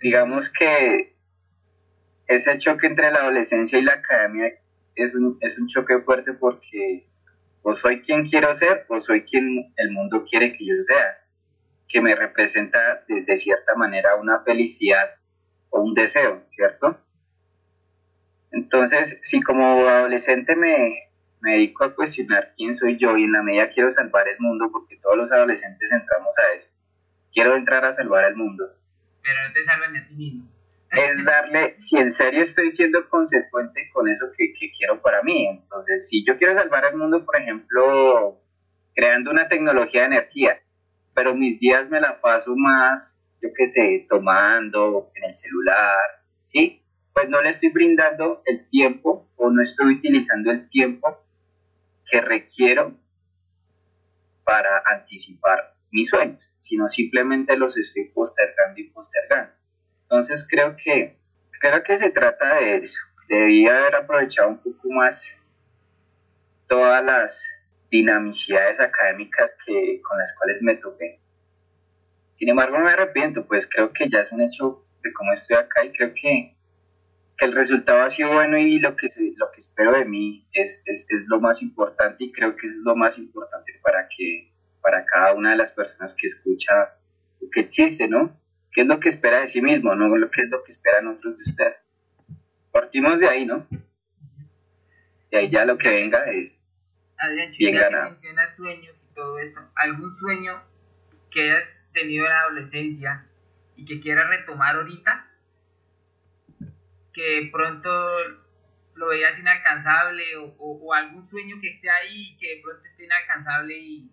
Digamos que ese choque entre la adolescencia y la academia es un, es un choque fuerte porque o soy quien quiero ser o soy quien el mundo quiere que yo sea, que me representa de, de cierta manera una felicidad o un deseo, ¿cierto? Entonces, si como adolescente me, me dedico a cuestionar quién soy yo y en la medida quiero salvar el mundo, porque todos los adolescentes entramos a eso, quiero entrar a salvar el mundo, Pero no te salvan a ti mismo. es darle, si en serio estoy siendo consecuente con eso que, que quiero para mí. Entonces, si yo quiero salvar el mundo, por ejemplo, creando una tecnología de energía, pero mis días me la paso más, yo qué sé, tomando en el celular, ¿sí? Pues no le estoy brindando el tiempo o no estoy utilizando el tiempo que requiero para anticipar mis sueños, sino simplemente los estoy postergando y postergando. Entonces creo que creo que se trata de eso. Debía haber aprovechado un poco más todas las dinamicidades académicas que, con las cuales me topé. Sin embargo, no me arrepiento, pues creo que ya es un hecho de cómo estoy acá y creo que, el resultado ha sido bueno y lo que, se- lo que espero de mí es, es, es lo más importante y creo que es lo más importante para que para cada una de las personas que escucha lo que existe, ¿no? ¿Qué es lo que espera de sí mismo, no lo que es lo que esperan otros de usted? Partimos de ahí, ¿no? De ahí ya lo que venga es Adrián, Bien que ganado. mencionas sueños y todo esto, ¿algún sueño que hayas tenido en la adolescencia y que quieras retomar ahorita? Que pronto lo veías inalcanzable o, o- algún sueño que esté ahí y que de pronto esté inalcanzable y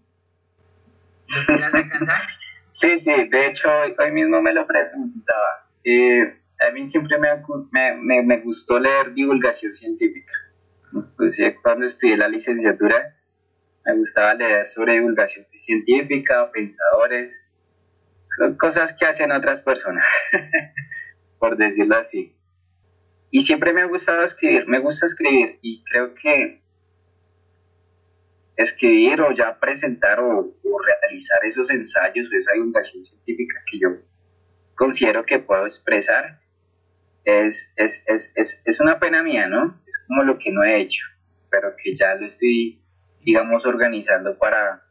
lo quieras alcanzar. Sí, sí, de hecho hoy, mismo me lo preguntaba. Eh, a mí siempre me, me, me, gustó leer divulgación científica. Inclusive cuando estudié la licenciatura me gustaba leer sobre divulgación científica, pensadores, son cosas que hacen otras personas, por decirlo así. Y siempre me ha gustado escribir, me gusta escribir y creo que escribir o ya presentar o, realizar esos ensayos o esa divulgación científica que yo considero que puedo expresar es, es, es, es, una pena mía, ¿no? Es como lo que no he hecho, pero que ya lo estoy, digamos, organizando para,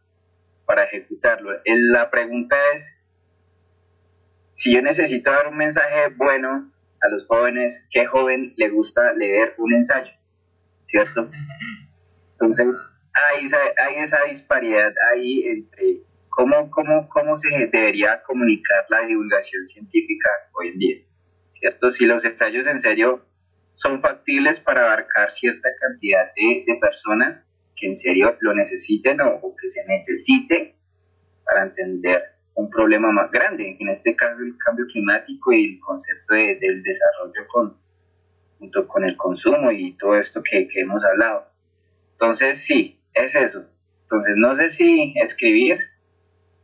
para ejecutarlo. La pregunta es, si yo necesito dar un mensaje bueno a los jóvenes, ¿qué joven le gusta leer un ensayo? ¿Cierto? Entonces, hay esa, esa disparidad ahí entre cómo, cómo, cómo se debería comunicar la divulgación científica hoy en día. ¿Cierto? Si los ensayos en serio son factibles para abarcar cierta cantidad de, de personas que en serio lo necesiten o, o que se necesite para entender un problema más grande, en este caso el cambio climático y el concepto de- del desarrollo con, junto con el consumo y todo esto que, que hemos hablado. Entonces, sí, es eso. Entonces, no sé si escribir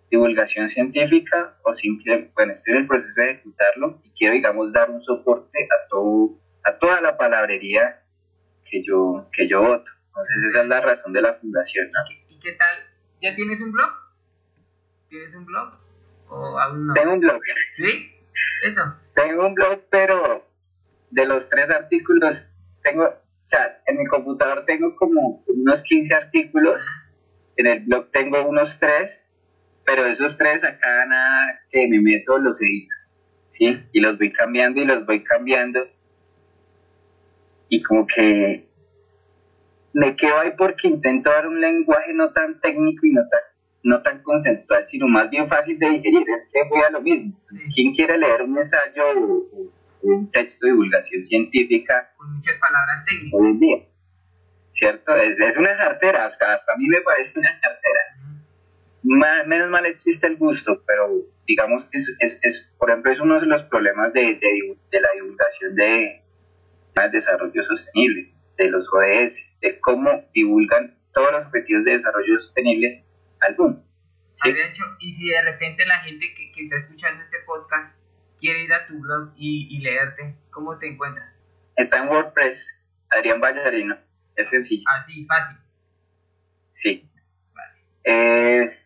divulgación científica o simple, bueno, estoy en el proceso de ejecutarlo y quiero, digamos, dar un soporte a, todo, a toda la palabrería que yo, que yo voto. Entonces, esa es la razón de la fundación, ¿no? ¿Y qué tal? ¿Ya tienes un blog? ¿Tienes un blog? ¿O aún no? Tengo un blog. ¿Sí? Eso. Tengo un blog, pero de los tres artículos, tengo, o sea, en mi computador tengo como unos 15 artículos, en el blog tengo unos tres, pero esos tres a cada nada que me meto los edito, ¿sí? Y los voy cambiando y los voy cambiando. Y como que me quedo ahí porque intento dar un lenguaje no tan técnico y no tan, no tan conceptual, sino más bien fácil de digerir. Es que voy a lo mismo. ¿Quién quiere leer un ensayo o un texto de divulgación científica Con muchas palabras técnicas. hoy en día? ¿Cierto? Es, es una jartera, o sea, hasta a mí me parece una jartera. Ma- menos mal existe el gusto, pero digamos que es, es, es, por ejemplo, es uno de los problemas de, de, de la divulgación de, del desarrollo sostenible, de los ODS, de cómo divulgan todos los objetivos de desarrollo sostenible al mundo. ¿sí? Adriancho, y si de repente la gente que, que está escuchando este podcast quiere ir a tu blog y, y leerte, ¿cómo te encuentras? Está en WordPress, Adrián Vallarino, es sencillo, Así, fácil. sí. Vale. Eh,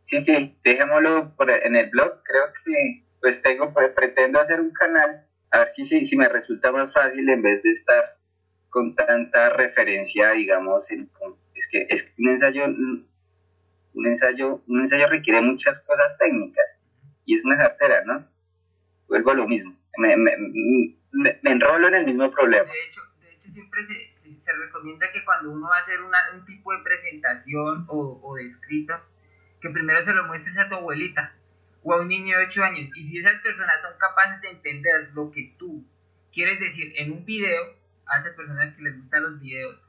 sí, sí, dejémoslo por- en el blog. Creo que pues tengo, pre- pretendo hacer un canal, a ver si, si, si me resulta más fácil en vez de estar con tanta referencia, digamos, en, es que es que un ensayo, un ensayo, un ensayo requiere muchas cosas técnicas y es una cartera, ¿no? Vuelvo a lo mismo, me, me, me- me enrolo en el mismo problema. De hecho, de hecho siempre se, se, recomienda que cuando uno va a hacer un tipo de presentación o, o de escrito, que primero se lo muestres a tu abuelita o a un niño de 8 años. Y si esas personas son capaces de entender lo que tú quieres decir en un video, a esas personas que les gustan los videos,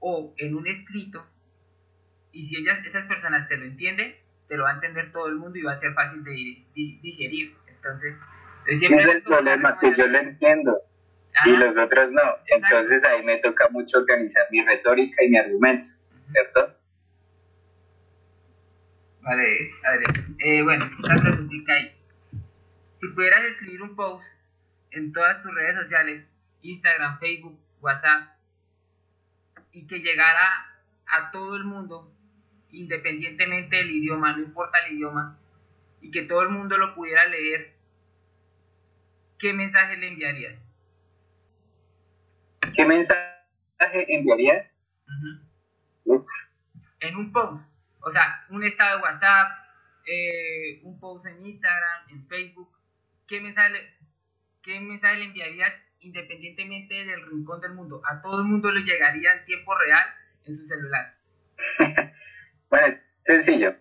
o en un escrito, y si ellas, esas personas te lo entienden, te lo va a entender todo el mundo y va a ser fácil de di- di- digerir. Entonces, Ese es el problema, que yo lo entiendo y los otros no. Entonces ahí me toca mucho organizar mi retórica y mi argumento, ¿cierto? Vale, Adrián. Eh, bueno, una preguntita ahí. Si pudieras escribir un post en todas tus redes sociales, Instagram, Facebook, WhatsApp, y que llegara a todo el mundo, independientemente del idioma, no importa el idioma, y que todo el mundo lo pudiera leer, ¿qué mensaje le enviarías? ¿Qué mensaje enviaría? Ujú. Uf, En un post, o sea, un estado de WhatsApp, eh, un post en Instagram, en Facebook, ¿qué mensaje, ¿qué mensaje le enviarías independientemente del rincón del mundo? A todo el mundo le llegaría en tiempo real en su celular. Bueno, es sencillo,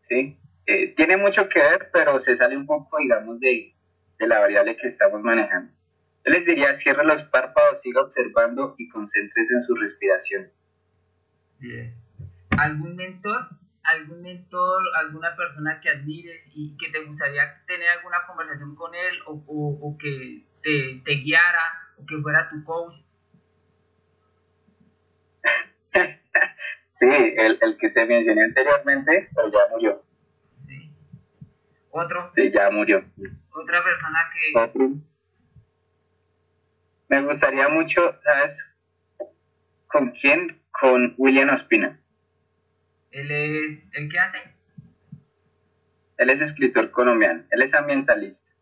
¿sí? Eh, tiene mucho que ver, pero se sale un poco, digamos, de, de la variable que estamos manejando. Yo les diría, cierre los párpados, siga observando y concéntrese en su respiración. ¿Algún mentor? ¿Algún mentor, alguna persona que admires y que te gustaría tener alguna conversación con él o que te, te guiara o que fuera tu coach? Sí, el, el que te mencioné anteriormente, pero ya murió. Sí. Otro, Sí, ya murió. otra persona que... Otro. Me gustaría mucho, ¿sabes? ¿Con quién? Con William Ospina. Él es el que hace. Él es escritor colombiano, él es ambientalista.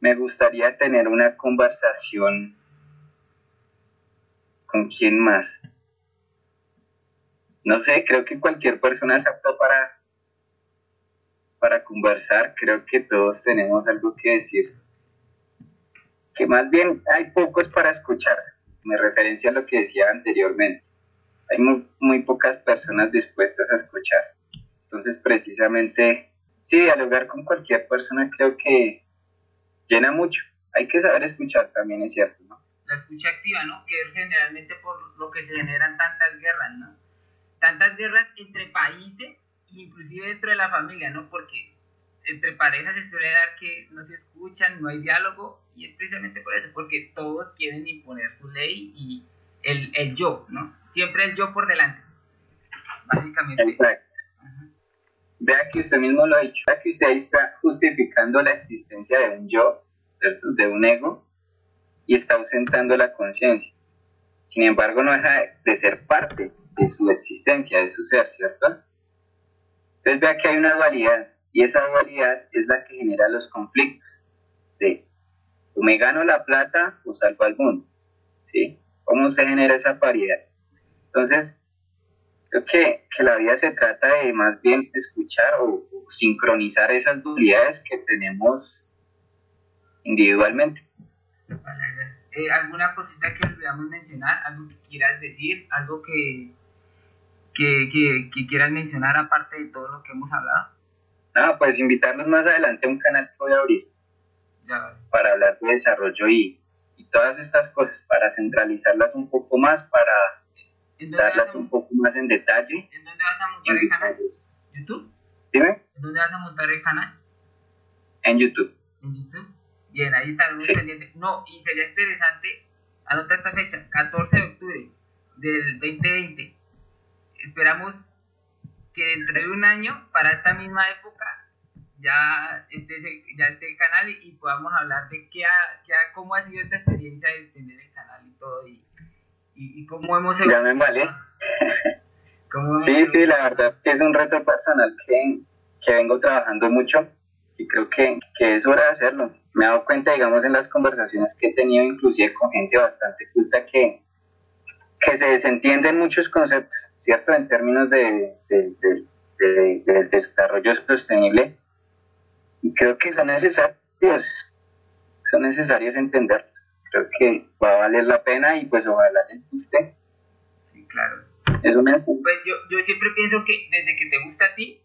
Me gustaría tener una conversación con quién más. No sé, creo que cualquier persona es apta para, para conversar. Creo que todos tenemos algo que decir. Que más bien hay pocos para escuchar. Me referencio a lo que decía anteriormente. Hay muy, muy pocas personas dispuestas a escuchar. Entonces, precisamente, sí, dialogar con cualquier persona creo que llena mucho. Hay que saber escuchar también, es cierto, ¿no? La escucha activa, ¿no? Que generalmente por lo que se generan tantas guerras, ¿no? Tantas guerras entre países, inclusive dentro de la familia, ¿no? Porque entre parejas se suele dar que no se escuchan, no hay diálogo, y es precisamente por eso, porque todos quieren imponer su ley y el, el yo, ¿no? Siempre el yo por delante, básicamente. Exacto. Ajá. Vea que usted mismo lo ha dicho. Vea que usted ahí está justificando la existencia de un yo, ¿cierto? De un ego, y está ausentando la conciencia. Sin embargo, no deja de ser parte de su existencia, de su ser, ¿cierto? Entonces vea que hay una dualidad y esa dualidad es la que genera los conflictos o me gano la plata o salvo al mundo. ¿Sí? ¿Cómo se genera esa paridad? Entonces, creo que, que, la vida se trata de más bien escuchar o, sincronizar esas dualidades que tenemos individualmente. Eh, ¿Alguna cosita que olvidamos mencionar? ¿Algo que quieras decir? ¿Algo que, que, que, quieras mencionar aparte de todo lo que hemos hablado? Ah, pues invitarlos más adelante a un canal que voy a abrir para hablar de desarrollo y, y todas estas cosas, para centralizarlas un poco más, para darlas un poco más en detalle. ¿En dónde vas a montar el canal? ¿YouTube? Dime. ¿En dónde vas a montar el canal? En YouTube. En YouTube. Bien, ahí está muy pendiente. No, y sería interesante, anota esta fecha, 14 de octubre del 2020. Esperamos que dentro de un año, para esta misma época, ya esté, ya esté el canal y, podamos hablar de qué ha, qué ha, cómo ha sido esta experiencia de tener el canal y todo. Y, y, cómo hemos... Ya me vale. sí, sí, la verdad que es un reto personal que, que vengo trabajando mucho y creo que, que, es hora de hacerlo. Me he dado cuenta, digamos, en las conversaciones que he tenido, inclusive con gente bastante culta, que, que se desentienden muchos conceptos, ¿cierto? En términos de, de, de, de desarrollo sostenible. Y creo que son necesarios, son necesarios entenderlos creo que va a valer la pena y pues ojalá les guste. Sí, claro. Es un Pues yo, yo siempre pienso que desde que te gusta a ti,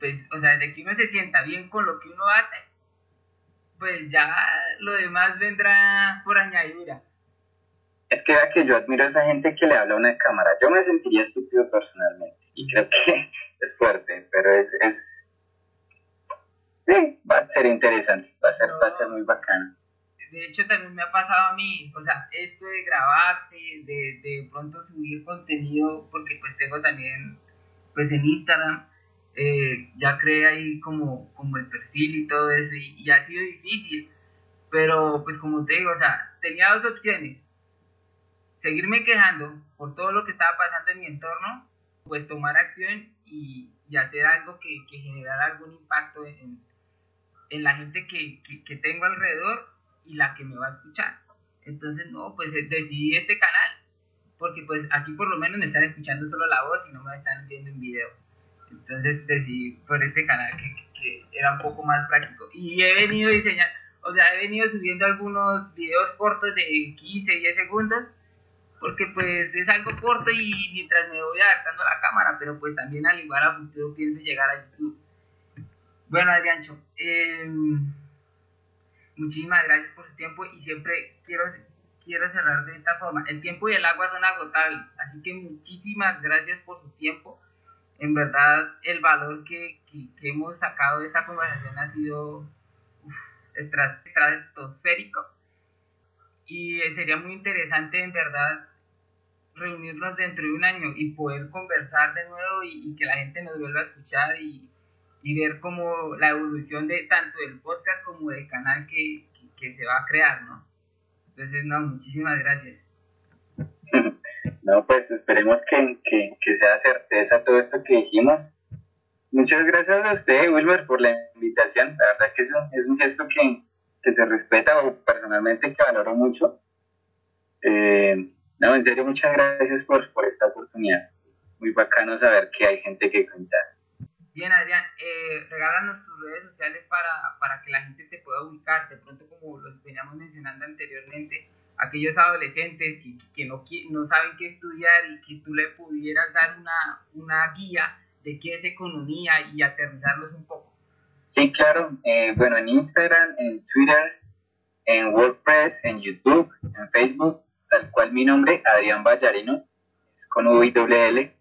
pues, o sea, desde que uno se sienta bien con lo que uno hace, pues ya lo demás vendrá por añadidura. Es que vea que yo admiro a esa gente que le habla a una cámara. Yo me sentiría estúpido personalmente y creo que es fuerte, pero es, es... Sí, va a ser interesante, va a ser, va a ser muy bacano de hecho también me ha pasado a mí, o sea, esto de grabarse, de, de pronto subir contenido, porque pues tengo también, pues en Instagram, eh, ya creé ahí como, como el perfil y todo eso, y, ha sido difícil, pero pues como te digo, o sea, tenía dos opciones, seguirme quejando por todo lo que estaba pasando en mi entorno, pues tomar acción y, y hacer algo que, que generara algún impacto en, en la gente que, que, que tengo alrededor y la que me va a escuchar. Entonces, no, pues eh, decidí este canal, porque pues aquí por lo menos me están escuchando solo la voz y no me están viendo en video. Entonces decidí por este canal que, era un poco más práctico. Y he venido diseñando, o sea, he venido subiendo algunos videos cortos de 15, 10 segundos, porque pues es algo corto y mientras me voy adaptando a la cámara, pero pues también al igual a futuro pienso llegar a YouTube. Bueno, Adriancho, eh, Muchísimas gracias por su tiempo y siempre quiero, quiero cerrar de esta forma. El tiempo y el agua son agotables, así que muchísimas gracias por su tiempo. En verdad, el valor que, que, hemos sacado de esta conversación ha sido estratosférico y sería muy interesante, en verdad, reunirnos dentro de un año y poder conversar de nuevo y, y que la gente nos vuelva a escuchar y, y ver cómo la evolución de tanto del podcast como del canal que, que, se va a crear, ¿no? Entonces, no, muchísimas gracias. No, pues esperemos que, que, que, sea certeza todo esto que dijimos. Muchas gracias a usted, Wilmer, por la invitación. La verdad que es un, es un gesto que, que, se respeta o personalmente que valoro mucho. Eh, no, en serio, muchas gracias por, por esta oportunidad. Muy bacano saber que hay gente que cuenta Bien, Adrián, eh, regálanos tus redes sociales para, para, que la gente te pueda ubicar. De pronto, como los veníamos mencionando anteriormente, aquellos adolescentes que, que no, no saben qué estudiar y que tú le pudieras dar una, una guía de qué es economía y aterrizarlos un poco. Sí, claro. Eh, bueno, en Instagram, en Twitter, en WordPress, en YouTube, en Facebook, tal cual mi nombre, Adrián Vallarino, es con WL.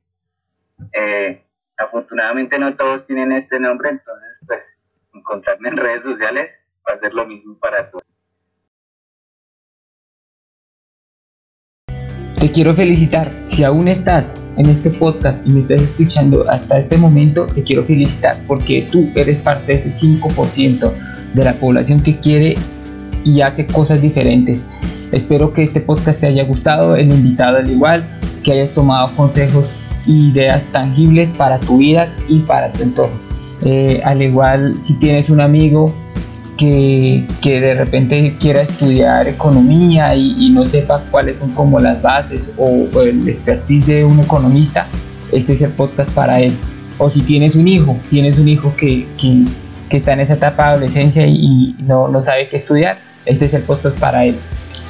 Eh, Afortunadamente no todos tienen este nombre, entonces pues encontrarme en redes sociales va a ser lo mismo para todos. Te quiero felicitar. Si aún estás en este podcast y me estás escuchando hasta este momento, te quiero felicitar porque tú eres parte de ese 5% de la población que quiere y hace cosas diferentes. Espero que este podcast te haya gustado, el invitado al igual, que hayas tomado consejos ideas tangibles para tu vida y para tu entorno. Eh, al igual si tienes un amigo que, de repente quiera estudiar economía y, no sepa cuáles son como las bases o, el expertise de un economista, este es el podcast para él. O si tienes un hijo, tienes un hijo que, está en esa etapa de adolescencia y, no, no sabe qué estudiar, este es el podcast para él.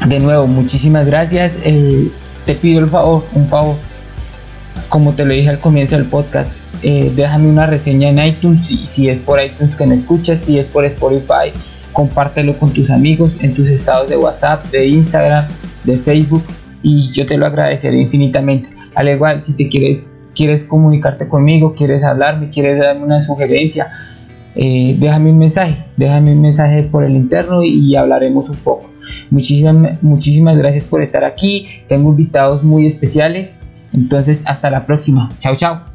De nuevo, muchísimas gracias. Eh, te pido el favor, un favor, como te lo dije al comienzo del podcast, eh, déjame una reseña en iTunes, si, es por iTunes que me escuchas, si es por Spotify, compártelo con tus amigos en tus estados de WhatsApp, de Instagram, de Facebook y yo te lo agradeceré infinitamente. Al igual, si te quieres, quieres comunicarte conmigo, quieres hablarme, quieres darme una sugerencia, eh, déjame un mensaje, déjame un mensaje por el interno y hablaremos un poco. Muchísimas, muchísimas gracias por estar aquí. Tengo invitados muy especiales. Entonces, hasta la próxima. Chao, chao.